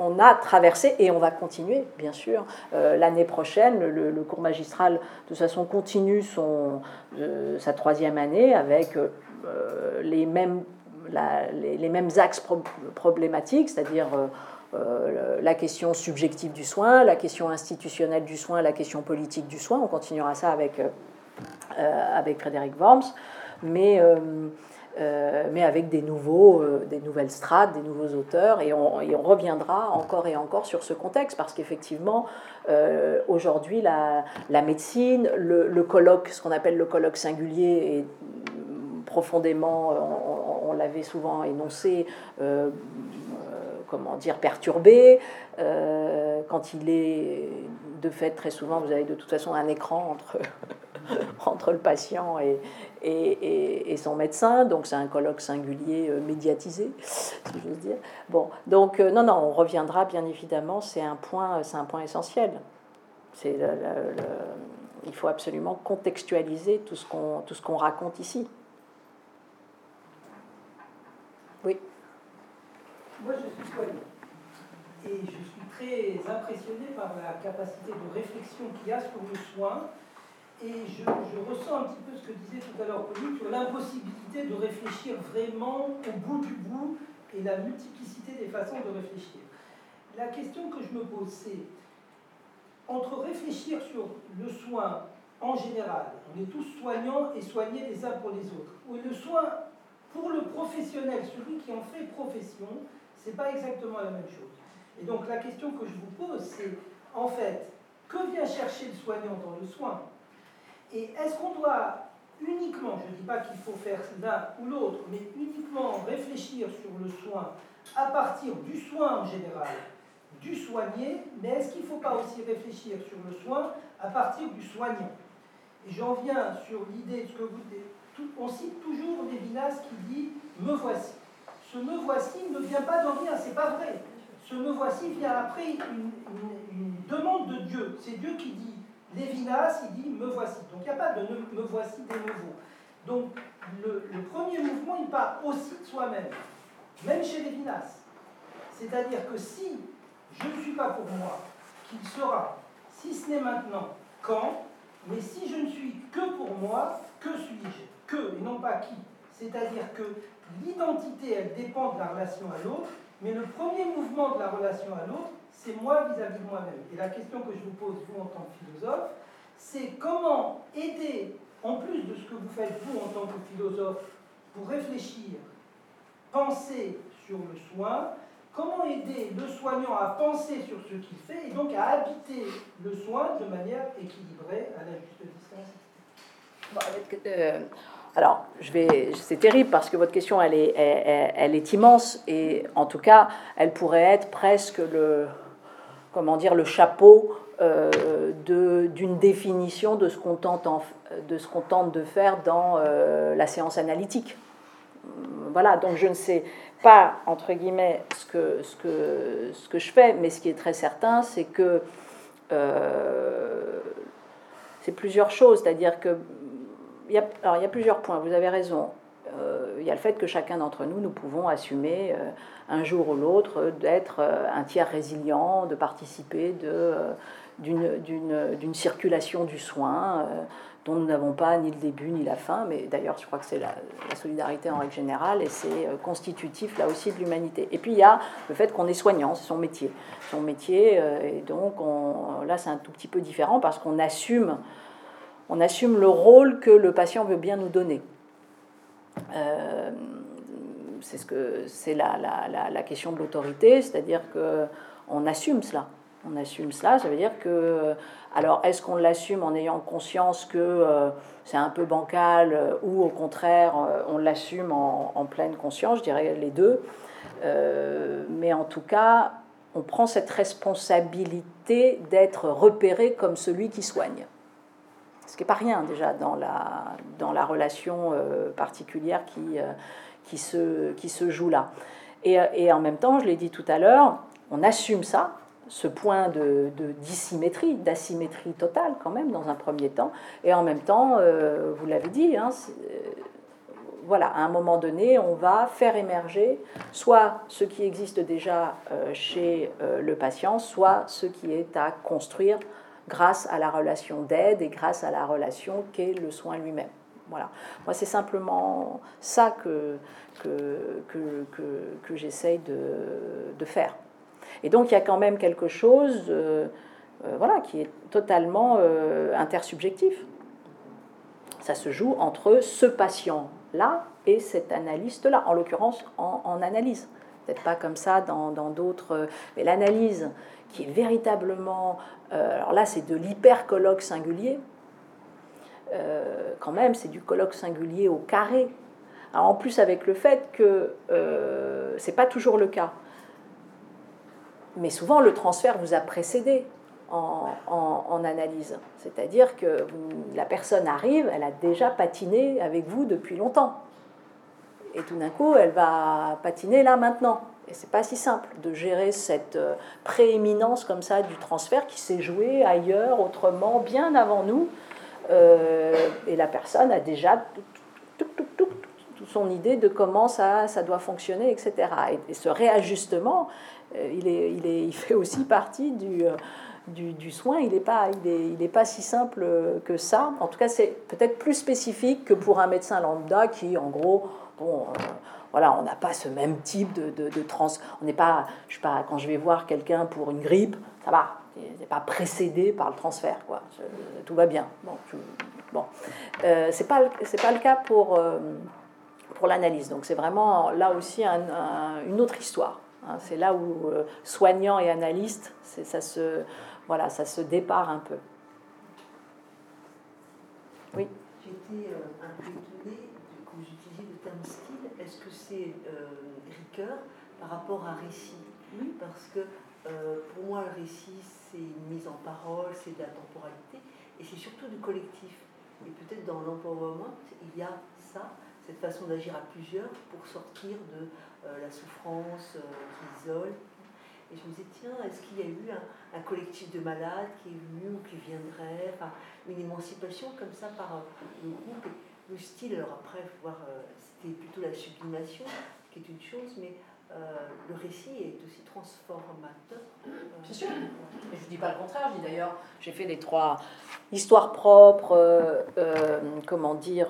on a traversé et on va continuer, bien sûr. Euh, l'année prochaine, le, cours magistral, de toute façon, continue son, euh, sa troisième année avec euh, les, mêmes, les, mêmes axes problématiques, c'est-à-dire la question subjective du soin, la question institutionnelle du soin, la question politique du soin. On continuera ça avec, avec Frédéric Worms. Mais euh, mais avec des, nouveaux, euh, des nouvelles strates, des nouveaux auteurs, et on, on, reviendra encore et encore sur ce contexte, parce qu'effectivement, euh, aujourd'hui, la, la, médecine, le, colloque, ce qu'on appelle le colloque singulier, est profondément, on, l'avait souvent énoncé, comment dire, perturbé, quand il est de fait, très souvent, vous avez de toute façon un écran entre, le patient et, et, son médecin, donc c'est un colloque singulier euh, médiatisé, si j'ose dire. Bon, donc euh, non, non, on reviendra bien évidemment, c'est un point, c'est un point essentiel. C'est il faut absolument contextualiser tout ce qu'on tout ce qu'on raconte ici. Oui. Moi, je suis soignant et je suis très impressionné par la capacité de réflexion qu'il y a sur le soin et je, ressens un petit peu ce que disait tout à l'heure Pauline sur l'impossibilité de réfléchir vraiment au bout du bout et la multiplicité des façons de réfléchir. La question que je me pose, c'est entre réfléchir sur le soin en général, on est tous soignants et soignés les uns pour les autres, ou le soin pour le professionnel, celui qui en fait profession, c'est pas exactement la même chose. Et donc la question que je vous pose, c'est en fait, que vient chercher le soignant dans le soin? Et est-ce qu'on doit uniquement, je ne dis pas qu'il faut faire l'un ou l'autre, mais uniquement réfléchir sur le soin à partir du soin en général, du soigné, mais est-ce qu'il ne faut pas aussi réfléchir sur le soin à partir du soignant? Et j'en viens sur l'idée de ce que vous. On cite toujours Lévinas qui dit Me voici. Ce me voici ne vient pas d'en rien, c'est pas vrai. Ce me voici vient après une demande de Dieu. C'est Dieu qui dit Lévinas, il dit me voici. Donc il n'y a pas de me voici des nouveaux. Donc le, premier mouvement, il part aussi de soi-même, même chez Lévinas. C'est-à-dire que si je ne suis pas pour moi, qu'il sera, si ce n'est maintenant, quand, mais si je ne suis que pour moi, que suis-je? Que, et non pas qui? C'est-à-dire que l'identité, elle dépend de la relation à l'autre, mais le premier mouvement de la relation à l'autre, c'est moi vis-à-vis de moi-même. Et la question que je vous pose, vous, en tant que philosophe, c'est comment aider, en plus de ce que vous faites, vous, en tant que philosophe, pour réfléchir, penser sur le soin, comment aider le soignant à penser sur ce qu'il fait et donc à habiter le soin de manière équilibrée à la juste distance euh, alors, je vais, c'est terrible parce que votre question, elle est, immense et en tout cas, elle pourrait être presque le, comment dire, le chapeau euh, d'une définition de ce qu'on tente, tente de faire dans euh, la séance analytique. voilà, donc je ne sais pas, entre guillemets, ce que, ce que, ce que je fais, mais ce qui est très certain, c'est que c'est plusieurs choses, c'est-à-dire que y, a, alors, il y a plusieurs points, vous avez raison. il y a le fait que chacun d'entre nous, nous pouvons assumer un jour ou l'autre d'être un tiers résilient, de participer de, d'une circulation du soin dont nous n'avons pas ni le début ni la fin, mais d'ailleurs je crois que c'est la, solidarité en règle générale et c'est euh, constitutif là aussi de l'humanité. Et puis il y a le fait qu'on est soignant, c'est son métier. Son métier, euh, et donc là c'est un tout petit peu différent parce qu'on assume, on assume le rôle que le patient veut bien nous donner. Euh, c'est ce que c'est la, la, la, question de l'autorité, c'est-à-dire que on assume cela. On assume cela, ça veut dire que alors, est-ce qu'on l'assume en ayant conscience que euh, c'est un peu bancal euh, ou au contraire, on l'assume en, pleine conscience Je dirais les deux. mais en tout cas, on prend cette responsabilité d'être repéré comme celui qui soigne. Ce qui n'est pas rien déjà dans la, dans la relation particulière qui, qui, se, qui se joue là. Et, et en même temps, je l'ai dit tout à l'heure, on assume ça, ce point de, dissymétrie, d'asymétrie totale quand même dans un premier temps, et en même temps, euh, vous l'avez dit, hein, euh, voilà, à un moment donné, on va faire émerger soit ce qui existe déjà euh, chez le patient, soit ce qui est à construire grâce à la relation d'aide et grâce à la relation qu'est le soin lui-même. Voilà. Moi, c'est simplement ça que, que, que, que, j'essaye de, de faire. Et donc il y a quand même quelque chose euh, euh, voilà, qui est totalement euh, intersubjectif. Ça se joue entre ce patient-là et cet analyste-là, en l'occurrence en, analyse. Peut-être pas comme ça dans d'autres... mais l'analyse qui est véritablement... alors là, c'est de l'hyper-colloque singulier. quand même, c'est du colloque singulier au carré. en plus, avec le fait que euh, c'est pas toujours le cas mais souvent le transfert vous a précédé en, analyse. C'est-à-dire que la personne arrive, elle a déjà patiné avec vous depuis longtemps. Et tout d'un coup, elle va patiner là maintenant. Et c'est pas si simple de gérer cette euh, prééminence comme ça du transfert qui s'est joué ailleurs, autrement, bien avant nous. Euh, et la personne a déjà tout, son idée de comment ça, ça doit fonctionner, etc. et ce réajustement, euh, il, est, il, est, il fait aussi partie du, du, soin. Il n'est pas, il est, il est pas si simple que ça. En tout cas, c'est peut-être plus spécifique que pour un médecin lambda qui, en gros, voilà, on n'a pas ce même type de, de, trans. On n'est pas, je sais pas, quand je vais voir quelqu'un pour une grippe, ça va, n'est pas précédé par le transfert, quoi. tout va bien. Bon. Euh, c'est pas, c'est pas le cas pour pour l'analyse. Donc c'est vraiment là aussi un, une autre histoire. Hein, c'est là où euh, soignant et analyste, ça se, voilà, ça se départ un peu. Oui. J'étais euh, un peu étonnée quand vous utilisez le terme style. C'est euh, Ricoeur par rapport à récit Oui. Parce que pour moi, le récit, c'est une mise en parole, c'est de la temporalité, et c'est surtout du collectif. Et peut-être dans l'empowerment, il y a ça, cette façon d'agir à plusieurs pour sortir de euh, la souffrance euh, qui isole. Et je me disais, tiens, est-ce qu'il y a eu un, collectif de malades qui est venu ou qui viendrait, enfin, une émancipation comme ça par euh, le groupe Le style, alors après, voir, c'était plutôt la sublimation, qui est une chose, mais le récit est aussi transformateur. Sûr. je ne dis pas le contraire, je d'ailleurs, j'ai fait les trois histoires propres, comment dire,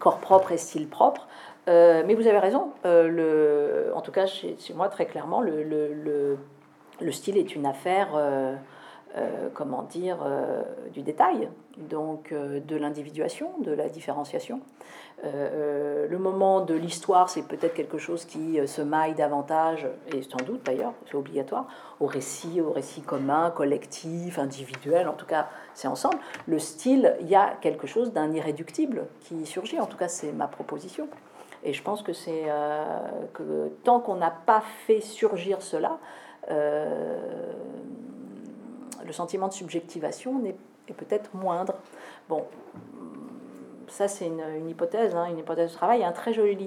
corps propre et style propre. Euh, mais vous avez raison, euh, le, en tout cas chez, moi très clairement, le, le, le, style est une affaire, euh, comment dire, du détail, donc de l'individuation, de la différenciation. Le moment de l'histoire, c'est peut-être quelque chose qui se maille davantage, et sans doute d'ailleurs, c'est obligatoire, au récit, au récit commun, collectif, individuel, en tout cas c'est ensemble. Le style, il y a quelque chose d'un irréductible qui surgit, en tout cas c'est ma proposition. Et je pense que c'est euh, que tant qu'on n'a pas fait surgir cela, euh, le sentiment de subjectivation est, est peut-être moindre. Bon, ça c'est une, hypothèse, hein, une hypothèse de travail. Il y a un très joli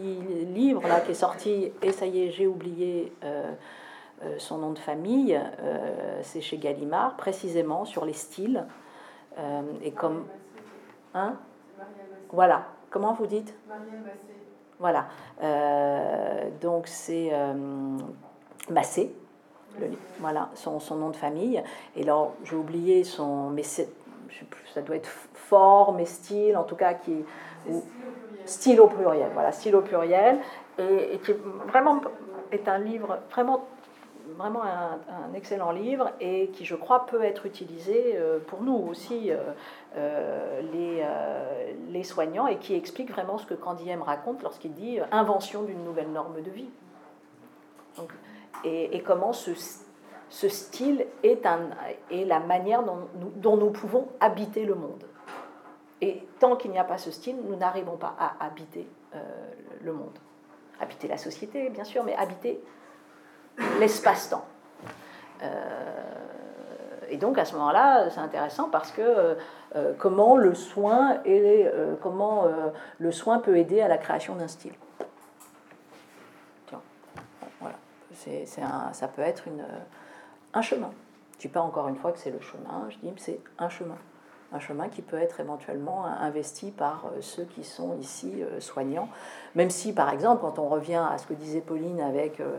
livre là qui est sorti, et ça y est, j'ai oublié son nom de famille. c'est chez Gallimard, précisément sur les styles et comme, hein, voilà. Comment vous dites? Voilà. donc c'est Massé voilà, son, son, nom de famille. Et là, j'ai oublié son, mais ça doit être fort, mais style, en tout cas, qui style au pluriel. Voilà, style au pluriel, et, qui vraiment est un livre vraiment vraiment un, excellent livre et qui, je crois, peut être utilisé euh, pour nous aussi, euh, euh, les, les soignants, et qui explique vraiment ce que Candiem raconte lorsqu'il dit invention d'une nouvelle norme de vie. Donc, et, comment ce, ce, style est, un, la manière dont nous, pouvons habiter le monde. Et tant qu'il n'y a pas ce style, nous n'arrivons pas à habiter euh, le monde. Habiter la société, bien sûr, mais habiter l'espace-temps. Euh, et donc à ce moment-là, c'est intéressant parce que euh, comment le soin et comment le soin peut aider à la création d'un style. c'est, un, ça peut être une, un chemin. Je ne dis pas encore une fois que c'est le chemin, je dis que c'est un chemin. Un chemin qui peut être éventuellement investi par euh, ceux qui sont ici euh, soignants. Même si, par exemple, quand on revient à ce que disait Pauline avec euh,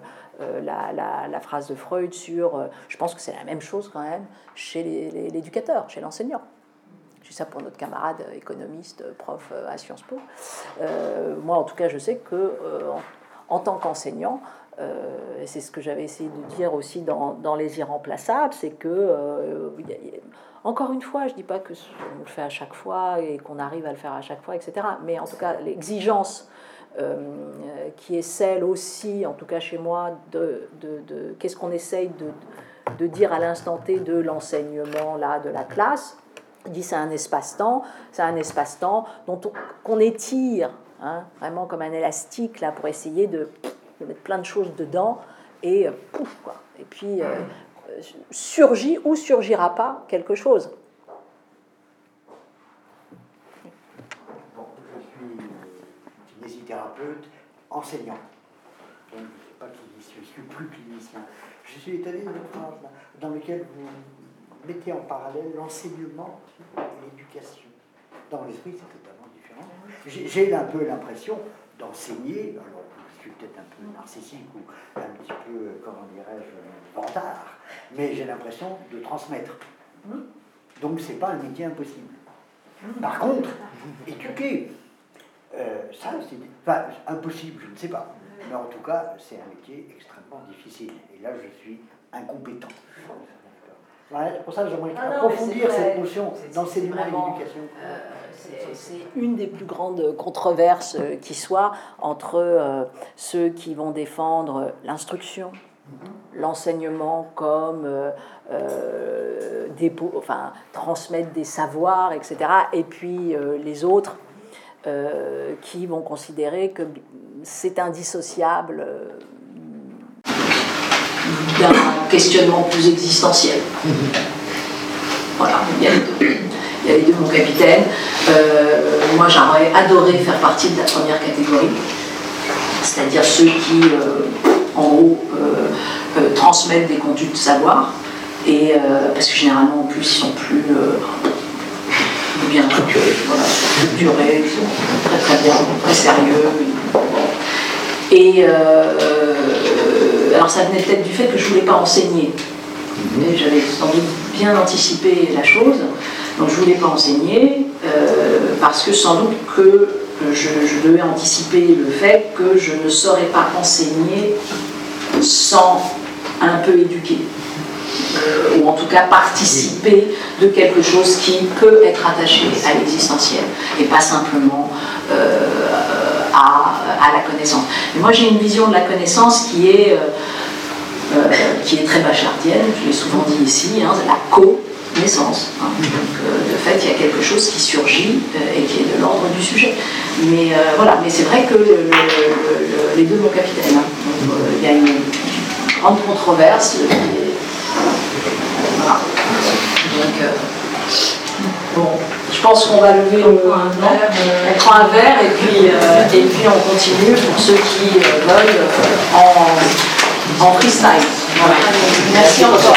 la, la, phrase de Freud sur. je pense que c'est la même chose quand même chez l'éducateur, chez l'enseignant. Je dis ça pour notre camarade économiste, prof à Sciences Po. moi, en tout cas, je sais que en tant qu'enseignant, euh, c'est ce que j'avais essayé de dire aussi dans, dans Les Irremplaçables, c'est que, euh, encore une fois, je ne dis pas que on le fait à chaque fois et qu'on arrive à le faire à chaque fois, etc. Mais en tout cas, l'exigence euh, qui est celle aussi, en tout cas chez moi, de, de, qu'est-ce qu'on essaye de, de dire à l'instant T de l'enseignement là, de la classe. dit c'est un espace-temps, c'est un espace-temps dont qu'on étire hein, vraiment comme un élastique là pour essayer de de mettre plein de choses dedans, et euh, pouf, quoi. Et puis, euh, surgit ou surgira pas quelque chose. Bon, je suis kinésithérapeute, enseignant. Donc, je ne sais pas je suis plus clinicien. Je suis étonné de phrase dans lequel vous mettez en parallèle l'enseignement et l'éducation. Dans l'esprit, c'est totalement différent. J'ai un peu l'impression d'enseigner, peut-être un peu narcissique ou un petit peu, euh, comment dirais-je, bantard, mais j'ai l'impression de transmettre. Donc c'est pas un métier impossible. Par contre, éduquer, euh, ça c'est enfin, impossible, je ne sais pas. Mais en tout cas, c'est un métier extrêmement difficile. Et là, je suis incompétent c'est pour ça que j'aimerais ah approfondir cette notion d'enseignement et d'éducation. Euh, c'est une des plus grandes controverses euh, qui soit entre euh, ceux qui vont défendre l'instruction, mhm. l'enseignement comme enfin, transmettre des savoirs, etc. Et puis les autres qui vont considérer que c'est indissociable d'un questionnement plus existentiel. Voilà, il y a les deux. Il y deux, mon capitaine. Euh, moi, j'aurais adoré faire partie de la première catégorie, c'est-à-dire ceux qui, euh, en gros, euh, transmettent des contenus de savoir, et, parce que généralement, en plus, ils sont plus bien structurés, voilà, structurés, ils sont très très bien, très sérieux. Et alors ça venait peut-être du fait que je ne voulais pas enseigner. Mhm. J'avais sans doute bien anticipé la chose. Donc je ne voulais pas enseigner euh, parce que sans doute que je, devais anticiper le fait que je ne saurais pas enseigner sans un peu éduquer. Euh, ou en tout cas participer de quelque chose qui peut être attaché à l'existentiel et pas simplement euh, à, la connaissance. Moi j'ai une vision de la connaissance qui est, euh, euh, qui est très bachardienne, je l'ai souvent dit ici, hein, la connaissance. Hein. Donc, de fait, il y a quelque chose qui surgit et qui est de l'ordre du sujet. Mais voilà, mais c'est vrai que les deux mon capitaine. Hein. il y a une grande controverse. voilà. Donc, bon. Je pense qu'on va lever le. On prend un verre et puis, euh, et puis on continue pour ceux qui euh, veulent euh, en, en freestyle. Voilà. Merci encore.